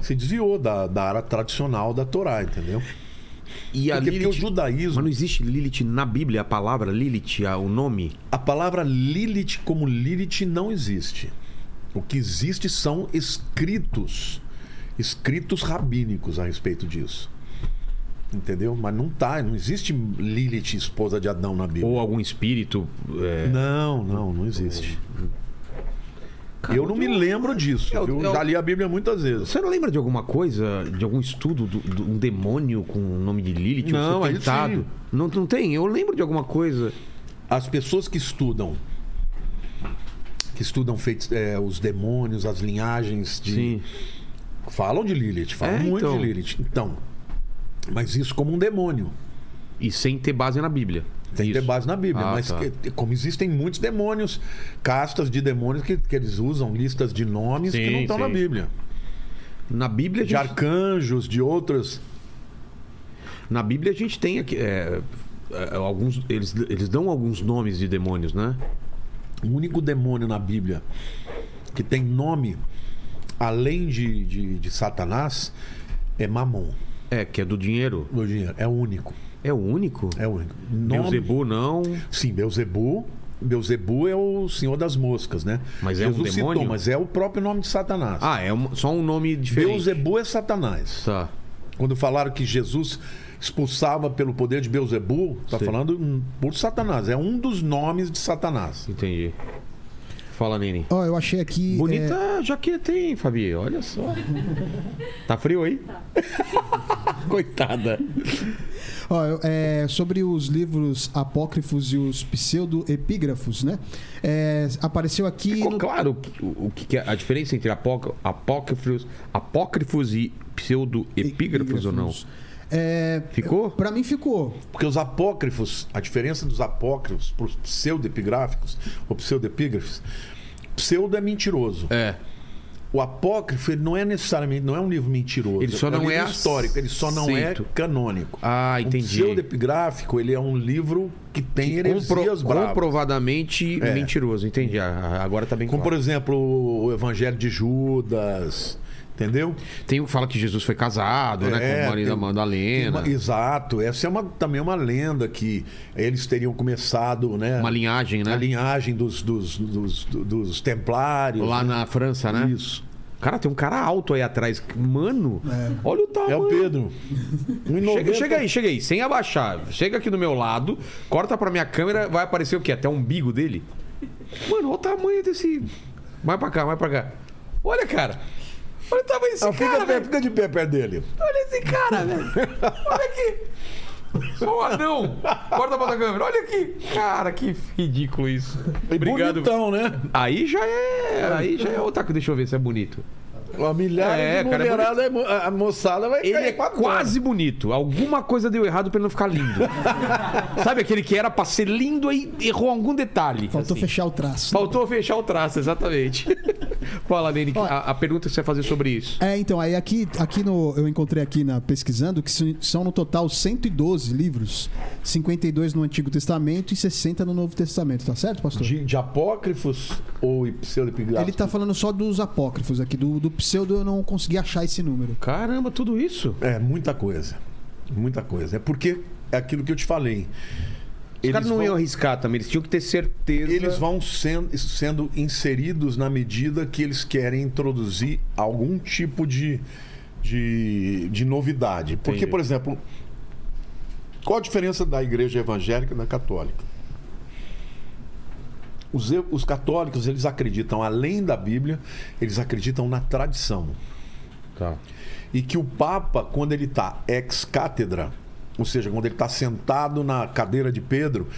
se desviou da, da área tradicional da Torá, entendeu? E a Porque, porque o Lilith... judaísmo, Mas não existe Lilith na Bíblia, a palavra Lilith, o nome? a palavra Lilith como Lilith não existe. O que existe são escritos, escritos rabínicos a respeito disso. Entendeu? Mas não tá, não existe Lilith, esposa de Adão na Bíblia. Ou algum espírito. é, Não, não, não existe. Cara, eu não me lembro disso. Eu é o- já li a Bíblia muitas vezes. Você não lembra de alguma coisa, de algum estudo de um demônio com o nome de Lilith? Não, aí sim. Não, não tem? Eu lembro de alguma coisa. As pessoas que estudam que estudam feitos, é, os demônios, as linhagens de Sim. falam de Lilith, falam É, muito então. de Lilith. Então, mas isso como um demônio. E sem ter base na Bíblia. Tem Isso. ter base na Bíblia, Ah, mas tá. que- como existem muitos demônios, castas de demônios que, que eles usam listas de nomes que Sim, não estão na. Bíblia. Na Bíblia, De gente, arcanjos, de outras. na Bíblia a gente tem aqui. é, é, alguns, eles, eles dão alguns nomes de demônios, né? O único demônio na Bíblia que tem nome além de, de, de Satanás é Mamon. É, que é do dinheiro. O dinheiro. É o único. É o único? É o único. Nome- Beuzebu não. Sim, Beuzebu. Beuzebu é o senhor das moscas, né? Mas é um Jesus demônio? citou, mas é o próprio nome de Satanás. Ah, é um- só um nome diferente. Beuzebu é Satanás. Tá. Quando falaram que Jesus expulsava pelo poder de Beuzebu, está Sim. falando hum, por Satanás. É um dos nomes de Satanás. Entendi. Fala, Nene. Ó, eu achei aqui. Bonita é, jaqueta, hein, Fabi? Olha só. Tá frio aí? (laughs) Coitada. Ó, é, sobre os livros apócrifos e os pseudo-epígrafos, né? É, apareceu aqui. Ficou no- claro o, o que é a diferença entre apó- apócrifos, apócrifos e pseudo-epígrafos ou não? É, Ficou? Pra mim ficou. Porque os apócrifos, a diferença dos apócrifos para os pseudoepigráficos ou pseudepígrafos, pseudo é mentiroso. É. O apócrifo ele não é necessariamente, não é um livro mentiroso. Ele só é um não livro é histórico, ele só não é canônico. Ah, O entendi. pseudepigráfico, ele é um livro que tem heresias Compro- bravas. comprovadamente É. mentiroso, entendi. Ah, Agora tá bem Como, por claro. exemplo, o Evangelho de Judas, entendeu? Tem um que fala que Jesus foi casado, né? Com É, o marido da tem- Madalena. Uma- exato. Essa é uma, também uma lenda que eles teriam começado, né? Uma linhagem, né? A linhagem dos, dos, dos, dos templários. Lá né? na França, né? Isso. Cara, tem um cara alto aí atrás. Mano, olha o tamanho. É o Pedro. Chega, chega aí, chega aí, sem abaixar. Chega aqui do meu lado, corta pra minha câmera, vai aparecer o quê? Até o umbigo dele? Mano, olha o tamanho desse. Vai pra cá, vai pra cá. Olha, cara. Olha o tamanho desse Ah, fica, cara, pé, velho. fica de pé perto dele. Olha esse cara, velho. Olha aqui. Só um anão. Corta pra câmera. Olha aqui. Cara, que ridículo isso. Obrigado. Bonitão, né? Aí já é. Aí já é coisa. Deixa eu ver se é bonito. Uma milhar É, de cara, é mulherada, é a moçada vai Ele cair é quase bonito. Alguma coisa deu errado pra ele não ficar lindo. (laughs) Sabe aquele que era pra ser lindo aí errou algum detalhe. Faltou assim. fechar o traço. Faltou fechar o traço, exatamente. (laughs) Fala, que- a, a pergunta que você vai fazer sobre isso. É, então, aí aqui, aqui no, eu encontrei aqui na pesquisando que são- são no total 112 livros, 52 no Antigo Testamento e 60 no Novo Testamento, tá certo, pastor? De, de apócrifos ou pseudepigráficos? Ele tá falando só dos apócrifos aqui, do, do pseudo eu não consegui achar esse número. Caramba, tudo isso. É, muita coisa. Muita coisa. É porque é aquilo que eu te falei. Os caras não vão- iam arriscar também, eles tinham que ter certeza. eles vão sendo, sendo inseridos na medida que eles querem introduzir algum tipo de, de, de novidade. Porque, Entendi. por exemplo, qual a diferença da igreja evangélica e da católica? Os, os católicos, eles acreditam, além da Bíblia, eles acreditam na tradição. Tá. E que o Papa, quando ele está ex-cátedra, ou seja, quando ele está sentado na cadeira de Pedro,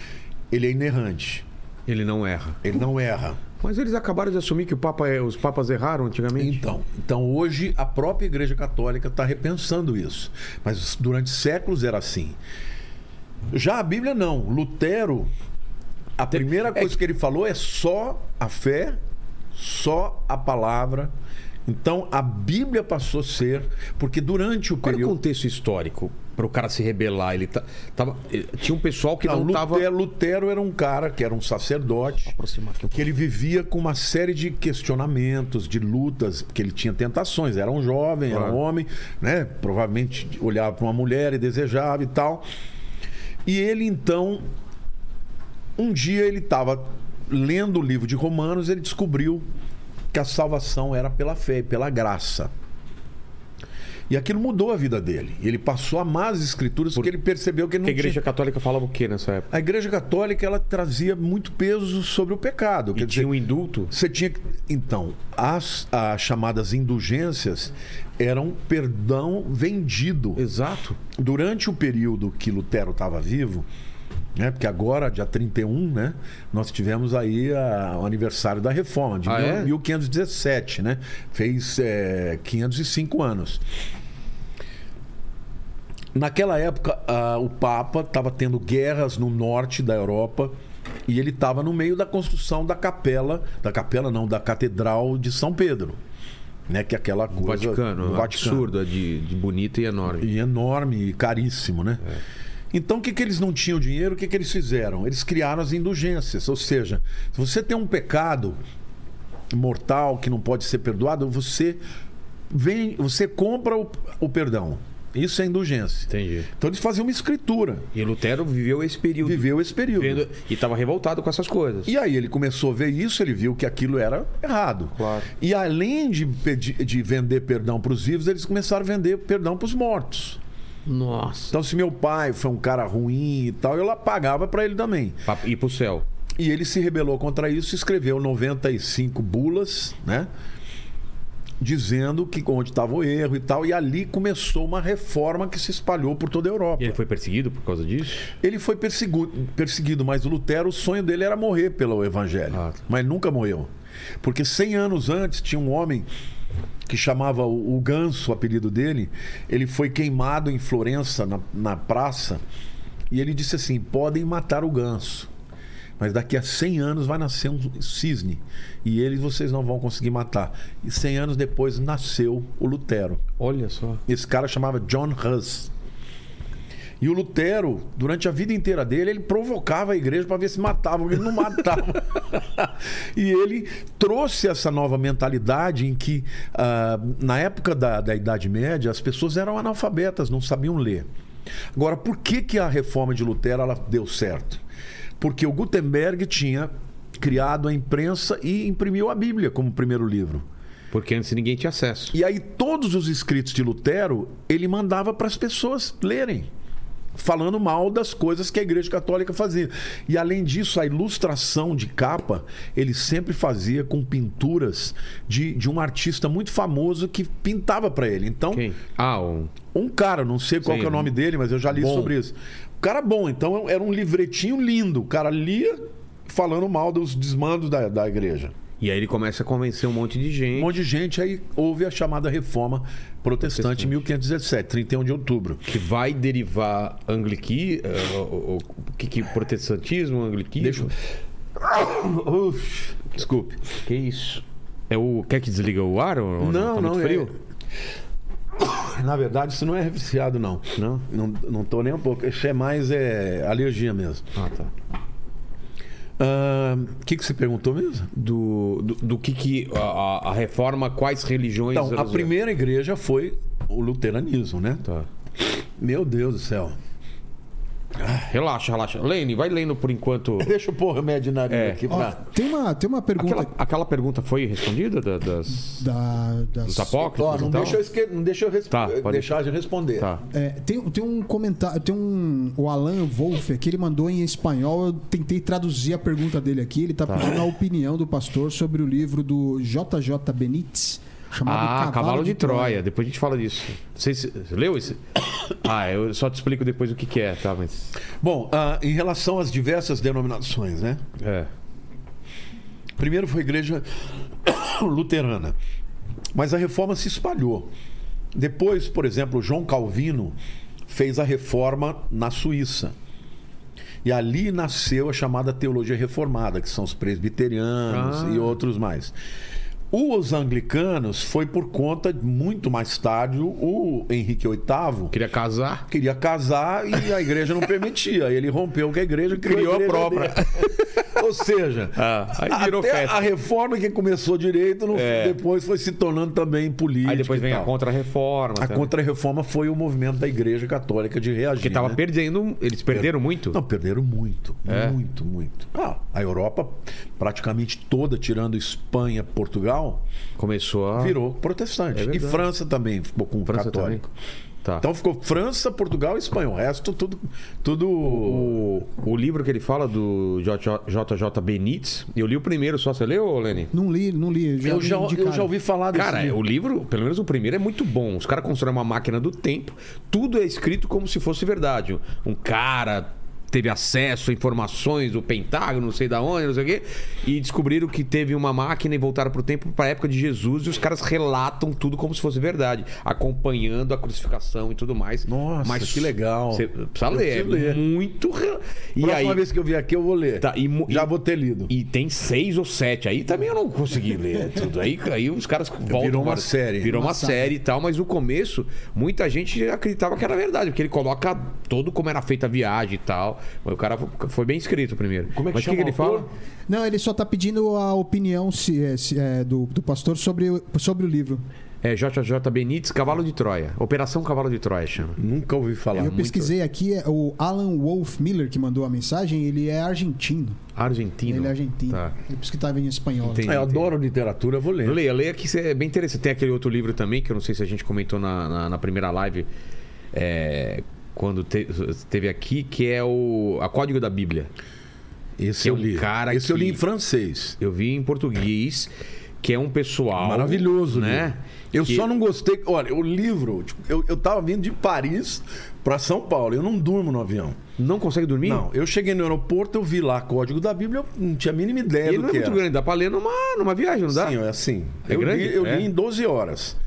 ele é inerrante. Ele não erra. Ele não erra. Mas eles acabaram de assumir que o Papa, é- os papas erraram antigamente. Então, então hoje a própria Igreja Católica está repensando isso. Mas durante séculos era assim. Já a Bíblia não. Lutero, a primeira coisa que ele falou é só a fé, só a palavra. Então a Bíblia passou a ser, porque durante o Qual era o período. contexto histórico? Para o cara se rebelar. Ele ta- tava, eh, tinha um pessoal que não, estava. Lutero, Lutero era um cara que era um sacerdote, um que ele vivia com uma série de questionamentos, de lutas, porque ele tinha tentações. Era um jovem, era Claro. um homem, né? Provavelmente olhava para uma mulher e desejava e tal. E ele então, um dia ele estava lendo o livro de Romanos, ele descobriu que a salvação era pela fé, pela graça. E aquilo mudou a vida dele. Ele passou a amar as escrituras porque ele percebeu que ele não Porque a igreja tinha... católica falava o que nessa época? A igreja católica ela trazia muito peso sobre o pecado. E tinha um indulto? você tinha que. Então, as, as chamadas indulgências eram perdão vendido. Exato. Durante o período que Lutero estava vivo, né, porque agora, dia 31, né, nós tivemos aí a- o aniversário da reforma, de Ah, mil- é? 1517, né? Fez é, 505 anos. Naquela época, ah, o Papa estava tendo guerras no norte da Europa e ele estava no meio da construção da capela, da capela não, da Catedral de São Pedro, né? Que é aquela O coisa Vaticano. do um absurdo, é de, de bonita e enorme. e enorme e caríssimo, né? Então, o que, que eles não tinham dinheiro? O que, que eles fizeram? Eles criaram as indulgências. Ou seja, se você tem um pecado mortal que não pode ser perdoado, você vem, você compra o, o perdão. Isso é indulgência. Entendi. Então, eles faziam uma escritura. E Lutero viveu esse período. Viveu esse período. vendo- e estava revoltado com essas coisas. E aí ele começou a ver isso, ele viu que aquilo era errado. Claro. E além de, de vender perdão para os vivos, eles começaram a vender perdão para os mortos. Nossa. Então, se meu pai foi um cara ruim e tal, eu pagava para ele também. Pra ir pro céu. E ele se rebelou contra isso, escreveu 95 bulas, né? Dizendo que onde estava o erro e tal. E ali começou uma reforma que se espalhou por toda a Europa. E ele foi perseguido por causa disso? Ele foi perseguido, perseguido, mas o Lutero, o sonho dele era morrer pelo Evangelho. Ah. Mas ele nunca morreu. Porque 100 anos antes tinha um homem que chamava o, o Ganso, o apelido dele. Ele foi queimado em Florença, na, na praça. E ele disse assim: podem matar o ganso. Mas daqui a 100 anos vai nascer um cisne. E ele vocês não vão conseguir matar. E 100 anos depois nasceu o Lutero. Olha só. Esse cara chamava John Hus. E o Lutero, durante a vida inteira dele, ele provocava a igreja para ver se matava, porque ele não matava. (laughs) e ele trouxe essa nova mentalidade em que, ah, na época da, da Idade Média, as pessoas eram analfabetas, não sabiam ler. Agora, por que, que a reforma de Lutero ela deu certo? Porque o Gutenberg tinha criado a imprensa e imprimiu a Bíblia como primeiro livro. Porque antes ninguém tinha acesso. E aí todos os escritos de Lutero, ele mandava para as pessoas lerem, falando mal das coisas que a Igreja Católica fazia. E além disso, a ilustração de capa, ele sempre fazia com pinturas de, de um artista muito famoso que pintava para ele. Então, Quem? Ah, um. um cara, não sei qual Sim, que é o nome dele, mas eu já li bom. sobre isso. Um cara bom, então era um livretinho lindo. O cara lia falando mal dos desmandos da, da igreja. E aí ele começa a convencer um monte de Um gente. monte de gente aí houve a chamada reforma protestante em 1517, 31 de outubro. Que vai derivar angliqui, eh, o, que, que protestantismo, angliquismo. Deixa eu- Desculpe. Que isso? É o. Quer que desliga o ar? Ou ou Não, Tá não, muito é- frio? (coughs) Na verdade, isso não é viciado, não. Não? Não, não tô nem um pouco. Isso é mais é, alergia mesmo. Ah, tá. O que, que você perguntou mesmo? Do, do, do que que. A, a- reforma, quais religiões. Então, a primeira igreja foi o luteranismo, né? Tá. Meu Deus do céu. Relaxa, relaxa. Lene, vai lendo por enquanto. (laughs) Deixa eu pôr o remédio na É. aqui Ó, pra... tem, uma, tem uma pergunta Aquela, aquela pergunta foi respondida da- das, da, das, dos apócrifos? Ó, não, deixa eu esque... não deixa eu res- Tá, pode deixar de responder. Tá. É, tem, tem um comentário, tem um. O Alan Wolff que ele mandou em espanhol. Eu tentei traduzir a pergunta dele aqui. Ele tá, pedindo a opinião do pastor sobre o livro do JJ Benítez, chamado Ah, Cavalo, de, Troia. Depois a gente fala disso. Você, leu esse? Ah, eu só te explico depois o que, que é, tá? Mas. Bom, ah, em relação às diversas denominações, né? É. Primeiro foi a igreja (coughs) luterana. Mas a reforma se espalhou. Depois, por exemplo, João Calvino fez a reforma na Suíça. E ali nasceu a chamada teologia reformada, que são os presbiterianos Ah. e outros mais. Os anglicanos foi por conta, muito mais tarde, o Henrique VIII Queria casar. queria casar e a igreja não permitia. Ele rompeu com a igreja criou, Criou a igreja própria. dele. (laughs) Ou seja, Ah, aí virou até festa. a reforma que começou direito, É. depois foi se tornando também política. Aí depois vem a contra-reforma. A contra-reforma foi o movimento da igreja católica de reagir. Porque tava né? perdendo. Eles perderam muito? Não, perderam muito, É? muito, muito. Ah, a Europa, praticamente toda, tirando Espanha, Portugal, Começou a. virou protestante. É e. França também ficou com França católico. também. Tá. Então ficou França, Portugal e Espanha. O resto, tudo. tudo... O, o livro que ele fala do JJ Benítez, eu li o primeiro só. Você leu, Lenny? Não li, não li. Eu já, eu já ouvi falar desse Cara, livro. o livro, pelo menos o primeiro, é muito bom. Os caras constroem uma máquina do tempo, tudo é escrito como se fosse verdade. Um cara teve acesso a informações do Pentágono, não sei da onde, não sei o quê, e descobriram que teve uma máquina e voltaram pro tempo para a época de Jesus e os caras relatam tudo como se fosse verdade, acompanhando a crucificação e tudo mais. Nossa, Mas que legal. Você precisa ler, ler. é muito real. E Próxima aí vez que eu vier aqui, eu vou ler. Tá, e já e- vou ter lido. e tem seis ou sete. Aí também eu não consegui ler tudo. Aí, aí os caras voltam. Virou uma agora. série. Virou uma, Uma série e tal, mas no começo, muita gente acreditava que era verdade, porque ele coloca todo como era feita a viagem e tal. Mas o cara foi bem escrito primeiro. Como é que mas o chama que, ele fala? Não, ele só tá pedindo a opinião se, é, se, é, do, do pastor sobre, o- sobre o livro. É JJ Benítez, Cavalo de Troia. Operação Cavalo de Troia chama. Nunca ouvi falar. eu Muito- pesquisei aqui, é o Alan Wolf Miller que mandou a mensagem, ele é argentino. Argentino. Ele é argentino. Tá. É por isso que tava em espanhol. Entendi. É, eu adoro literatura, eu vou ler. Leia, leia que é bem interessante. Tem aquele outro livro também, que eu não sei se a gente comentou na, na, na primeira live, é, quando te- teve aqui, que é o A Código da Bíblia. Esse Que é eu um li. cara Esse eu li em francês. Eu vi em português, que é um pessoal. Maravilhoso, né? Eu Que- só não gostei. Olha, o livro, tipo, eu, eu tava vindo de Paris pra São Paulo. Eu não durmo no avião. Não consegue dormir? Não, eu cheguei no aeroporto, eu vi lá Código da Bíblia, eu não tinha a mínima ideia Ele do não é que muito era. grande, dá pra ler numa, numa viagem, não dá? Sim, é assim. É eu grande? li, eu É. li em 12 horas.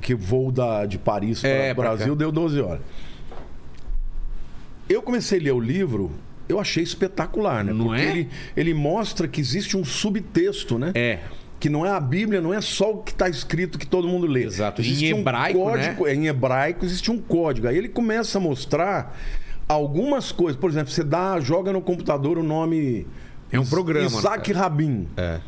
Que voo da, de Paris para É, Brasil deu 12 horas. Eu comecei a ler o livro, eu achei espetacular, né? Não Porque é? ele, ele mostra que existe um subtexto, né? É. Que não é a Bíblia, não é só o que está escrito que todo mundo lê. Exato. Existe Em um hebraico, código, é, Em hebraico existe um código. Aí ele começa a mostrar algumas coisas. Por exemplo, você dá, joga no computador o nome. É um programa, Isaac né? Rabin. É.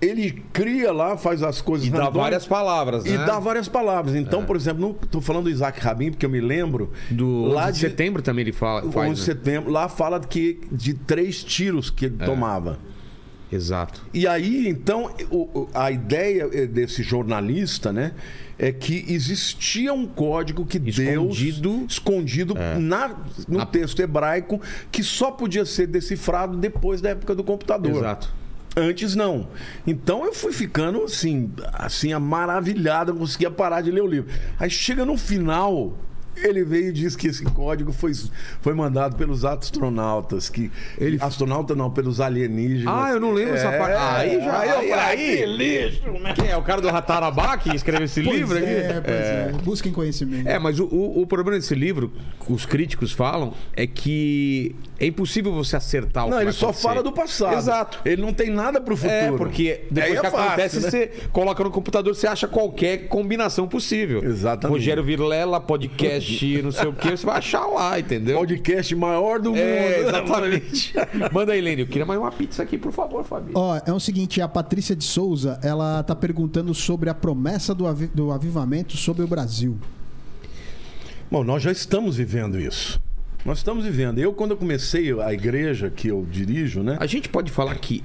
Ele cria lá, faz as coisas. E dá várias palavras, né? E dá várias palavras. Então, por exemplo, não tô falando do Isaac Rabin, porque eu me lembro. Do lá 11 de setembro também ele fala. 11 Faz, de né? setembro, lá fala que de três tiros que ele É. tomava. Exato. E aí, então, a ideia eh, desse jornalista, né, é que existia um código que Escondido. É. Deus escondido na, no Na- texto hebraico que só podia ser decifrado depois da época do computador. Exato. Antes não. Então eu fui ficando assim, assim, maravilhado, não conseguia parar de ler o livro. Aí chega no final, ele veio e diz que esse código foi, foi mandado pelos astronautas, que Ele- astronauta não, pelos alienígenas. Ah, eu não lembro essa É, parte. Aí já. aí Aí, aí, que lixo, né? Quem é? O cara do Ratarabá que escreveu esse Pois livro aqui? é, pois é. Busquem conhecimento. É, mas o, o, o problema desse livro, os críticos falam, é que é impossível você acertar o Não, que ele vai só acontecer. fala do passado. Exato. Ele não tem nada pro futuro. É, porque depois é que fácil, acontece, né? você coloca no computador, você acha qualquer combinação possível. Exatamente. Rogério Virlela, podcast, (laughs) não sei o que, você vai achar lá, entendeu? Podcast maior do mundo. É, (laughs) exatamente. Manda aí, Lênin. Eu queria mais uma pizza aqui, por favor, Fabio. Ó, é o seguinte, a Patrícia de Souza, ela tá perguntando sobre a promessa do, avi- do avivamento sobre o Brasil. Bom, nós já estamos vivendo isso. Nós estamos vivendo. Eu, quando eu comecei a igreja que eu dirijo, né? A gente pode falar que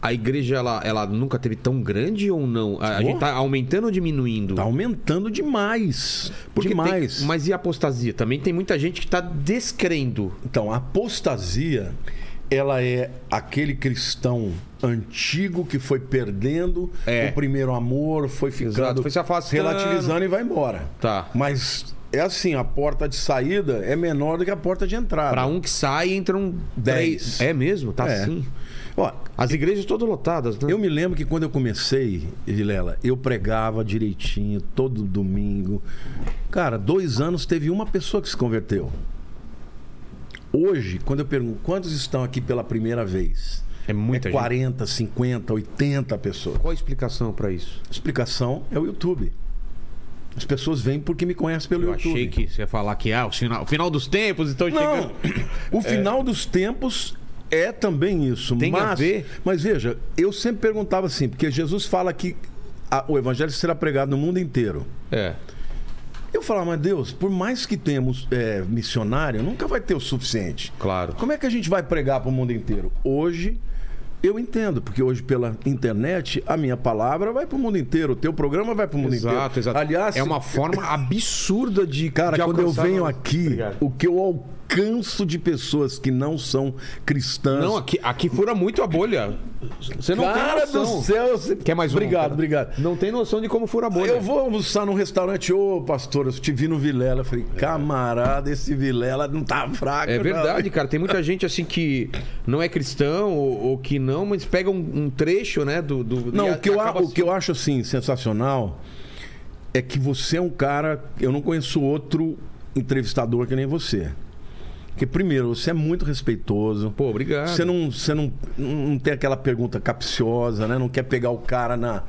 a igreja, ela, ela nunca teve tão grande ou não? A, gente tá aumentando ou diminuindo? Tá aumentando demais. Porque demais. tem- mas e a apostasia? Também tem muita gente que tá descrendo. Então, a apostasia, ela é aquele cristão antigo que foi perdendo É. o primeiro amor, foi ficando Exato, foi se afastando. relativizando e vai embora. Tá. Mas é assim, a porta de saída é menor do que a porta de entrada. Pra um que sai, entram Dez. três. É mesmo? Tá É. assim. Ó, As igrejas todas lotadas, né? Eu me lembro que quando eu comecei, Vilela, eu pregava direitinho, todo domingo. Cara, dois anos teve uma pessoa que se converteu. Hoje, quando eu pergunto quantos estão aqui pela primeira vez, É muita é gente. 40, 50, 80 pessoas. Qual a explicação pra isso? Explicação é o YouTube. As pessoas vêm porque me conhecem pelo Eu YouTube. achei que você ia falar que ah, o final, o final dos tempos, então chegando. o final dos tempos é também isso. Tem a mas, ver? Mas veja, eu sempre perguntava assim, porque Jesus fala que a- o evangelho será pregado no mundo inteiro. É. Eu falava, mas Deus, por mais que tenhamos é, missionário, nunca vai ter o suficiente. Claro. Como é que a gente vai pregar para o mundo inteiro? Hoje, eu entendo, porque hoje pela internet, a minha palavra vai para o mundo inteiro, o teu programa vai para o mundo inteiro. Exato, exato. Aliás, é uma forma (laughs) absurda de. Cara, de quando eu venho aqui, Obrigado. o que eu alcanço de pessoas que não são cristãs. Não, aqui, aqui fura muito a bolha. Você não cara tem noção. do céu. Você... Quer mais um? Obrigado, cara? obrigado. Não tem noção de como fura a bolha. Eu vou almoçar num restaurante, ô pastor, eu te vi no Vilela. Eu falei, camarada, esse Vilela não tá fraco. É não." verdade, cara. Tem muita gente assim que não é cristão ou, ou que não, mas pega um, um trecho, né? Do, do Não, o que, eu, a- acaba o que eu acho assim sensacional é que você é um cara. Eu não conheço outro entrevistador que nem você. Porque, primeiro, você é muito respeitoso. Pô, obrigado. Você não, você não, não tem aquela pergunta capciosa, né? Não quer pegar o cara na.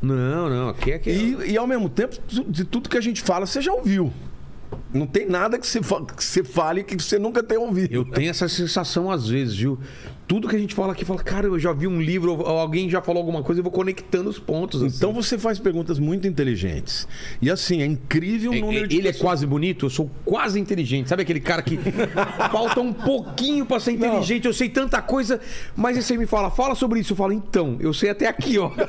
Não, não. Aqui é que. E, e ao mesmo tempo, de tudo que a gente fala, você já ouviu. Não tem nada que você, que você fale que você nunca tenha ouvido. Eu tenho essa sensação às vezes, viu? Tudo que a gente fala aqui, fala, cara, eu já vi um livro, ou alguém já falou alguma coisa, eu vou conectando os pontos. assim. Então você faz perguntas muito inteligentes. E assim, é incrível o É, número é, de ele é pessoas- quase bonito, eu sou quase inteligente. Sabe aquele cara que (laughs) falta um pouquinho pra ser inteligente? Eu sei tanta coisa, mas aí você me fala, fala sobre isso. Eu falo, então, eu sei até aqui, ó. (laughs)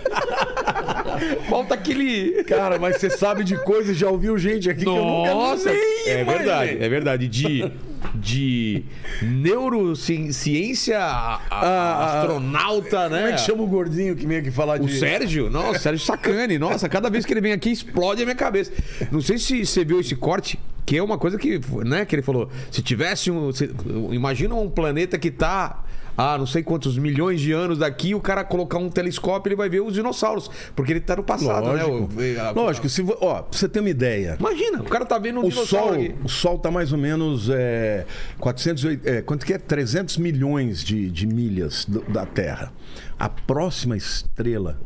falta aquele. Cara, mas você sabe de coisas, já ouviu gente aqui que eu nunca Nossa! É verdade, é verdade. De, de neurociência a- a- Ah, astronauta, né? Como é que chama o gordinho que vem aqui falar O de. Sérgio? Nossa, Sérgio Sacani. Nossa, cada vez que ele vem aqui explode a minha cabeça. Não sei se você viu esse corte, que é uma coisa que, né, que ele falou. Se tivesse um. se- imagina um planeta que tá a não sei quantos milhões de anos daqui, o cara colocar um telescópio, ele vai ver os dinossauros. Porque ele tá no passado, Lógico. né? O- Lógico, se, ó, pra você ter uma ideia. Imagina, o cara tá vendo um O Sol, aqui. o Sol tá mais ou menos é, 408, é, quanto que é? 300 milhões de, de milhas do- da Terra. A próxima estrela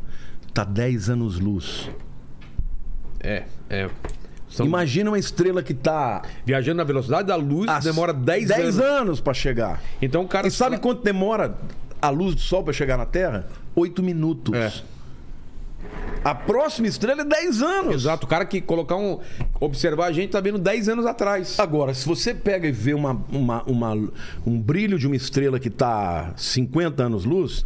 tá 10 anos luz. É, é. São- Imagina uma estrela que tá Viajando na velocidade da luz, a demora 10, 10 anos. anos para chegar. Então cara. E sabe quanto demora a luz do Sol para chegar na Terra? 8 minutos. É. A próxima estrela é 10 anos. Exato, o cara que colocar um. Observar a gente tá vendo 10 anos atrás. Agora, se você pega e vê uma, uma- uma- um brilho de uma estrela que está 50 anos luz,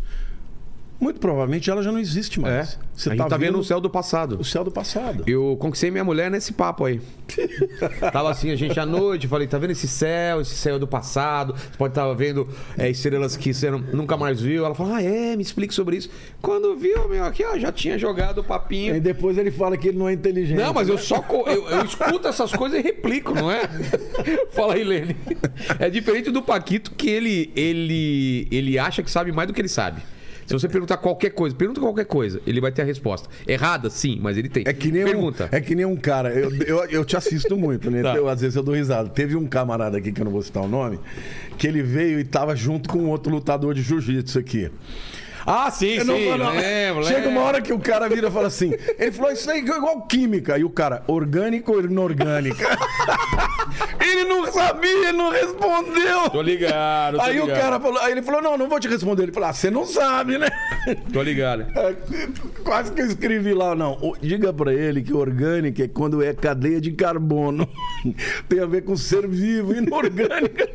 muito provavelmente ela já não existe É. mais. a gente tá vendo o céu do passado. o céu do passado. Eu conquistei minha mulher nesse papo aí. (laughs) Tava assim, a gente à noite, falei, tá vendo esse céu? Esse céu é do passado. Você pode estar vendo é, estrelas que você nunca mais viu. Ela falou, ah, é, me explique sobre isso. Quando viu, meu, aqui, ó, já tinha jogado o papinho. E depois ele fala que ele não é inteligente. Não, mas eu só co- eu, eu escuto essas coisas e replico, não é? (laughs) Fala aí, Lene. É diferente do Paquito que ele ele ele acha que sabe mais do que ele sabe. Se você perguntar qualquer coisa, pergunta qualquer coisa, ele vai ter a resposta. Errada, sim, mas ele tem. É que nem pergunta. Um, é que nem um cara. Eu, eu, eu te assisto muito, né? (laughs) Tá. Eu, às vezes eu dou risada. Teve um camarada aqui, que eu não vou citar o nome, que ele veio e tava junto com outro lutador de jiu-jitsu aqui. Ah, sim, Eu sim. não lembro, Chega lembro. uma hora que o cara vira e fala assim: ele falou, isso aí é igual química. E o cara, orgânico ou inorgânica? (laughs) ele não sabia, ele não respondeu. Tô ligado, tô Aí o ligado. cara falou, aí ele falou: não, não vou te responder. Ele falou: ah, você não sabe, né? Tô ligado. (laughs) É, Quase que eu escrevi lá, não. O- Diga pra ele que orgânica é quando é cadeia de carbono. (laughs) Tem a ver com ser vivo, inorgânica.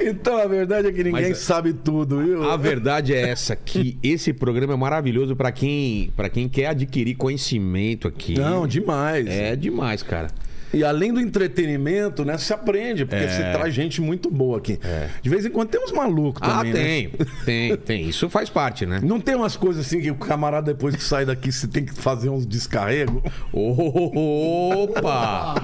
então a verdade é que ninguém Mas- sabe tudo, viu? A verdade é essa, que (laughs) esse programa é maravilhoso pra quem, pra quem quer adquirir conhecimento aqui. Não, demais. É demais, cara. E além do entretenimento, né? Se aprende, porque É. você traz gente muito boa aqui. De vez em quando tem uns malucos Ah, também. né? tem. Tem, tem. Isso faz parte, né? Não tem umas coisas assim que o camarada, depois que sai daqui, você tem que fazer uns descarregos? Opa!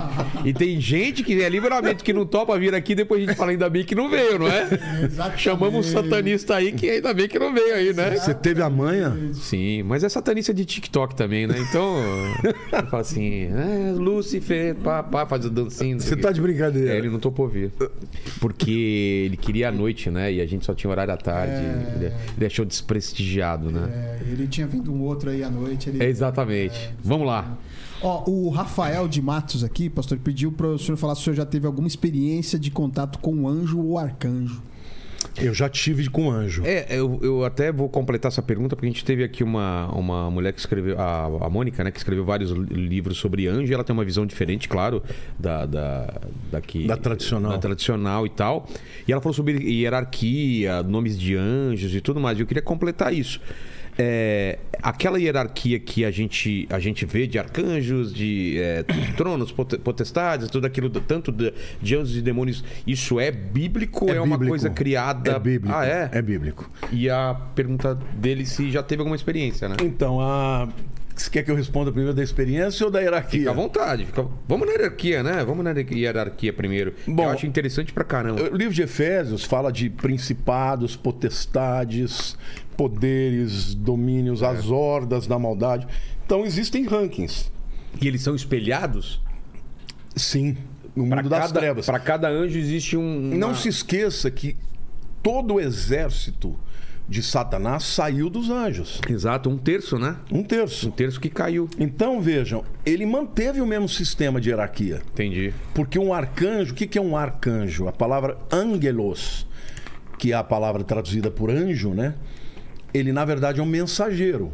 E tem gente que é livramento que não topa vir aqui, depois a gente fala ainda bem que não veio, não é? Exatamente. Chamamos um satanista aí que ainda bem que não veio aí, né? Você teve a manha? Sim, mas é satanista de TikTok também, né? Então, eu falo assim, é, Lúcifer, pá, pá, faz a dancinha. Você tá de brincadeira. É, ele não topou vir. Porque ele queria à noite, né? E a gente só tinha horário à tarde. Ele ele achou desprestigiado, né? É, ele tinha vindo um outro aí à noite. Ele... É, exatamente. Vamos lá. Ó, o Rafael de Matos aqui, pastor, pediu para o senhor falar se o senhor já teve alguma experiência de contato com um anjo ou arcanjo. Eu já tive com anjo. É, eu, eu até vou completar essa pergunta, porque a gente teve aqui uma, uma mulher que escreveu, a, a Mônica, né, que escreveu vários li- livros sobre anjo. Ela tem uma visão diferente, claro, da, da, daqui, Da tradicional. Da tradicional e tal. E ela falou sobre hierarquia, nomes de anjos e tudo mais. E eu queria completar isso. É, aquela hierarquia que a gente, a gente vê de arcanjos, de é, tronos, pote- potestades, tudo aquilo, tanto de, de anjos e demônios, isso é bíblico ou é, uma bíblico. coisa criada? É bíblico. Ah, é? É bíblico. E a pergunta dele se já teve alguma experiência, né? Então, a... você quer que eu responda primeiro da experiência ou da hierarquia? Fica à vontade. Fica... Vamos na hierarquia, né? Vamos na hierarquia primeiro. Bom, eu acho interessante pra caramba. O livro de Efésios fala de principados, potestades, poderes, domínios, as hordas da maldade. Então existem rankings. E eles são espelhados? Sim, no Pra mundo das cada, trevas. Pra cada anjo existe um. Não uma- se esqueça que todo o exército de Satanás saiu dos anjos. Exato, um terço, né? Um Um terço. terço que caiu. Então vejam, ele manteve o mesmo sistema de hierarquia. Entendi. Porque um arcanjo, o que que é um arcanjo? A palavra angelos, que é a palavra traduzida por anjo, né? Ele na verdade é um mensageiro.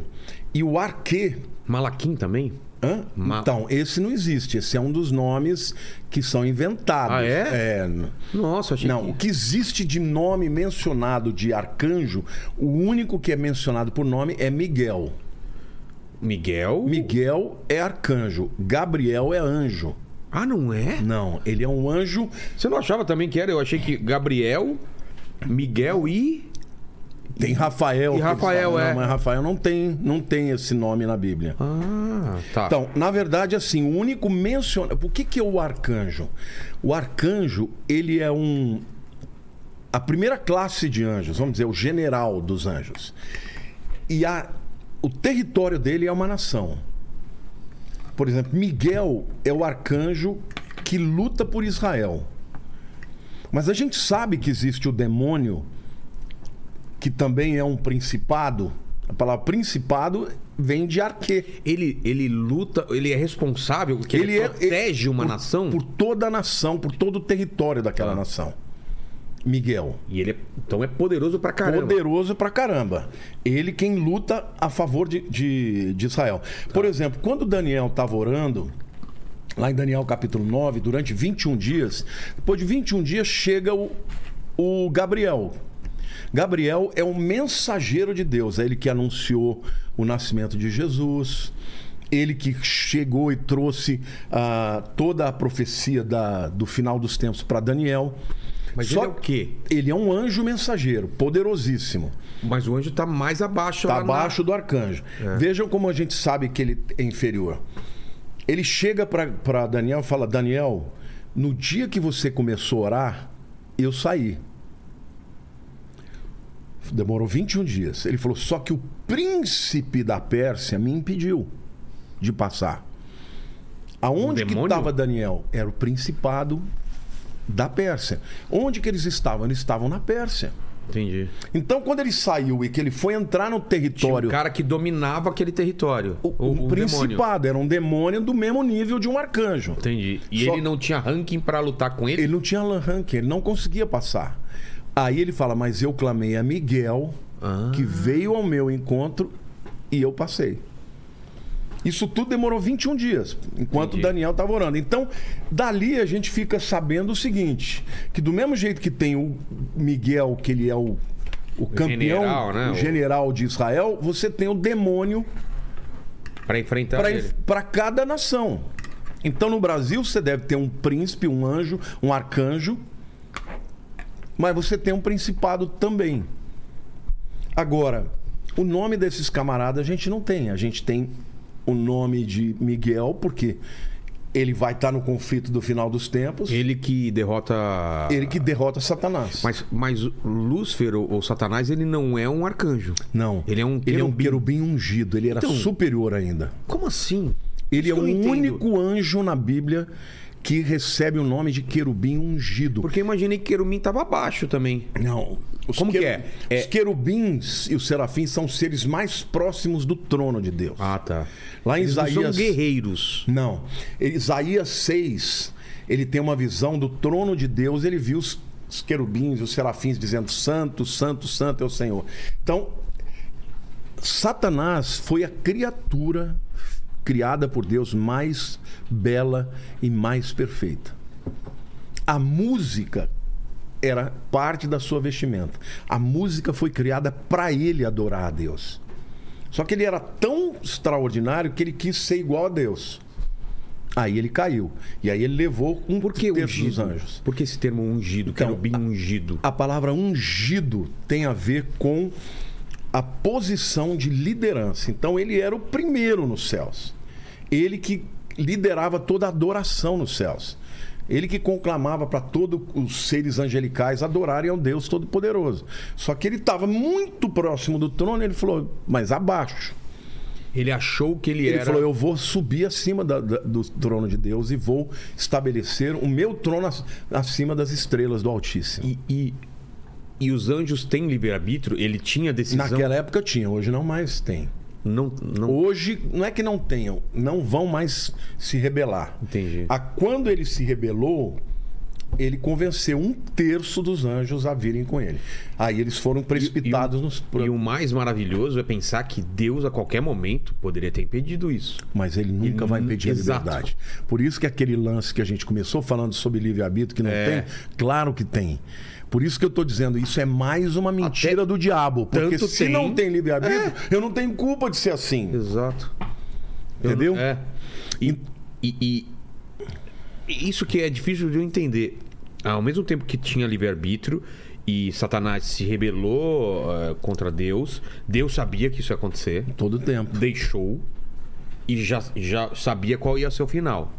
E o arquê, Malaquim também? Hã? Então, esse não existe. Esse é um dos nomes que são inventados. Ah, é? É. Nossa, achei Não, o que... que existe de nome mencionado de arcanjo, o único que é mencionado por nome é Miguel. Miguel? Miguel é arcanjo, Gabriel é anjo. Ah, não é? Não, ele é um anjo Você não achava também que era? Eu achei que Gabriel, Miguel e. Tem Rafael. E Rafael, falam. é. Não, mas Rafael não tem, não tem esse nome na Bíblia. Ah, tá. Então, na verdade, assim, o único menciona. Por que, que é o arcanjo? O arcanjo, ele é um. A primeira classe de anjos, vamos dizer, o general dos anjos. E a... o território dele é uma nação. Por exemplo, Miguel é o arcanjo que luta por Israel. Mas a gente sabe que existe o demônio, que também é um principado. A palavra principado vem de arquê. Ele, ele luta, ele é responsável, porque ele, é- protege uma por- nação. Por toda a nação, por todo o território daquela Tá. nação. Miguel. E ele é, então é poderoso pra caramba. Poderoso pra caramba. Ele quem luta a favor de, de, de Israel. Tá. Por exemplo, quando Daniel estava orando, lá em Daniel capítulo 9, durante 21 dias, depois de 21 dias chega o, o Gabriel. Gabriel é um mensageiro de Deus, é ele que anunciou o nascimento de Jesus, ele que chegou e trouxe ah, toda a profecia da- do final dos tempos para Daniel. Mas Só ele é o quê? ele é um anjo mensageiro, poderosíssimo. Mas o anjo tá mais abaixo Está lá na- abaixo do arcanjo. Vejam como a gente sabe que ele é inferior. Ele chega para Daniel e fala: Daniel, no dia que você começou a orar, eu saí. Demorou 21 dias. Ele falou: só que o príncipe da Pérsia me impediu de passar. Aonde que demônio? estava Daniel? Era o principado da Pérsia. Onde que eles estavam? Eles estavam na Pérsia. Entendi. Então, quando ele saiu e que ele foi entrar no Tinha um território, cara que dominava aquele território. o, o, um o demônio. principado era um demônio do mesmo nível de um arcanjo. Entendi. E Só- ele não tinha ranking pra lutar com ele? Ele não tinha ranking, ele não conseguia passar. Aí ele fala: Mas eu clamei a Miguel, Ah. que veio ao meu encontro e eu passei. Isso tudo demorou 21 dias, enquanto Entendi. Daniel estava orando. Então, dali a gente fica sabendo o seguinte: que do mesmo jeito que tem o Miguel, que ele é o, o campeão, general, né? o general de Israel, você tem o demônio Pra enfrentar para cada nação. Então no Brasil você deve ter um príncipe, um anjo, um arcanjo, mas você tem um principado também. Agora, o nome desses camaradas a gente não tem. A gente tem o nome de Miguel, porque ele vai estar no conflito do final dos tempos. Ele, Ele que derrota. que derrota Satanás. Mas, mas Lúcifer ou, ou Satanás, ele não é um arcanjo. não. Ele é um ele é um querubim. querubim ungido. Ele era Então- superior ainda. Como assim? Ele Isso é o único anjo na Bíblia que recebe o nome de querubim ungido. Porque eu imaginei que querubim estava abaixo também. Não. Os Como que queru- é? Os querubins e os serafins são os seres mais próximos do trono de Deus. Ah, tá. Lá em Eles não Isaías. são guerreiros. Não. Isaías 6, ele tem uma visão do trono de Deus, ele viu os, os querubins e os serafins dizendo: Santo, Santo, Santo é o Senhor. Então, Satanás foi a criatura criada por Deus mais bela e mais perfeita. A música era parte da sua vestimenta. A música foi criada para ele adorar a Deus. Só que ele era tão extraordinário que ele quis ser igual a Deus. Aí ele caiu. E aí ele levou um Por que terço dos ungido? anjos. Por que esse termo ungido? Então, querubim ungido. A palavra ungido tem a ver com a posição de liderança. Então ele era o primeiro nos céus. Ele que liderava toda a adoração nos céus. Ele que conclamava para todos os seres angelicais adorarem ao Deus Todo-Poderoso. Só que ele estava muito próximo do trono e ele falou, mas abaixo. Ele achou que ele, Ele era. falou: Eu vou subir acima da- da- do trono de Deus e vou estabelecer o meu trono ac- acima das estrelas do Altíssimo. E, e, e os anjos têm livre-arbítrio? Ele tinha decisão? Naquela época tinha, hoje não mais tem. Não, não. Hoje não é que não tenham, não vão mais se rebelar. Entendi. A, quando ele se rebelou, ele convenceu um terço dos anjos a virem com ele. Aí eles foram precipitados e, o- nos. E o mais maravilhoso é pensar que Deus, a qualquer momento, poderia ter impedido isso. Mas ele nunca Ele vai impedir a Exato. liberdade. Por isso que aquele lance que a gente começou falando sobre livre-arbítrio, que não É. tem, claro que tem. Por isso que eu estou dizendo, isso é mais uma mentira do diabo. Porque se tem- não tem livre-arbítrio, eu não tenho culpa de ser assim. Exato. Entendeu? É. E, e- e- isso que é difícil de eu entender. Ao mesmo tempo que tinha livre-arbítrio e Satanás se rebelou eh, contra Deus, Deus sabia que isso ia acontecer, Todo tempo. deixou e já, já sabia qual ia ser o final.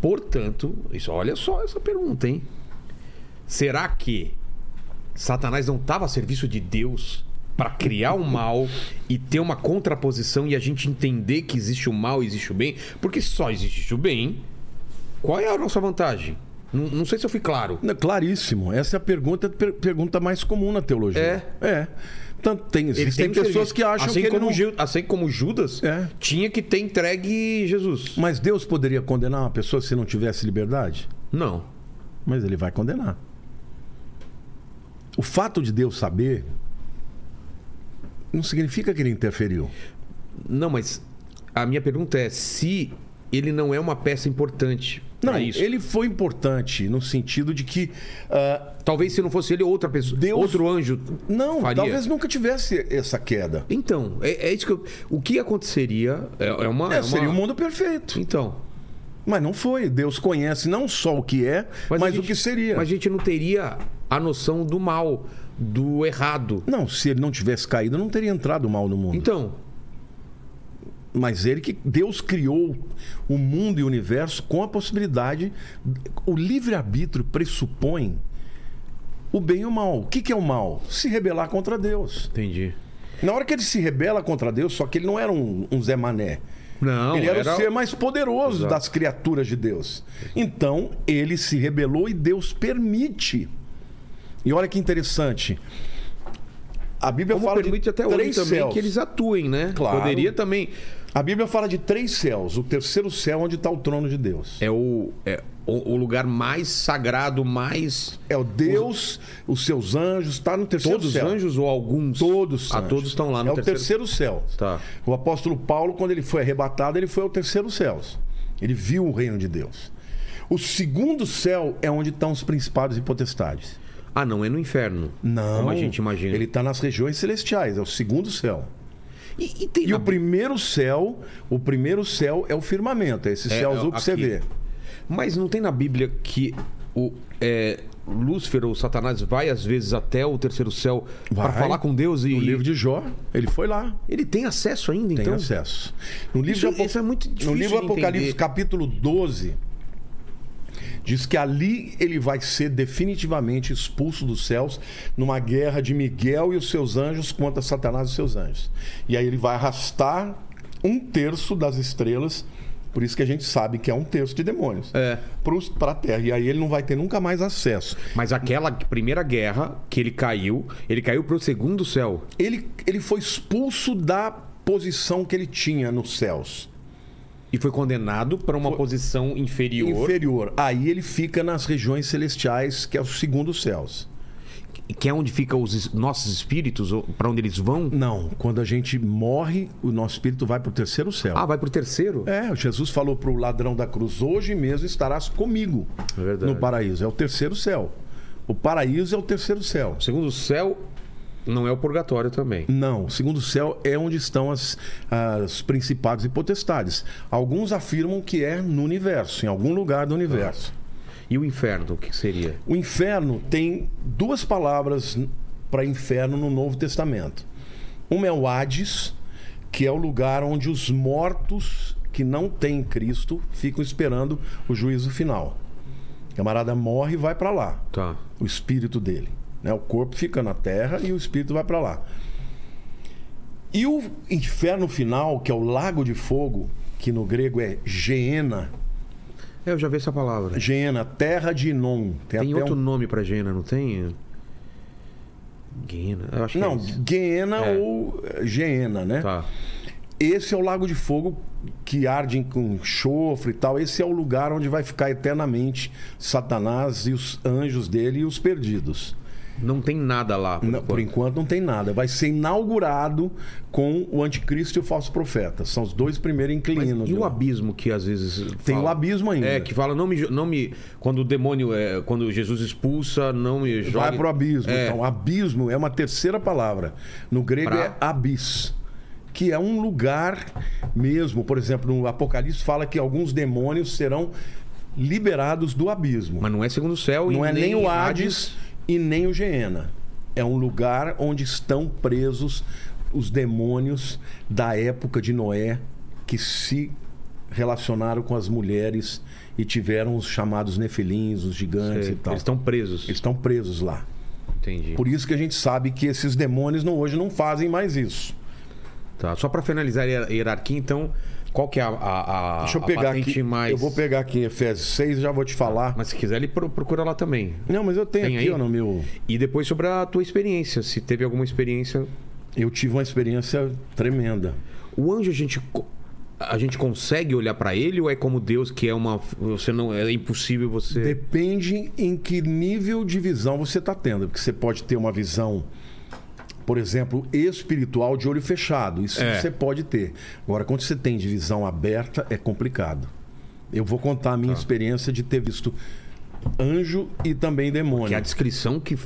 Portanto, isso, olha só essa pergunta, hein? Será que Satanás não estava a serviço de Deus para criar o mal e ter uma contraposição e a gente entender que existe o mal e existe o bem? Porque se só existe o bem, qual é a nossa vantagem? Não, não sei se eu fui claro. Não, Claríssimo. Essa é a pergunta, per- pergunta mais comum na teologia. É. É. Tanto tem, existem tem pessoas que acham assim que ele como, não... Assim como Judas É. tinha que ter entregue Jesus. Mas Deus poderia condenar uma pessoa se não tivesse liberdade? Não. Mas ele vai condenar. O fato de Deus saber não significa que ele interferiu. Não, mas a minha pergunta é se ele não é uma peça importante Não, isso. ele foi importante no sentido de que. ah, Talvez se não fosse ele, outra pessoa, Deus- outro anjo. não, faria. talvez nunca tivesse essa queda. Então, é, é isso que eu, o que aconteceria é, é uma, É, é uma- Seria um mundo perfeito. Então, Mas não foi. Deus conhece não só o que é, mas, o gente- que seria. Mas a gente não teria a noção do mal, do errado. Não, se ele não tivesse caído, não teria entrado mal no mundo. Então, Mas ele que Deus criou o mundo e o universo com a possibilidade. O livre-arbítrio pressupõe o bem e o mal. O que, que é o mal? Se rebelar contra Deus. entendi. Na hora que ele se rebela contra Deus, só que ele não era um, um Zé Mané. Não, ele era, era o ser mais poderoso Exato. das criaturas de Deus. Então, ele se rebelou e Deus permite. E olha que interessante. A Bíblia Como fala permite de até hoje também céus. que eles atuem, né? Claro. Poderia também. A Bíblia fala de três céus. O terceiro céu onde está o trono de Deus. É o, é o, o lugar mais sagrado, mais. É o Deus, os seus anjos, está no terceiro Todos os céu. anjos ou alguns? Todos Ah, anjos. todos estão lá no É o terceiro céu. Tá. O apóstolo Paulo, quando ele foi arrebatado, ele foi ao terceiro céu. Ele viu o reino de Deus. O segundo céu é onde estão os principados e potestades. Ah, não, é no inferno. Não. Como a gente imagina. Ele está nas regiões celestiais, é o segundo céu. E, e tem E o primeiro céu, o primeiro céu é o firmamento, é esse É, céu é, azul que você aqui. vê. Mas não tem na Bíblia que o é, Lúcifer ou Satanás vai às vezes até o terceiro céu para falar com Deus e No livro de Jó, ele foi lá. ele tem acesso ainda, Tem então. acesso. No livro, Isso- Apo- isso é muito difícil no livro Apocalipse, entender. capítulo 12, diz que ali ele vai ser definitivamente expulso dos céus numa guerra de Miguel e os seus anjos contra Satanás e os seus anjos. E aí ele vai arrastar um terço das estrelas Por isso que a gente sabe que é um terço de demônios. É. Para a Terra. E aí ele não vai ter nunca mais acesso. Mas aquela primeira guerra que ele caiu, ele caiu pro segundo céu. Ele, ele foi expulso da posição que ele tinha nos céus. E foi condenado para uma posição inferior. Inferior. Aí ele fica nas regiões celestiais, que é os segundos céus. Que é onde ficam os nossos espíritos, para onde eles vão. Não, quando a gente morre, o nosso espírito vai para o terceiro céu. Ah, vai pro terceiro? É, Jesus falou para o ladrão da cruz: hoje mesmo estarás comigo É no paraíso. É o terceiro céu. O paraíso é o terceiro céu. O segundo céu não é o purgatório também. Não, o segundo céu é onde estão as, as principados e potestades. Alguns afirmam que é no universo, em algum lugar do universo. E o inferno, o que seria? O inferno tem duas palavras para inferno no Novo Testamento. Uma é o Hades, que é o lugar onde os mortos que não têm Cristo ficam esperando o juízo final. O camarada morre e vai para lá, Tá. o espírito dele. Né? O corpo fica na terra e o espírito vai para lá. E o inferno final, que é o lago de fogo, que no grego é Geena, É, eu já vi essa palavra. Geena, terra de Inon. Tem até outro um- nome pra Gena, não tem? Guiana. Eu acho Não, que é isso. Guiena É. ou eh, Geena, né? Tá. Esse é o lago de fogo que arde com enxofre e tal. Esse é o lugar onde vai ficar eternamente Satanás e os anjos dele e os perdidos. Não tem nada lá. Por Não, por enquanto. enquanto não tem nada. Vai ser inaugurado com o anticristo e o falso profeta. São os dois primeiros Mas inquilinos. e o lá. abismo que às vezes. Tem fala- o abismo ainda. É, que fala, não me. Não me quando o demônio. É, quando Jesus expulsa, não me joga. Vai pro abismo. É. Então, abismo é uma terceira palavra. No grego Pra- é abis, que é um lugar mesmo. Por exemplo, no Apocalipse fala que alguns demônios serão liberados do abismo. Mas não é segundo o céu e Não é nem o Hades e nem o Geena. É um lugar onde estão presos os demônios da época de Noé que se relacionaram com as mulheres e tiveram os chamados nefilins, os gigantes Sei, e tal. Eles estão presos. Eles estão presos lá. Entendi. Por isso que a gente sabe que esses demônios não, hoje não fazem mais isso. Tá. Só pra finalizar a hier- hierarquia, então, qual que é a, a, a, Deixa eu a pegar patente aqui. mais. Eu vou pegar aqui em Efésios 6 e já vou te falar. Mas se quiser, ele pro- procura lá também. Não, mas eu tenho Tem aqui ó, no meu. E depois sobre a tua experiência. Se teve alguma experiência. Eu tive uma experiência tremenda. O anjo, a gente. A gente consegue olhar pra ele ou é como Deus que é uma. Você não. É impossível você. Depende em que nível de visão você está tendo. Porque você pode ter uma visão, por exemplo, espiritual de olho fechado. Isso É. você pode ter. Agora, quando você tem de visão aberta, é complicado. Eu vou contar a minha Tá. experiência de ter visto anjo e também demônio. Que a descrição que.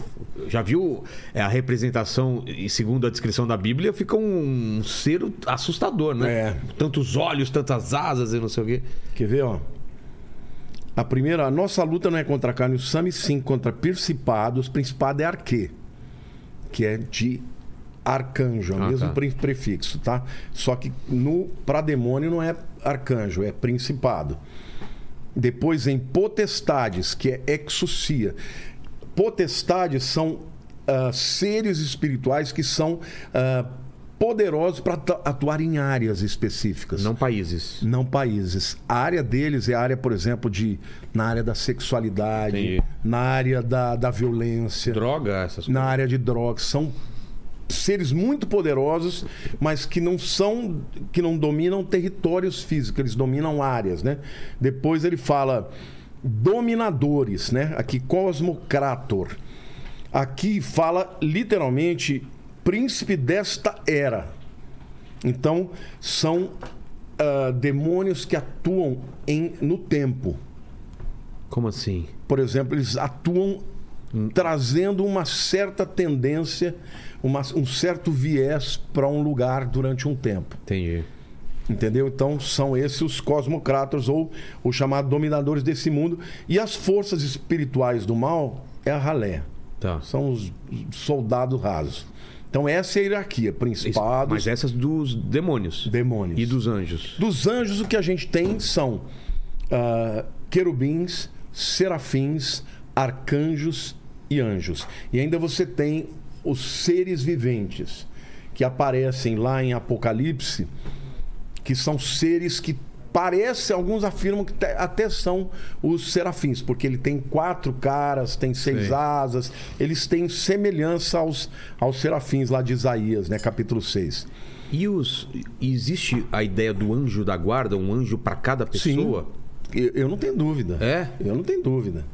Já viu é, a representação, e segundo a descrição da Bíblia, fica um, ser assustador, né? É. Tantos olhos, tantas asas e não sei o quê. Quer ver, ó? A primeira, a nossa luta não é contra a carne e o sangue, sim contra principados. Principado é arquê, que é de arcanjo, é o Ah, mesmo tá. pre- prefixo, tá? Só que no para demônio não é arcanjo, é principado. Depois em potestades, que é exousia. Potestades são ah, seres espirituais que são ah, poderosos para atuar em áreas específicas Não países. não países. A área deles é a área, por exemplo, de na área da sexualidade, Entendi. na área da, da violência, Droga, essas coisas. na área de drogas. São seres muito poderosos, mas que não são, que não dominam territórios físicos, eles dominam áreas, né? Depois ele fala dominadores, né? Aqui Cosmocrator. Aqui fala literalmente príncipe desta era. Então, são ah, demônios que atuam em, no tempo. Como assim? Por exemplo, eles atuam trazendo uma certa tendência, uma- um certo viés para um lugar durante um tempo. Entendi. Entendeu? Então são esses os cosmocratos ou os chamados dominadores desse mundo. E as forças espirituais do mal é a ralé. Tá. São os soldados rasos. Então essa é a hierarquia. Principados, Mas essas dos demônios. demônios. E dos anjos. Dos anjos, o que a gente tem são ah, querubins, serafins, arcanjos e anjos. E ainda você tem os seres viventes, que aparecem lá em Apocalipse, que são seres que parece, alguns afirmam que até são os serafins, porque ele tem quatro caras, tem seis Sei. asas, eles têm semelhança aos, aos serafins lá de Isaías, né, capítulo 6. E os. Existe a ideia do anjo da guarda, um anjo para cada pessoa? Eu, eu não tenho dúvida. É? Eu não tenho dúvida.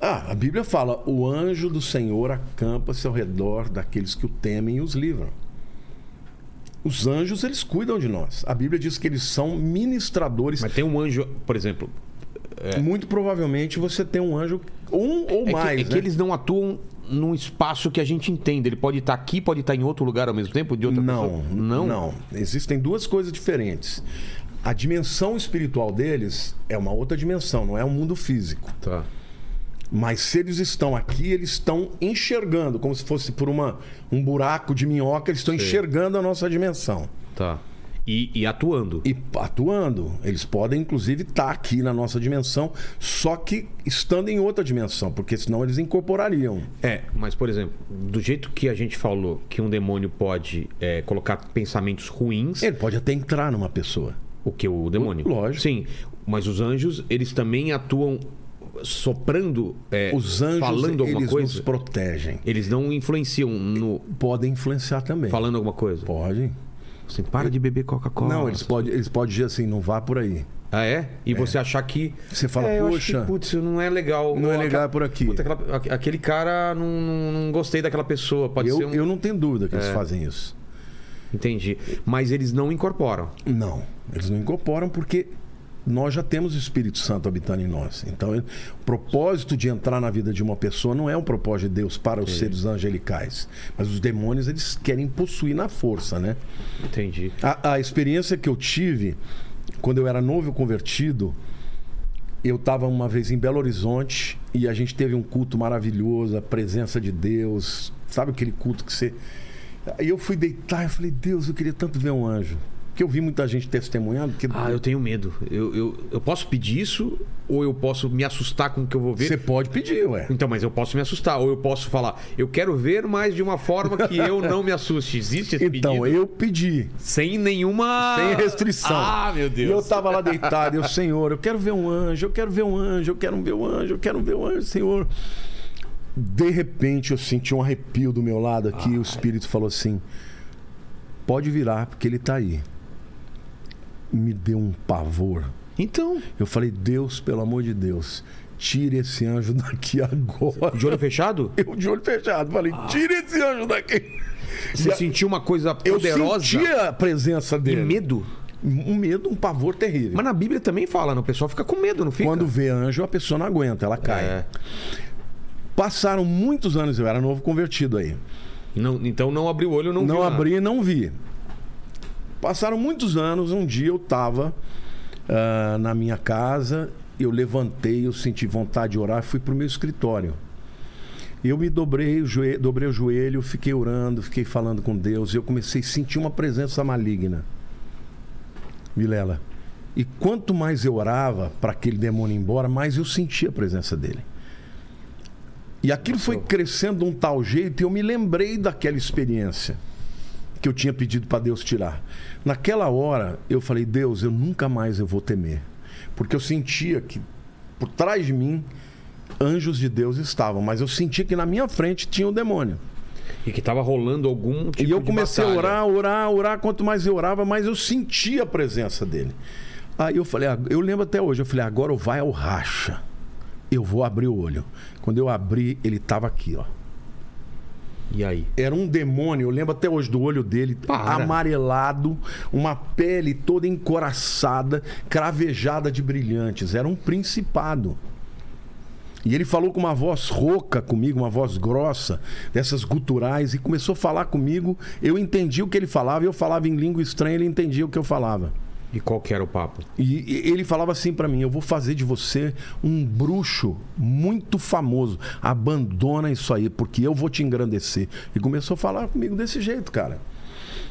Ah, a Bíblia fala: o anjo do Senhor acampa-se ao redor daqueles que o temem e os livram. Os anjos, eles cuidam de nós. A Bíblia diz que eles são ministradores. Mas tem um anjo, por exemplo. Muito provavelmente você tem um anjo, um ou É, mais. que, é que né? eles não atuam num espaço que a gente entende. Ele pode estar aqui, pode estar em outro lugar ao mesmo tempo, de outra Não, pessoa? não, não. Existem duas coisas diferentes. A dimensão espiritual deles é uma outra dimensão, não é um mundo físico. Tá. Mas se eles estão aqui, eles estão enxergando, como se fosse por uma, um buraco de minhoca, eles estão enxergando a nossa dimensão. Tá. E, e atuando. E atuando. Eles podem, inclusive, estar aqui na nossa dimensão, só que estando em outra dimensão, porque senão eles incorporariam. É, mas por exemplo, do jeito que a gente falou que um demônio pode é, colocar pensamentos ruins, Ele pode até entrar numa pessoa. o que o demônio? Lógico. Sim, mas os anjos, eles também atuam soprando, é, Os anjos, falando alguma eles coisa. nos protegem. Eles não influenciam no Podem influenciar também. falando alguma coisa. Pode. Assim, para de beber Coca-Cola. Não, eles podem eles podem dizer assim, não vá por aí. Ah, é? E você achar que. Você fala, é, "Poxa, que, putz, não é legal. não é Ou legal aquela- por aqui." Puta, aquela- aque- aquele cara, não, não, não gostei daquela pessoa. Pode Eu, ser um. eu não tenho dúvida que eles É. fazem isso. Entendi. Mas eles não incorporam. Não, eles não incorporam porque nós já temos o Espírito Santo habitando em nós. Então, ele- o propósito de entrar na vida de uma pessoa não é um propósito de Deus para os seres angelicais. Mas os demônios, eles querem possuir na força, né? Entendi. A, a experiência que eu tive quando eu era novo convertido, eu estava uma vez em Belo Horizonte e a gente teve um culto maravilhoso, a presença de Deus, sabe aquele culto que você. Aí eu fui deitar e falei, Deus, eu queria tanto ver um anjo. Porque eu vi muita gente testemunhando. Que Ah, eu tenho medo. Eu, eu, eu posso pedir isso ou eu posso me assustar com o que eu vou ver? Você pode pedir, ué. Então, mas eu posso me assustar. Ou eu posso falar, eu quero ver, mas de uma forma que eu não me assuste. Existe esse Então, pedido? eu pedi. Sem nenhuma... Sem restrição. Ah, meu E eu Deus. tava lá deitado, eu, Senhor, eu quero ver um anjo, eu quero ver um anjo, eu quero ver um anjo, eu quero ver um anjo, Senhor. De repente eu senti um arrepio do meu lado aqui, e o Espírito falou assim: pode virar, porque ele tá aí. Me deu um pavor. Então, Eu falei, Deus, pelo amor de Deus, tire esse anjo daqui (laughs) agora. de olho fechado? Eu de olho fechado, falei, tire esse anjo daqui. Você E sentiu uma coisa Eu poderosa sentia a presença e dele. medo? Um medo, um pavor terrível. Mas na Bíblia também fala, né? o pessoal fica com medo, não fica? Quando vê anjo, a pessoa não aguenta, ela cai. É. Passaram muitos anos, eu era novo convertido aí. Não, então não abri o olho, não Não, viu nada. abri e não vi. Passaram muitos anos, um dia eu estava na minha casa, eu levantei, eu senti vontade de orar, fui para o meu escritório. Eu me dobrei o, joelho, dobrei o joelho, fiquei orando, fiquei falando com Deus, e eu comecei a sentir uma presença maligna. Vilela. E quanto mais eu orava para aquele demônio ir embora, mais eu sentia a presença dele. E aquilo foi crescendo de um tal jeito, e eu me lembrei daquela experiência que eu tinha pedido para Deus tirar. Naquela hora, eu falei: Deus, eu nunca mais eu vou temer, porque eu sentia que por trás de mim anjos de Deus estavam, mas eu sentia que na minha frente tinha o demônio. E que tava rolando algum tipo e eu de comecei a orar, orar, orar. Quanto mais eu orava, mais eu sentia a presença dele. Aí eu falei, ah, eu lembro até hoje, eu falei, agora vai ao racha. Eu vou abrir o olho. Quando eu abri, ele estava aqui, ó. E aí? Era um demônio, eu lembro até hoje do olho dele, Para. amarelado, uma pele toda encoraçada, cravejada de brilhantes. Era um principado. E ele falou com uma voz rouca comigo, uma voz grossa, dessas guturais, e começou a falar comigo. Eu entendi o que ele falava, eu falava em língua estranha, ele entendia o que eu falava. E qual que era o papo? E e ele falava assim pra mim: Eu vou fazer de você um bruxo muito famoso. Abandona isso aí, porque eu vou te engrandecer. E começou a falar comigo desse jeito, cara.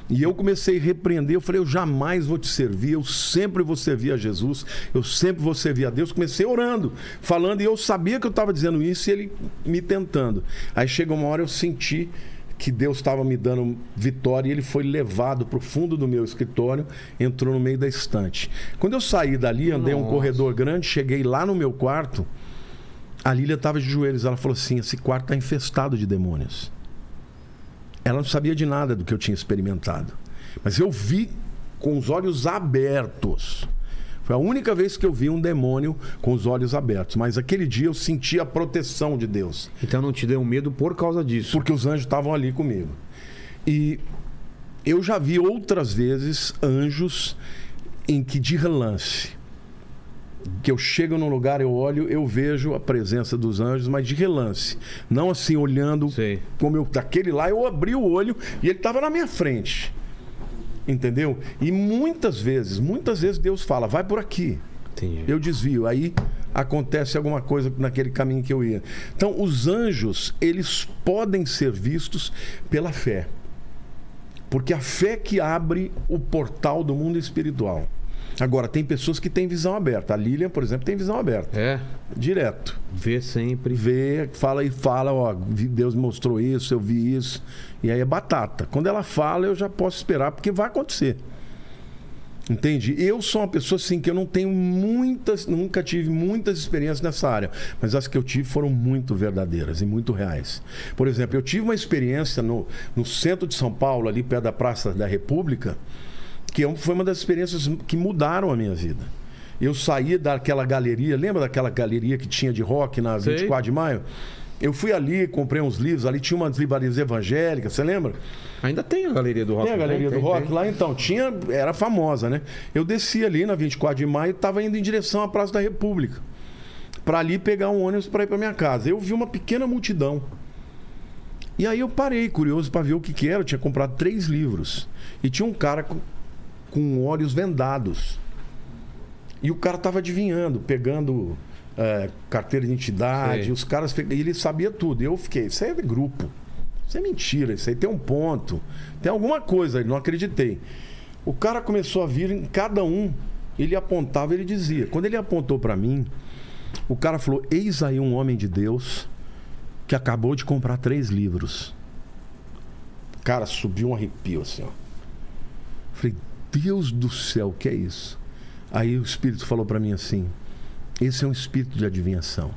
E eu comecei a repreender. Eu falei: Eu jamais vou te servir. Eu sempre vou servir a Jesus. Eu sempre vou servir a Deus. Comecei orando, falando. E eu sabia que eu estava dizendo isso e ele me tentando. Aí chega uma hora eu senti que Deus estava me dando vitória e ele foi levado para o fundo do meu escritório, entrou no meio da estante. Quando eu saí dali, andei um Nossa. corredor grande, cheguei lá no meu quarto, a Lília estava de joelhos. Ela falou assim: esse quarto está infestado de demônios. Ela não sabia de nada do que eu tinha experimentado. Mas eu vi com os olhos abertos. Foi a única vez que eu vi um demônio com os olhos abertos. Mas aquele dia eu senti a proteção de Deus. Então não te deu medo por causa disso. Porque os anjos estavam ali comigo. E eu já vi outras vezes anjos em que de relance. Que eu chego num lugar, eu olho, eu vejo a presença dos anjos, mas de relance. Não assim, olhando Sei. como eu. Daquele lá, eu abri o olho e ele estava na minha frente. Entendeu? E muitas vezes, muitas vezes Deus fala, vai por aqui. Entendi. Eu desvio. Aí acontece alguma coisa naquele caminho que eu ia. Então, os anjos, eles podem ser vistos pela fé. Porque a fé que abre o portal do mundo espiritual. Agora, tem pessoas que têm visão aberta. A Lilian, por exemplo, tem visão aberta. É, Direto. vê sempre. Vê, fala e fala, ó, Deus mostrou isso, eu vi isso. E aí é batata. Quando ela fala, eu já posso esperar, porque vai acontecer. Entende? Eu sou uma pessoa assim que eu não tenho muitas, nunca tive muitas experiências nessa área, mas as que eu tive foram muito verdadeiras e muito reais. Por exemplo, eu tive uma experiência no, no centro de São Paulo, ali perto da Praça da República, que é foi uma das experiências que mudaram a minha vida. Eu saí daquela galeria, lembra daquela galeria que tinha de rock na Sei. 24 de maio? Eu fui ali, comprei uns livros, ali tinha umas livrarias evangélicas, você lembra? Ainda tem a galeria do rock. Tem a né? galeria Tem, do rock tem. lá então, tinha, era famosa, né? Eu desci ali na 24 de maio e estava indo em direção à Praça da República. Para ali pegar um ônibus para ir para minha casa. Eu vi uma pequena multidão. E aí eu parei, curioso para ver o que, que era. Eu tinha comprado três livros. E tinha um cara com, olhos vendados. E o cara tava adivinhando, pegando é, carteira de identidade. Sei. Os caras. E ele sabia tudo. E eu fiquei, isso aí é de grupo. Isso é mentira, isso aí tem um ponto. Tem alguma coisa não acreditei. O cara começou a vir em cada um, ele apontava, ele dizia. Quando ele apontou para mim, o cara falou: Eis aí um homem de Deus que acabou de comprar três livros. Cara, subiu um arrepio assim, ó. Falei, Deus do céu, o que é isso? Aí o Espírito falou para mim assim: esse é um espírito de adivinhação.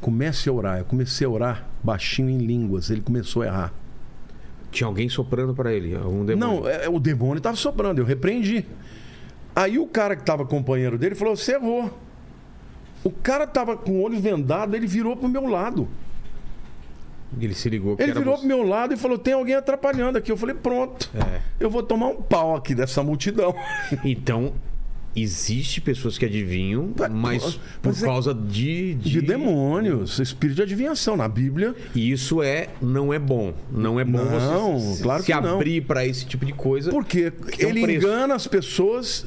Comece a orar. Eu comecei a orar baixinho em línguas. Ele começou a errar. Tinha alguém soprando pra ele. Algum demônio. Não, é- o demônio estava soprando. Eu repreendi. Aí o cara que estava companheiro dele falou: Você errou. O cara tava com o olho vendado, ele virou pro meu lado. Ele se ligou que Ele virou você. pro meu lado e falou: Tem alguém atrapalhando aqui. Eu falei: Pronto. É. Eu vou tomar um pau aqui dessa multidão. (laughs) Então, existe pessoas que adivinham, Mas- mas por mas é- causa de, De demônios, espírito de adivinhação. Na Bíblia, E isso é não é bom. Não é bom Não, você se, claro se abrir pra esse tipo de coisa. porque um ele preço. engana as pessoas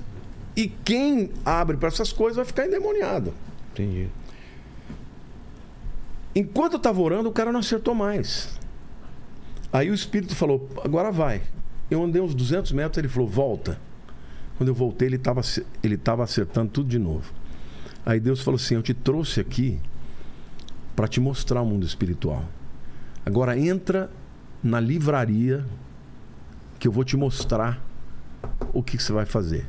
e quem abre para essas coisas vai ficar endemoniado. Entendi. Enquanto eu estava orando, o cara não acertou mais. Aí o Espírito falou: agora vai. Eu andei uns 200 metros, ele falou: volta. Quando eu voltei, ele estava ele tava acertando tudo de novo. Aí Deus falou assim: eu te trouxe aqui para te mostrar o mundo espiritual. Agora entra na livraria que eu vou te mostrar o que, que você vai fazer.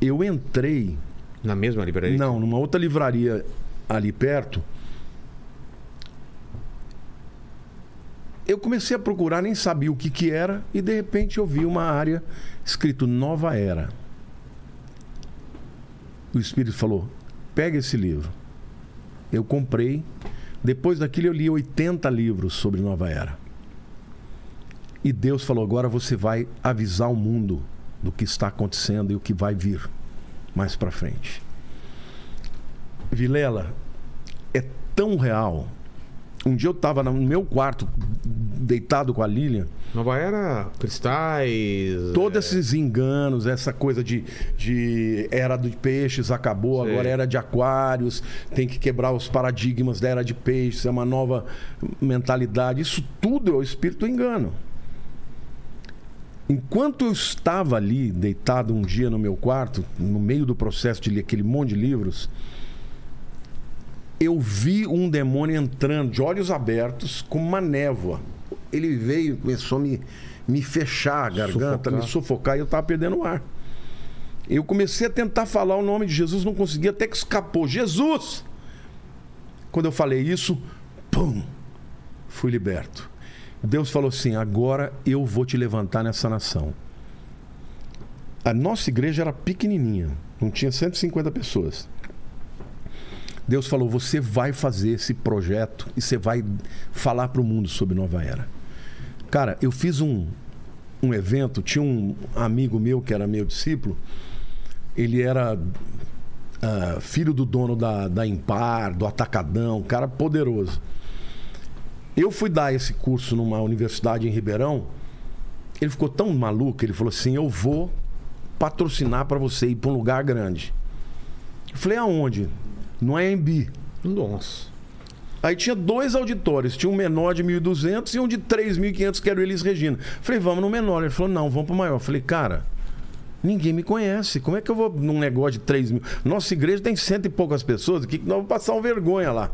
Eu entrei Na mesma livraria? não, numa outra livraria ali perto. Eu comecei a procurar, nem sabia o que, que era, e de repente eu vi uma área escrito Nova Era. O Espírito falou: pega esse livro. Eu comprei. Depois daquilo eu li 80 livros sobre Nova Era. E Deus falou: agora você vai avisar o mundo do que está acontecendo e o que vai vir mais para frente. Vilela, é tão real. Um dia eu estava no meu quarto, deitado com a Lilian, Nova Era, cristais. todos esses enganos, essa coisa de, de era de peixes acabou, Sei. agora era de aquários, tem que quebrar os paradigmas da era de peixes, é uma nova mentalidade. Isso tudo é o espírito engano. Enquanto eu estava ali, deitado um dia no meu quarto, no meio do processo de ler aquele monte de livros, eu vi um demônio entrando de olhos abertos com uma névoa ele veio e começou a me, me fechar a garganta, Sufocar. me sufocar e eu tava perdendo o ar. Eu comecei a tentar falar o nome de Jesus, não conseguia, até que escapou. Jesus! Quando eu falei isso, pum! Fui liberto. Deus falou assim: agora eu vou te levantar nessa nação. A nossa igreja era pequenininha, não tinha 150 pessoas. Deus falou: você vai fazer esse projeto e você vai falar para o mundo sobre Nova Era. Cara, eu fiz um, um evento, tinha um amigo meu que era meu discípulo, ele era ah, filho do dono da, da Impar, do Atacadão, um cara poderoso. Eu fui dar esse curso numa universidade em Ribeirão. Ele ficou tão maluco, ele falou assim: Eu vou patrocinar para você ir para um lugar grande. Eu falei: Aonde? No AMB. Nossa. Aí tinha dois auditórios, tinha um menor de 1.200 e um de 3.500 que era o Elis Regina. Falei, vamos no menor. Ele falou, não, vamos pro maior. Falei, cara, ninguém me conhece. Como é que eu vou num negócio de 3 mil? Nossa igreja tem cento e poucas pessoas aqui que nós vamos passar uma vergonha lá.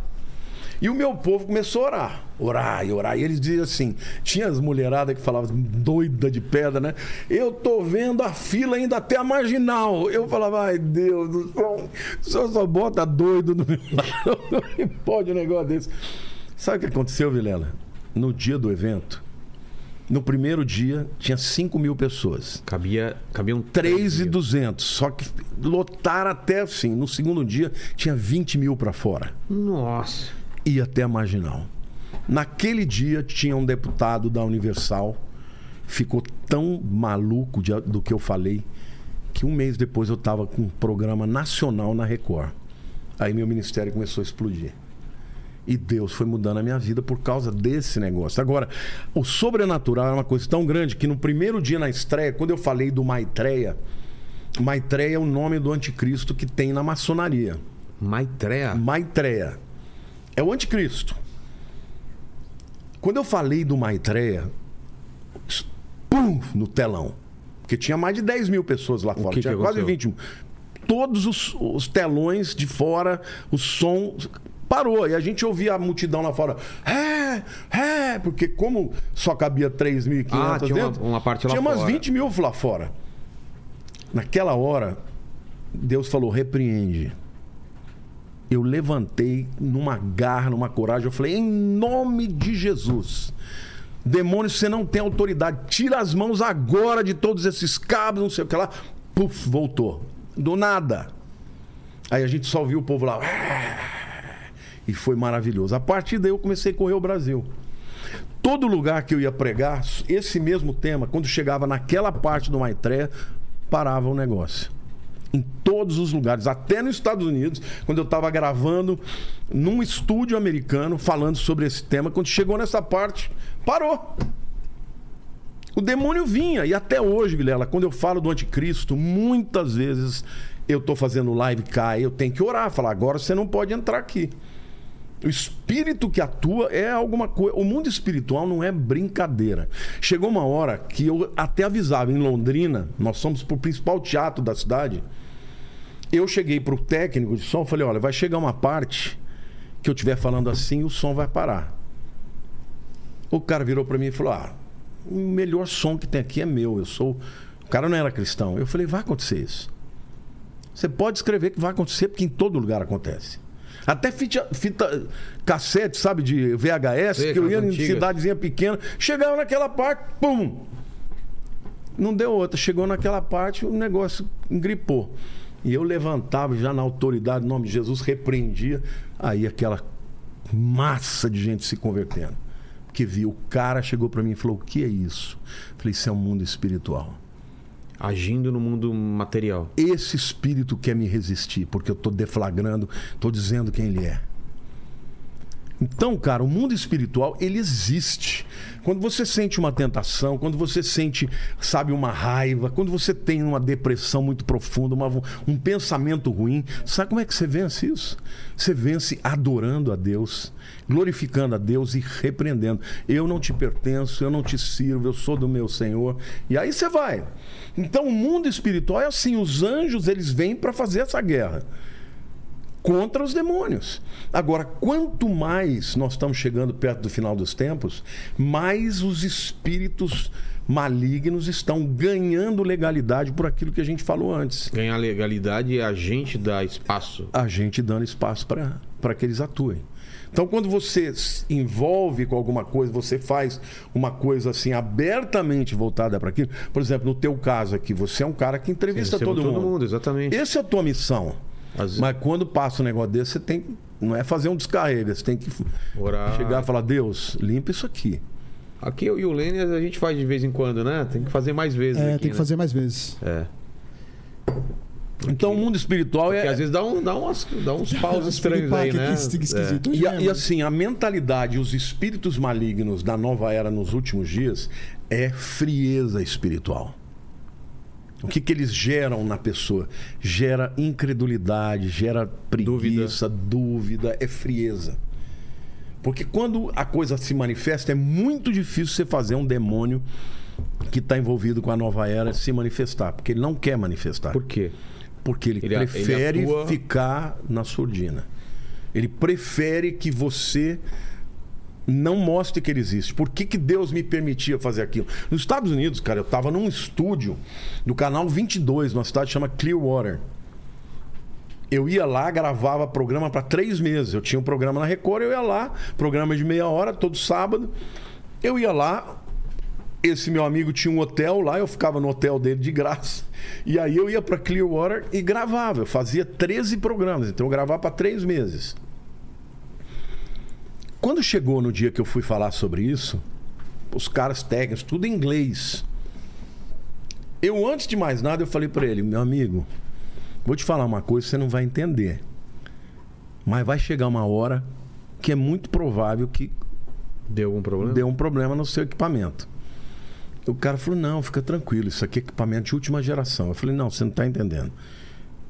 E o meu povo começou a orar, orar e orar. E eles diziam assim: tinha as mulheradas que falavam doida de pedra, né? Eu tô vendo a fila ainda até a marginal. Eu falava, ai Deus do céu, o senhor só bota doido no meu lado. (laughs) Não pode um negócio desse. Sabe o que aconteceu, Vilela? No dia do evento, no primeiro dia, tinha 5 mil pessoas. Cabia, cabiam 3 e 200. Só que lotaram até assim. No segundo dia, tinha 20 mil para fora Nossa. Ia até a marginal. Naquele dia tinha um deputado da Universal, ficou tão maluco de- do que eu falei, que um mês depois eu estava com um programa nacional na Record. Aí meu ministério começou a explodir. E Deus foi mudando a minha vida por causa desse negócio. Agora, o sobrenatural é uma coisa tão grande que no primeiro dia na estreia, quando eu falei do Maitreya, Maitreya é o nome do anticristo que tem na maçonaria. Maitreya. Maitreya. É o anticristo. Quando eu falei do Maitreya, pum, no telão. Porque tinha mais de 10 mil pessoas lá fora. que tinha que quase aconteceu? 20 mil. Todos os, os telões de fora, o som parou. E a gente ouvia a multidão lá fora. É, é, porque como só cabia 3.500 Ah, tinha uma- dentro, uma parte lá tinha umas fora. 20 mil lá fora. Naquela hora, Deus falou: repreende. Eu levantei numa garra, numa coragem. Eu falei: em nome de Jesus. Demônio, você não tem autoridade. Tira as mãos agora de todos esses cabos, não sei o que lá. Puf, voltou. Do nada. Aí a gente só viu o povo lá. E foi maravilhoso. A partir daí eu comecei a correr o Brasil. Todo lugar que eu ia pregar, esse mesmo tema, quando chegava naquela parte do Maitreya, parava o negócio. Em todos os lugares, até nos Estados Unidos, quando eu estava gravando num estúdio americano falando sobre esse tema, quando chegou nessa parte, parou. O demônio vinha, e até hoje, Vilela, quando eu falo do anticristo, muitas vezes eu tô fazendo live cá, eu tenho que orar, falar, agora você não pode entrar aqui. O espírito que atua é alguma coisa. O mundo espiritual não é brincadeira. Chegou uma hora que eu até avisava em Londrina, nós somos pro principal teatro da cidade. Eu cheguei pro técnico de som, falei: "Olha, vai chegar uma parte que eu estiver falando assim, o som vai parar". O cara virou para mim e falou: "Ah, o melhor som que tem aqui é meu, eu sou". O cara não era cristão. Eu falei: "Vai acontecer isso". Você pode escrever que vai acontecer, porque em todo lugar acontece. Até fita, fita cassete, sabe, de VHS, Sei, que eu ia aquelas em antigas. cidadezinha pequena, chegava naquela parte, pum! Não deu outra. Chegou naquela parte, o negócio engripou. E eu levantava já na autoridade, em nome de Jesus, repreendia. Aí aquela massa de gente se convertendo. Que viu, o cara chegou para mim e falou: O que é isso? Falei: Isso é um mundo espiritual Agindo no mundo material. esse espírito quer me resistir, porque eu estou deflagrando, estou dizendo quem ele é. Então, cara, o mundo espiritual, ele existe. Quando você sente uma tentação, quando você sente, sabe, uma raiva, quando você tem uma depressão muito profunda, uma- um pensamento ruim, sabe como é que você vence isso? Você vence adorando a Deus, glorificando a Deus e repreendendo. Eu não te pertenço, eu não te sirvo, eu sou do meu Senhor. E aí você vai. Então, o mundo espiritual é assim, os anjos, eles vêm para fazer essa guerra contra os demônios. Agora, quanto mais nós estamos chegando perto do final dos tempos, mais os espíritos malignos estão ganhando legalidade por aquilo que a gente falou antes. Ganhar legalidade é a gente dar espaço. A gente dando espaço para que eles atuem. Então, quando você se envolve com alguma coisa, você faz uma coisa assim abertamente voltada para aquilo. Por exemplo, no teu caso aqui, você é um cara que entrevista Recebo todo, todo mundo. mundo, exatamente. Essa é a tua missão. Mas quando passa um negócio desse, você tem. Não é fazer um descarrega, você tem que Orar. chegar e falar: Deus, limpa isso aqui. Aqui eu e o Lênin a gente faz de vez em quando, né? Tem que fazer mais vezes. É, aqui, tem que né? fazer mais vezes. É. Então o mundo espiritual Porque é. às vezes dá, um, dá, umas, dá uns (laughs) paus estranhos aí, né? que- que esquisito. E, a- e assim, a mentalidade, os espíritos malignos da nova era nos últimos dias é frieza espiritual. O que, que eles geram na pessoa? Gera incredulidade, gera preguiça, dúvida, é frieza. Porque quando a coisa se manifesta, é muito difícil você fazer um demônio que está envolvido com a nova era se manifestar. Porque ele não quer manifestar. Por quê? Porque ele, Ele- ele prefere atua- ficar na surdina. Ele prefere que você não mostre que ele existe. Por que, que Deus me permitia fazer aquilo? Nos Estados Unidos, cara, eu estava num estúdio do canal 22, numa cidade chama Clearwater. Eu ia lá, gravava programa para três meses. Eu tinha um programa na Record, eu ia lá, programa de meia hora, todo sábado. Eu ia lá, esse meu amigo tinha um hotel lá, eu ficava no hotel dele de graça. E aí eu ia para Clearwater e gravava. Eu fazia 13 programas, então eu gravava para três meses. Quando chegou no dia que eu fui falar sobre isso, os caras técnicos, tudo em inglês. Eu, antes de mais nada, eu falei para ele, meu amigo, vou te falar uma coisa, você não vai entender. Mas vai chegar uma hora que é muito provável que Deu algum problema? deu um problema no seu equipamento. O cara falou: não, fica tranquilo, isso aqui é equipamento de última geração. Eu falei: não, você não está entendendo.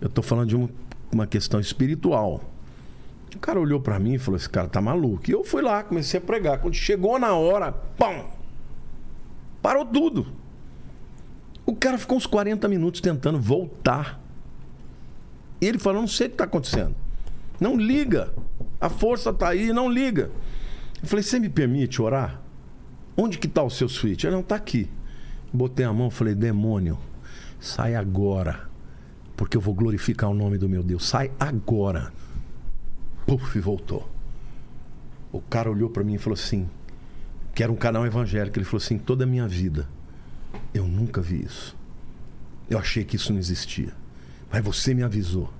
Eu estou falando de uma, uma questão espiritual. O cara olhou para mim e falou: esse cara tá maluco. E eu fui lá, comecei a pregar. Quando chegou na hora, pão! Parou tudo. O cara ficou uns 40 minutos tentando voltar. E ele falou: não sei o que está acontecendo. Não liga. A força tá aí, não liga. Eu falei, você me permite orar? Onde que tá o seu switch? Ele não tá aqui. Botei a mão, falei, demônio, sai agora. Porque eu vou glorificar o nome do meu Deus. Sai agora. Puf, voltou. O cara olhou para mim e falou assim, que era um canal evangélico, ele falou assim, toda a minha vida eu nunca vi isso. Eu achei que isso não existia. Mas você me avisou.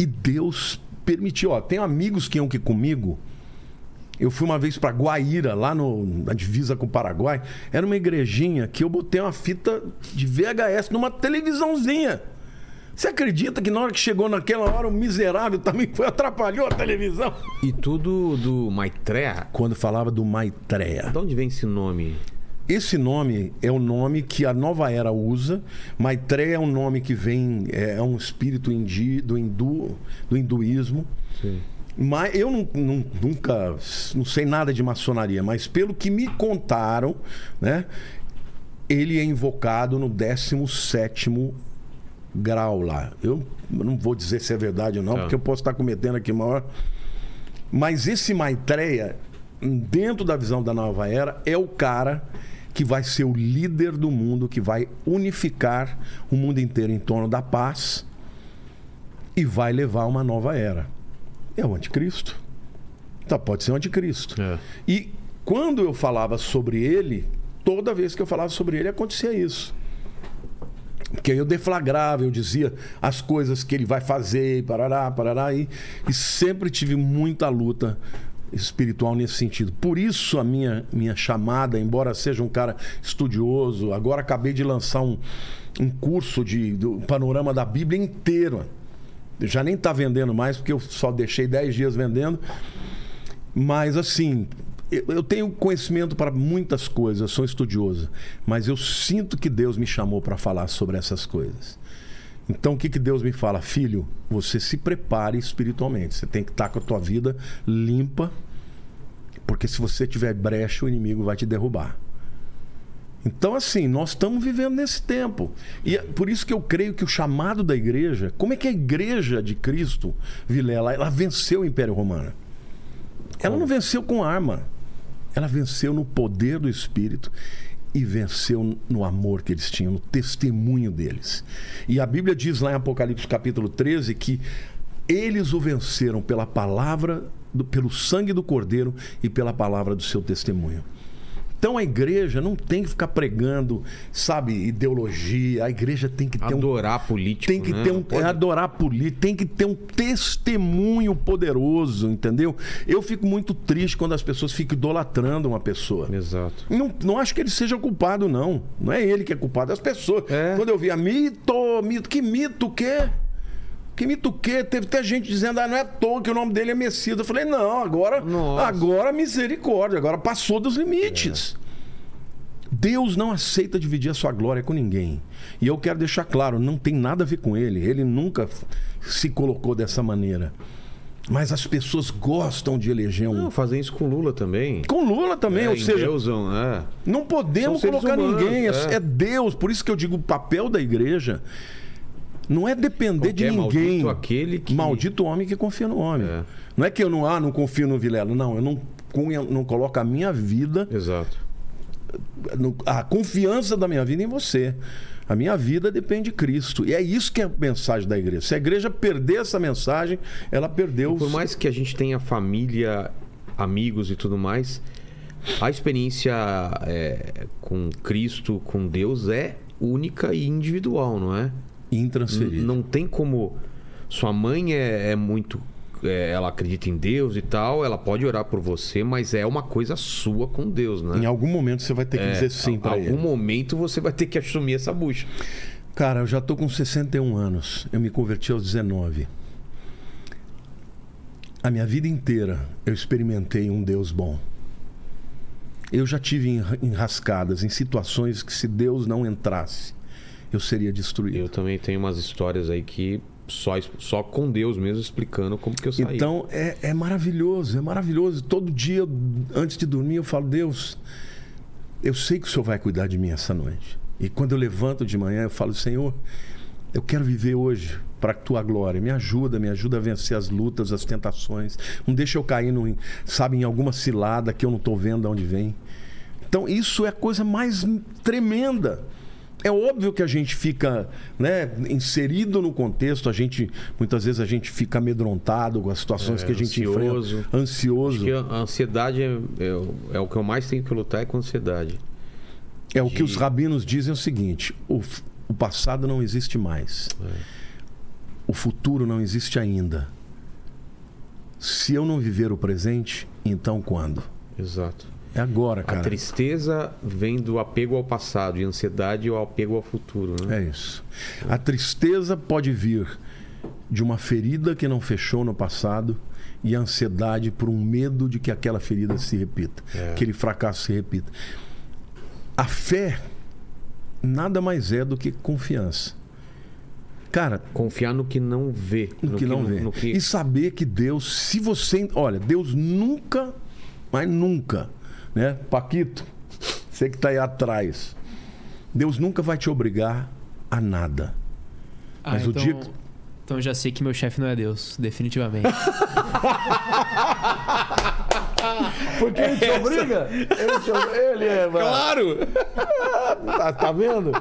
E Deus permitiu. Ó, tem amigos que iam aqui comigo. Eu fui uma vez para Guaíra, lá no, na divisa com o Paraguai. Era uma igrejinha que eu botei uma fita de VHS numa televisãozinha. Você acredita que na hora que chegou naquela hora o miserável também foi atrapalhou a televisão? E tudo do Maitreya? Quando falava do Maitreya. De onde vem esse nome? Esse nome é o nome que a nova era usa. Maitreya é um nome que vem, é, é um espírito indi, do, hindu, do hinduísmo. Sim. Mas eu não- não- nunca não sei nada de maçonaria, mas pelo que me contaram, né, ele é invocado no 17 grau lá. Eu não vou dizer se é verdade ou não, Tá. porque eu posso estar cometendo aqui maior. Mas esse Maitreya, dentro da visão da nova era, é o cara que vai ser o líder do mundo, que vai unificar o mundo inteiro em torno da paz e vai levar uma nova era. É o anticristo. Então pode ser o anticristo. É. E quando eu falava sobre ele, toda vez que eu falava sobre ele acontecia isso. Porque eu deflagrava, eu dizia as coisas que ele vai fazer, parará, parará, e, e sempre tive muita luta espiritual nesse sentido. Por isso a minha, minha chamada, embora seja um cara estudioso, agora acabei de lançar um, um curso de, do panorama da Bíblia inteiro. Já nem está vendendo mais, porque eu só deixei 10 dias vendendo. Mas assim, eu tenho conhecimento para muitas coisas, eu sou estudioso, mas eu sinto que Deus me chamou para falar sobre essas coisas. Então o que, que Deus me fala? Filho, você se prepare espiritualmente. Você tem que estar com a tua vida limpa, porque se você tiver brecha, o inimigo vai te derrubar. Então, assim, nós estamos vivendo nesse tempo. E é por isso que eu creio que o chamado da igreja, como é que a igreja de Cristo, Vilela, ela venceu o Império Romano? Ela não venceu com arma. Ela venceu no poder do Espírito e venceu no amor que eles tinham, no testemunho deles. E a Bíblia diz lá em Apocalipse capítulo 13 que eles o venceram pela palavra, do- pelo sangue do Cordeiro e pela palavra do seu testemunho. Então a igreja não tem que ficar pregando, sabe, ideologia. A igreja tem que ter um Adorar político. tem que né? ter um pode- adorar política, tem que ter um testemunho poderoso, entendeu? Eu fico muito triste quando as pessoas ficam idolatrando uma pessoa. Exato. Não, não acho que ele seja culpado, não. Não é ele que é culpado, é as pessoas. É. Quando eu via mito, mito, que mito o quê? Que mito o quê? Teve até gente dizendo, ah, não é à toa que o nome dele é Messias. Eu falei, não, agora, Nossa. agora misericórdia, agora passou dos limites. Deus não aceita dividir a sua glória com ninguém. E eu quero deixar claro, não tem nada a ver com ele. Ele nunca se colocou dessa maneira. Mas as pessoas gostam de eleger um. Não, fazem isso com Lula também. Com Lula também, É, ou seja, é. não podemos colocar humanos, ninguém, é. é. é Deus. Por isso que eu digo o papel da igreja não é depender de ninguém. maldito aquele que- Maldito homem que confia no homem. É. Não é que eu não, ah, não confio no Vilela. Não, eu não, cunha- não coloco a minha vida, Exato. a confiança da minha vida em você. A minha vida depende de Cristo. E é isso que é a mensagem da igreja. Se a igreja perder essa mensagem, ela perdeu Por os- mais que a gente tenha família, amigos e tudo mais, a experiência é, com Cristo, com Deus, é única e individual, não é? Intransferíveis. Não tem como. Sua mãe é, é muito. é, ela acredita em Deus e tal, ela pode orar por você, mas é uma coisa sua com Deus, né? Em algum momento você vai ter que É, dizer sim a- para algum ele. momento você vai ter que assumir essa bucha. Cara, eu já tô com 61 anos. Eu me converti aos 19. A minha vida inteira eu experimentei um Deus bom. Eu já tive em- enrascadas em situações que se Deus não entrasse, eu seria destruído. Eu também tenho umas histórias aí que só, só com Deus mesmo explicando como que eu saí. Então é, é maravilhoso, é maravilhoso. Todo dia, antes de dormir, eu falo, Deus, eu sei que o Senhor vai cuidar de mim essa noite. E quando eu levanto de manhã, eu falo, Senhor, eu quero viver hoje para a tua glória. Me ajuda, me ajuda a vencer as lutas, as tentações. Não deixa eu cair, no, sabe, em alguma cilada que eu não estou vendo de onde vem. Então, isso é a coisa mais tremenda. É óbvio que a gente fica né, inserido no contexto, a gente muitas vezes a gente fica amedrontado com as situações É, que a gente ansioso. enfrenta, ansioso. A ansiedade é, é, o- é o que eu mais tenho que lutar é com a ansiedade. É o que de- os rabinos dizem é o seguinte: o, o passado não existe mais. O futuro não existe ainda. Se eu não viver o presente, então quando? Exato. É agora, A cara. tristeza vem do apego ao passado e a ansiedade ao apego ao futuro, né? É isso. A tristeza pode vir de uma ferida que não fechou no passado e a ansiedade por um medo de que aquela ferida se repita, É. aquele fracasso se repita. A fé nada mais é do que confiança. Cara, Confiar no que não vê. no, que não vê. no que- E saber que Deus, se você. Olha, Deus nunca, mas nunca, né? Paquito, você que está aí atrás. Deus nunca vai te obrigar a nada. Ah, Mas o então, dia- então já sei que meu chefe não é Deus, definitivamente. (laughs) Porque ele te obriga? Ele, te ele é. Claro! Tá, tá vendo?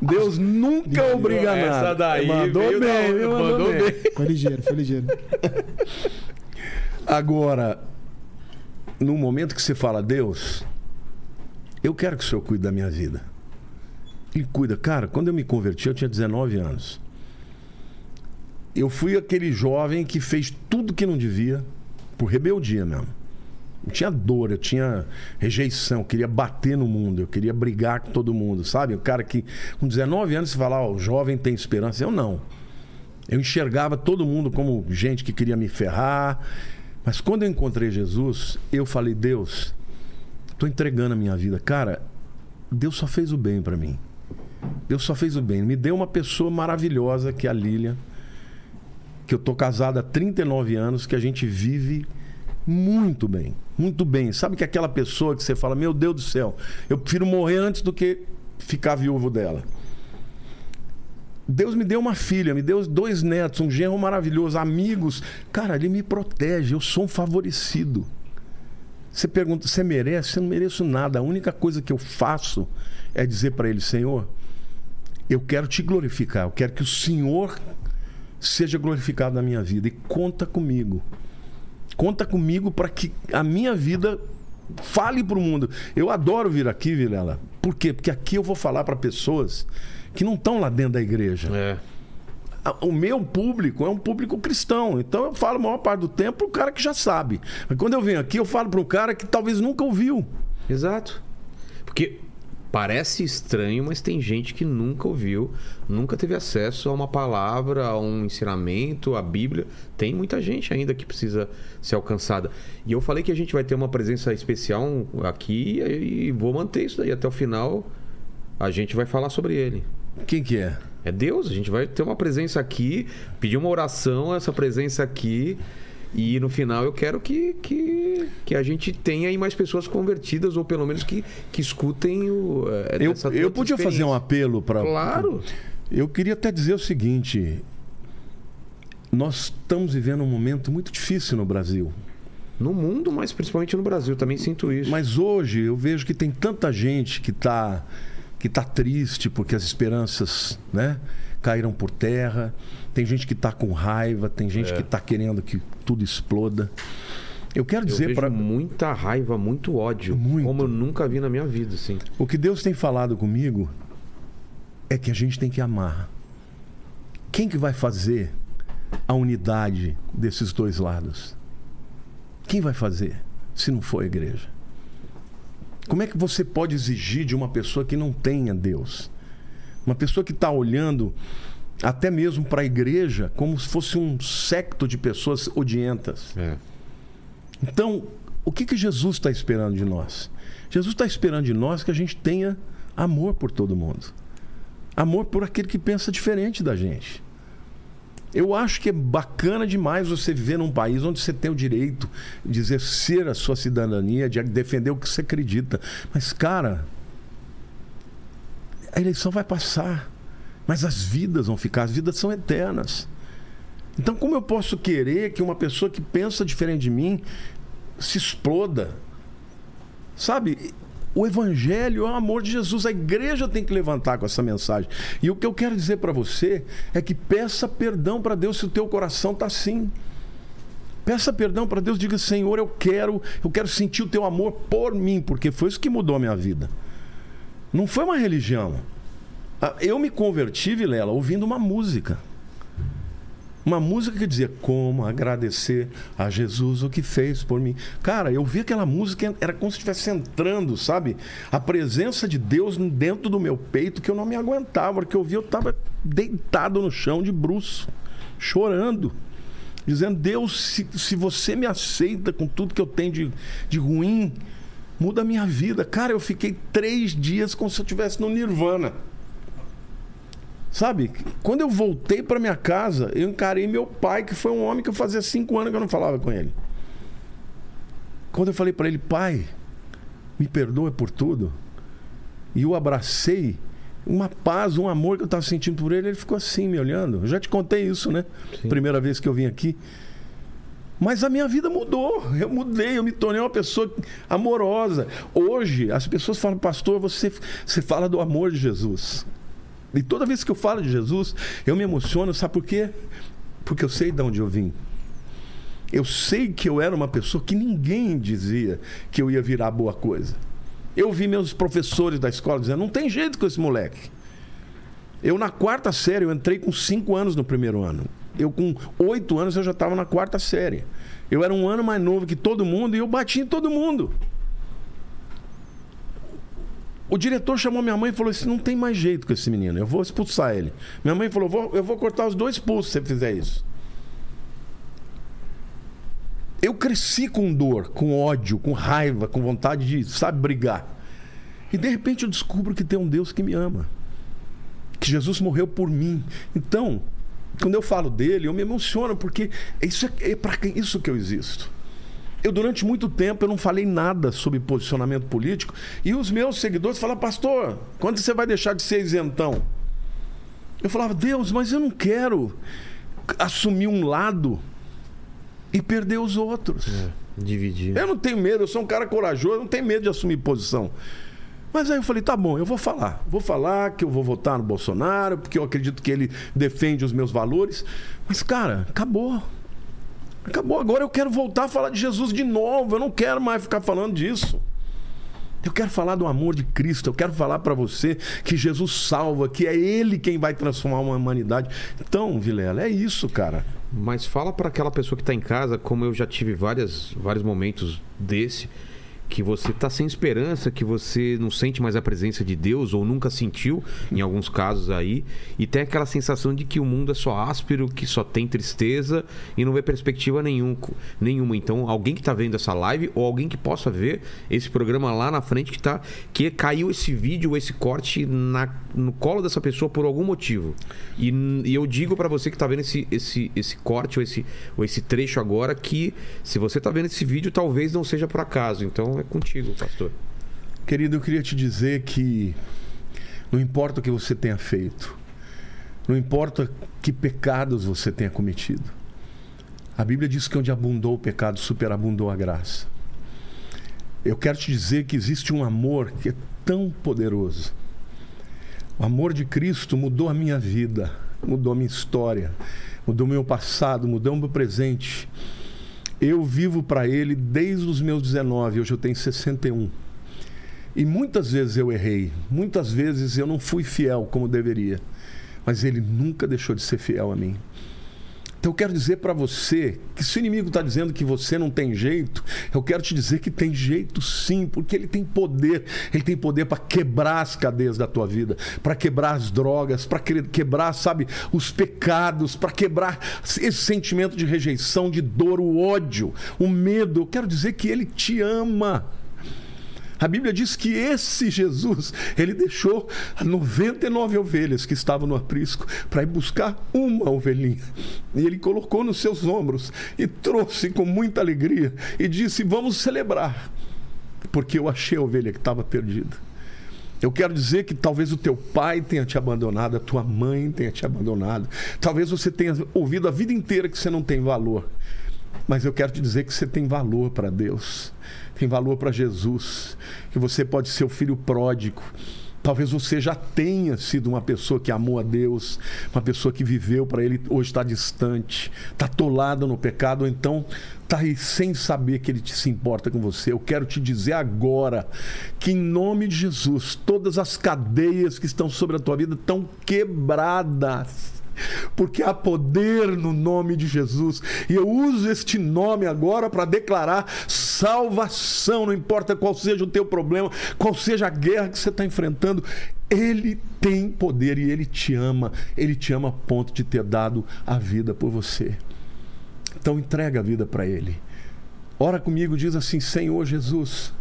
Deus nunca obriga Essa nada. daí mandou bem, da- viu? mandou, mandou bem. Foi ligeiro, foi ligeiro. Agora, no momento que você fala, Deus, eu quero que o Senhor cuide da minha vida. Ele cuida. Cara, quando eu me converti, eu tinha 19 anos. Eu fui aquele jovem que fez tudo que não devia, por rebeldia mesmo. Eu tinha dor, eu tinha rejeição, eu queria bater no mundo, eu queria brigar com todo mundo, sabe? O cara que com 19 anos você fala, ó, o jovem tem esperança. Eu não. Eu enxergava todo mundo como gente que queria me ferrar. Mas quando eu encontrei Jesus, eu falei: Deus, estou entregando a minha vida. Cara, Deus só fez o bem para mim. Deus só fez o bem. Me deu uma pessoa maravilhosa que é a Lilian, que eu tô casado há 39 anos, que a gente vive muito bem. Muito bem. Sabe que aquela pessoa que você fala, meu Deus do céu, eu prefiro morrer antes do que ficar viúvo dela. Deus me deu uma filha, me deu dois netos, um genro maravilhoso, amigos. Cara, ele me protege, eu sou um favorecido. Você pergunta, você merece? Eu não mereço nada. A única coisa que eu faço é dizer para ele, Senhor, eu quero te glorificar, eu quero que o Senhor seja glorificado na minha vida e conta comigo. Conta comigo para que a minha vida fale para o mundo. Eu adoro vir aqui, Vilela. Por quê? Porque aqui eu vou falar para pessoas que não estão lá dentro da igreja. É. O meu público é um público cristão. Então eu falo a maior parte do tempo para o cara que já sabe. Mas quando eu venho aqui, eu falo para um cara que talvez nunca ouviu. Exato. Porque parece estranho, mas tem gente que nunca ouviu, nunca teve acesso a uma palavra, a um ensinamento, a Bíblia. Tem muita gente ainda que precisa ser alcançada. E eu falei que a gente vai ter uma presença especial aqui e vou manter isso daí até o final. A gente vai falar sobre ele. Quem que é? É Deus, a gente vai ter uma presença aqui, pedir uma oração, essa presença aqui. E no final eu quero que, que, que a gente tenha aí mais pessoas convertidas, ou pelo menos que, que escutem o. eh, Eu, eu podia fazer um apelo para. Claro. Eu queria até dizer o seguinte: nós estamos vivendo um momento muito difícil no Brasil. No mundo, mas principalmente no Brasil, também sinto isso. Mas hoje eu vejo que tem tanta gente que está que tá triste porque as esperanças né, caíram por terra. Tem gente que está com raiva, tem gente que está querendo que tudo exploda. Eu quero dizer para muita raiva, muito ódio, Muito. como eu nunca vi na minha vida, assim. o que Deus tem falado comigo é que a gente tem que amar. Quem que vai fazer a unidade desses dois lados? Quem vai fazer se não for a igreja? Como é que você pode exigir de uma pessoa que não tenha Deus? Uma pessoa que está olhando até mesmo para a igreja como se fosse um secto de pessoas odientas. É. Então, o que, que Jesus está esperando de nós? Jesus está esperando de nós que a gente tenha amor por todo mundo. Amor por aquele que pensa diferente da gente. Eu acho que é bacana demais você viver num país onde você tem o direito de exercer a sua cidadania, de defender o que você acredita. Mas, cara, a eleição vai passar. Mas as vidas vão ficar, as vidas são eternas. Então, como eu posso querer que uma pessoa que pensa diferente de mim se exploda? Sabe? O evangelho é o amor de Jesus. A igreja tem que levantar com essa mensagem. E o que eu quero dizer para você é que peça perdão para Deus se o teu coração está assim. Peça perdão para Deus, diga: "Senhor, eu quero, eu quero sentir o teu amor por mim, porque foi isso que mudou a minha vida". Não foi uma religião. Ah, Eu me converti, Vilela, ouvindo uma música. Uma música que dizia como agradecer a Jesus o que fez por mim. Cara, eu vi aquela música, era como se estivesse entrando, sabe? A presença de Deus dentro do meu peito que eu não me aguentava. Porque eu vi, eu estava deitado no chão de bruço, chorando. Dizendo, Deus, se, se você me aceita com tudo que eu tenho de, de ruim, muda a minha vida. Cara, eu fiquei três dias como se eu estivesse no Nirvana. Sabe, quando eu voltei para minha casa, eu encarei meu pai, que foi um homem que eu fazia cinco anos que eu não falava com ele. Quando eu falei para ele, pai, me perdoa por tudo, e eu abracei, uma paz, um amor que eu estava sentindo por ele, ele ficou assim, me olhando. Eu já te contei isso, né? Sim. Primeira vez que eu vim aqui. Mas a minha vida mudou. Eu mudei, eu me tornei uma pessoa amorosa. Hoje, as pessoas falam, pastor, você, você fala do amor de Jesus. E toda vez que eu falo de Jesus, eu me emociono, sabe por quê? Porque eu sei de onde eu vim. Eu sei que eu era uma pessoa que ninguém dizia que eu ia virar boa coisa. Eu vi meus professores da escola dizendo: não tem jeito com esse moleque. Eu, na quarta série, eu entrei com cinco anos no primeiro ano. Eu, com oito anos, eu já estava na quarta série. Eu era um ano mais novo que todo mundo e eu bati em todo mundo. O diretor chamou minha mãe e falou assim: não tem mais jeito com esse menino, eu vou expulsar ele. Minha mãe falou: vou, eu vou cortar os dois pulsos se você fizer isso. Eu cresci com dor, com ódio, com raiva, com vontade de, sabe, brigar. E de repente eu descubro que tem um Deus que me ama. Que Jesus morreu por mim. Então, quando eu falo dele, eu me emociono, porque isso é, é para isso que eu existo. Eu, durante muito tempo, eu não falei nada sobre posicionamento político. E os meus seguidores falavam, pastor, quando você vai deixar de ser isentão? Eu falava, Deus, mas eu não quero assumir um lado e perder os outros. É, dividir. Eu não tenho medo, eu sou um cara corajoso, eu não tenho medo de assumir posição. Mas aí eu falei, tá bom, eu vou falar. Vou falar que eu vou votar no Bolsonaro, porque eu acredito que ele defende os meus valores. Mas, cara, acabou. Acabou. Agora eu quero voltar a falar de Jesus de novo. Eu não quero mais ficar falando disso. Eu quero falar do amor de Cristo. Eu quero falar para você que Jesus salva, que é Ele quem vai transformar uma humanidade. Então, Vilela, é isso, cara. Mas fala para aquela pessoa que está em casa, como eu já tive várias, vários momentos desse, que você está sem esperança, que você não sente mais a presença de Deus ou nunca sentiu, em alguns casos aí, e tem aquela sensação de que o mundo é só áspero, que só tem tristeza e não vê perspectiva nenhum, nenhuma. Então, alguém que está vendo essa live ou alguém que possa ver esse programa lá na frente que tá que caiu esse vídeo, esse corte na, no colo dessa pessoa por algum motivo. E, e eu digo para você que está vendo esse, esse, esse corte ou esse, ou esse trecho agora que se você está vendo esse vídeo, talvez não seja por acaso. Então, é contigo, pastor. Querido, eu queria te dizer que não importa o que você tenha feito, não importa que pecados você tenha cometido. A Bíblia diz que onde abundou o pecado, superabundou a graça. Eu quero te dizer que existe um amor que é tão poderoso. O amor de Cristo mudou a minha vida, mudou a minha história, mudou o meu passado, mudou o meu presente. Eu vivo para Ele desde os meus 19, hoje eu tenho 61. E muitas vezes eu errei, muitas vezes eu não fui fiel como deveria, mas Ele nunca deixou de ser fiel a mim. Então eu quero dizer para você que se o inimigo está dizendo que você não tem jeito, eu quero te dizer que tem jeito sim, porque ele tem poder. Ele tem poder para quebrar as cadeias da tua vida, para quebrar as drogas, para quebrar, sabe, os pecados, para quebrar esse sentimento de rejeição, de dor, o ódio, o medo. Eu quero dizer que ele te ama. A Bíblia diz que esse Jesus, ele deixou 99 ovelhas que estavam no aprisco para ir buscar uma ovelhinha. E ele colocou nos seus ombros e trouxe com muita alegria e disse: Vamos celebrar, porque eu achei a ovelha que estava perdida. Eu quero dizer que talvez o teu pai tenha te abandonado, a tua mãe tenha te abandonado. Talvez você tenha ouvido a vida inteira que você não tem valor. Mas eu quero te dizer que você tem valor para Deus tem valor para Jesus, que você pode ser o filho pródigo. Talvez você já tenha sido uma pessoa que amou a Deus, uma pessoa que viveu para Ele, hoje está distante, está atolada no pecado, ou então está aí sem saber que Ele te se importa com você. Eu quero te dizer agora que, em nome de Jesus, todas as cadeias que estão sobre a tua vida estão quebradas porque há poder no nome de Jesus. E eu uso este nome agora para declarar salvação, não importa qual seja o teu problema, qual seja a guerra que você está enfrentando. Ele tem poder e ele te ama. Ele te ama a ponto de ter dado a vida por você. Então entrega a vida para ele. Ora comigo, diz assim: Senhor Jesus,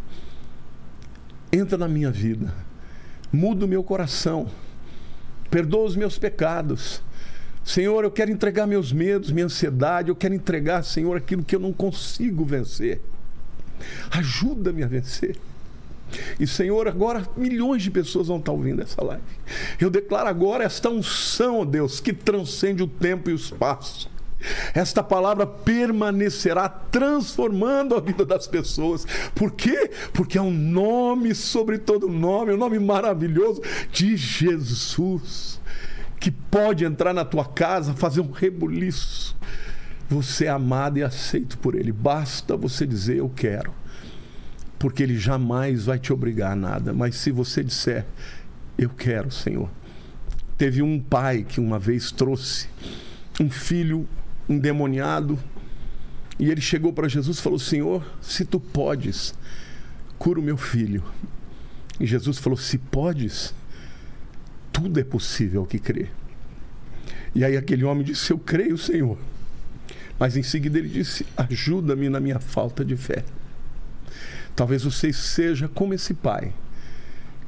entra na minha vida, muda o meu coração, perdoa os meus pecados Senhor, eu quero entregar meus medos, minha ansiedade, eu quero entregar, Senhor, aquilo que eu não consigo vencer. Ajuda-me a vencer. E Senhor, agora milhões de pessoas vão estar ouvindo essa live. Eu declaro agora esta unção, ó Deus, que transcende o tempo e o espaço. Esta palavra permanecerá transformando a vida das pessoas. Por quê? Porque é um nome sobre todo nome, um nome maravilhoso de Jesus que pode entrar na tua casa, fazer um rebuliço. Você é amado e aceito por Ele. Basta você dizer eu quero. Porque Ele jamais vai te obrigar a nada. Mas se você disser eu quero, Senhor. Teve um pai que uma vez trouxe um filho endemoniado e ele chegou para Jesus e falou: Senhor, se tu podes, cura o meu filho. E Jesus falou: Se podes, tudo é possível que crê. E aí aquele homem disse: Eu creio, Senhor. Mas em seguida ele disse: Ajuda-me na minha falta de fé. Talvez você seja como esse pai,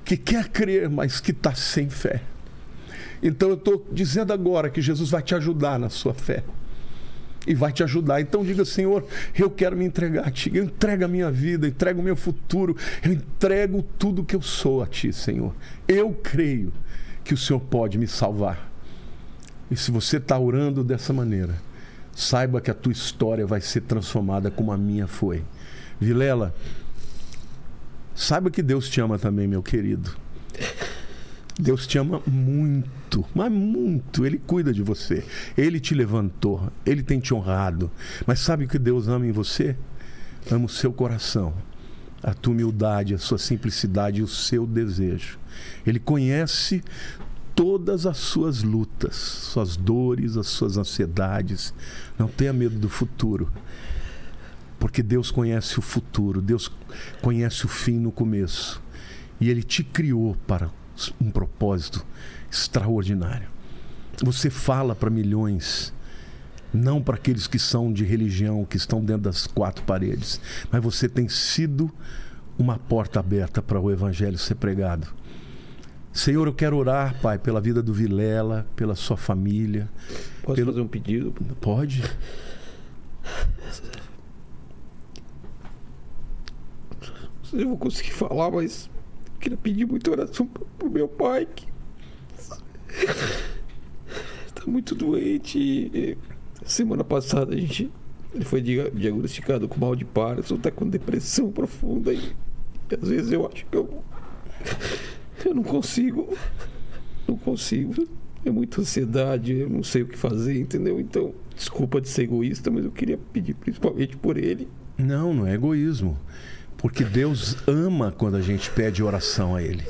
que quer crer, mas que está sem fé. Então eu estou dizendo agora que Jesus vai te ajudar na sua fé. e vai te ajudar. Então diga, Senhor, eu quero me entregar a Ti. Eu entrego a minha vida, entrego o meu futuro, eu entrego tudo que eu sou a Ti, Senhor. Eu creio que o Senhor pode me salvar. E se você está orando dessa maneira, saiba que a tua história vai ser transformada como a minha foi. Vilela, saiba que Deus te ama também, meu querido. Deus te ama muito, mas muito. Ele cuida de você. Ele te levantou. Ele tem te honrado. Mas sabe o que Deus ama em você? Ama o seu coração, a tua humildade, a sua simplicidade e o seu desejo. Ele conhece todas as suas lutas, suas dores, as suas ansiedades. Não tenha medo do futuro. Porque Deus conhece o futuro, Deus conhece o fim no começo. E Ele te criou para um propósito extraordinário. Você fala para milhões, não para aqueles que são de religião, que estão dentro das quatro paredes, mas você tem sido uma porta aberta para o evangelho ser pregado. Senhor, eu quero orar, Pai, pela vida do Vilela, pela sua família. Posso pelo... fazer um pedido? Pode. Não sei se eu vou conseguir falar, mas queria pedir muita oração pro, meu pai, que tá muito doente. E, semana passada a gente ele foi diagnosticado com mal de Parkinson, tá com depressão profunda e, e às vezes eu acho que eu eu não consigo não consigo. É muita ansiedade, eu não sei o que fazer, entendeu? Então, desculpa de ser egoísta, mas eu queria pedir principalmente por ele. Não, não é egoísmo. Porque Deus ama quando a gente pede oração a Ele.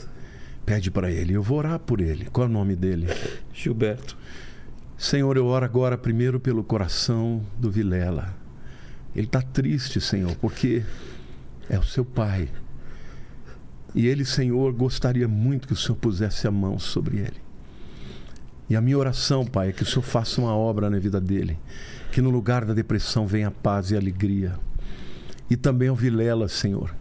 Pede para Ele. Eu vou orar por Ele. Qual é o nome dele? Gilberto. Senhor, eu oro agora primeiro pelo coração do Vilela. Ele está triste, Senhor, porque é o seu pai. E ele, Senhor, gostaria muito que o Senhor pusesse a mão sobre ele. E a minha oração, Pai, é que o Senhor faça uma obra na vida dele. Que no lugar da depressão venha paz e alegria e também ao Vilela, Senhor.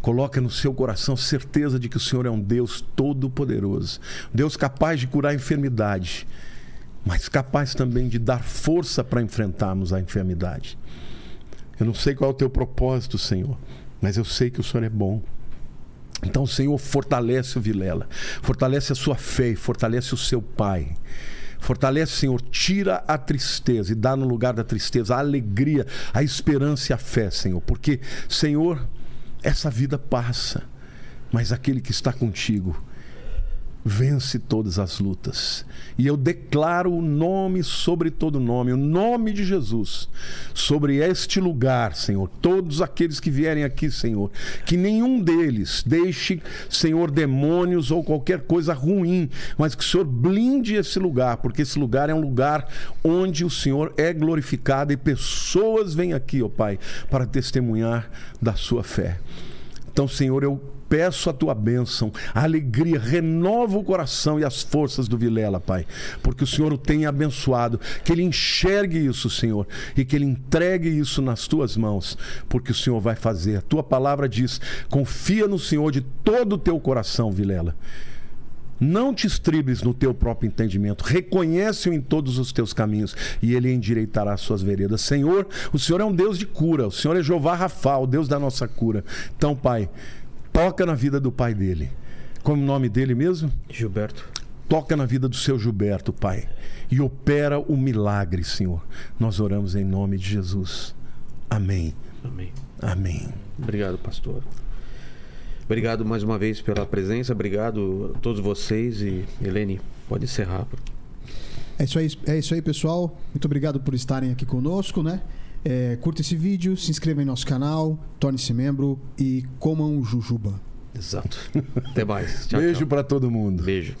Coloca no seu coração certeza de que o Senhor é um Deus todo-poderoso, Deus capaz de curar a enfermidade, mas capaz também de dar força para enfrentarmos a enfermidade. Eu não sei qual é o teu propósito, Senhor, mas eu sei que o Senhor é bom. Então, Senhor, fortalece o Vilela, fortalece a sua fé fortalece o seu pai. Fortalece, Senhor, tira a tristeza e dá no lugar da tristeza a alegria, a esperança e a fé, Senhor. Porque, Senhor, essa vida passa, mas aquele que está contigo vence todas as lutas. E eu declaro o nome sobre todo nome, o nome de Jesus, sobre este lugar, Senhor. Todos aqueles que vierem aqui, Senhor, que nenhum deles deixe, Senhor, demônios ou qualquer coisa ruim, mas que o Senhor blinde esse lugar, porque esse lugar é um lugar onde o Senhor é glorificado e pessoas vêm aqui, ó Pai, para testemunhar da sua fé. Então, Senhor, eu peço a tua bênção, a alegria, renova o coração e as forças do Vilela, Pai, porque o Senhor o tem abençoado, que ele enxergue isso, Senhor, e que ele entregue isso nas tuas mãos, porque o Senhor vai fazer. A tua palavra diz: confia no Senhor de todo o teu coração, Vilela. Não te estribes no teu próprio entendimento. Reconhece-o em todos os teus caminhos e ele endireitará as suas veredas. Senhor, o Senhor é um Deus de cura. O Senhor é Jeová Rafa, o Deus da nossa cura. Então, Pai, Toca na vida do pai dele. Como é o nome dele mesmo? Gilberto. Toca na vida do seu Gilberto, Pai. E opera o milagre, Senhor. Nós oramos em nome de Jesus. Amém. Amém. Amém. Obrigado, pastor. Obrigado mais uma vez pela presença. Obrigado a todos vocês. E, Helene, pode encerrar. É isso aí, é isso aí pessoal. Muito obrigado por estarem aqui conosco, né? É, curta esse vídeo, se inscreva em nosso canal, torne-se membro e comam jujuba. Exato. (laughs) Até mais. Tchau, Beijo para todo mundo. Beijo.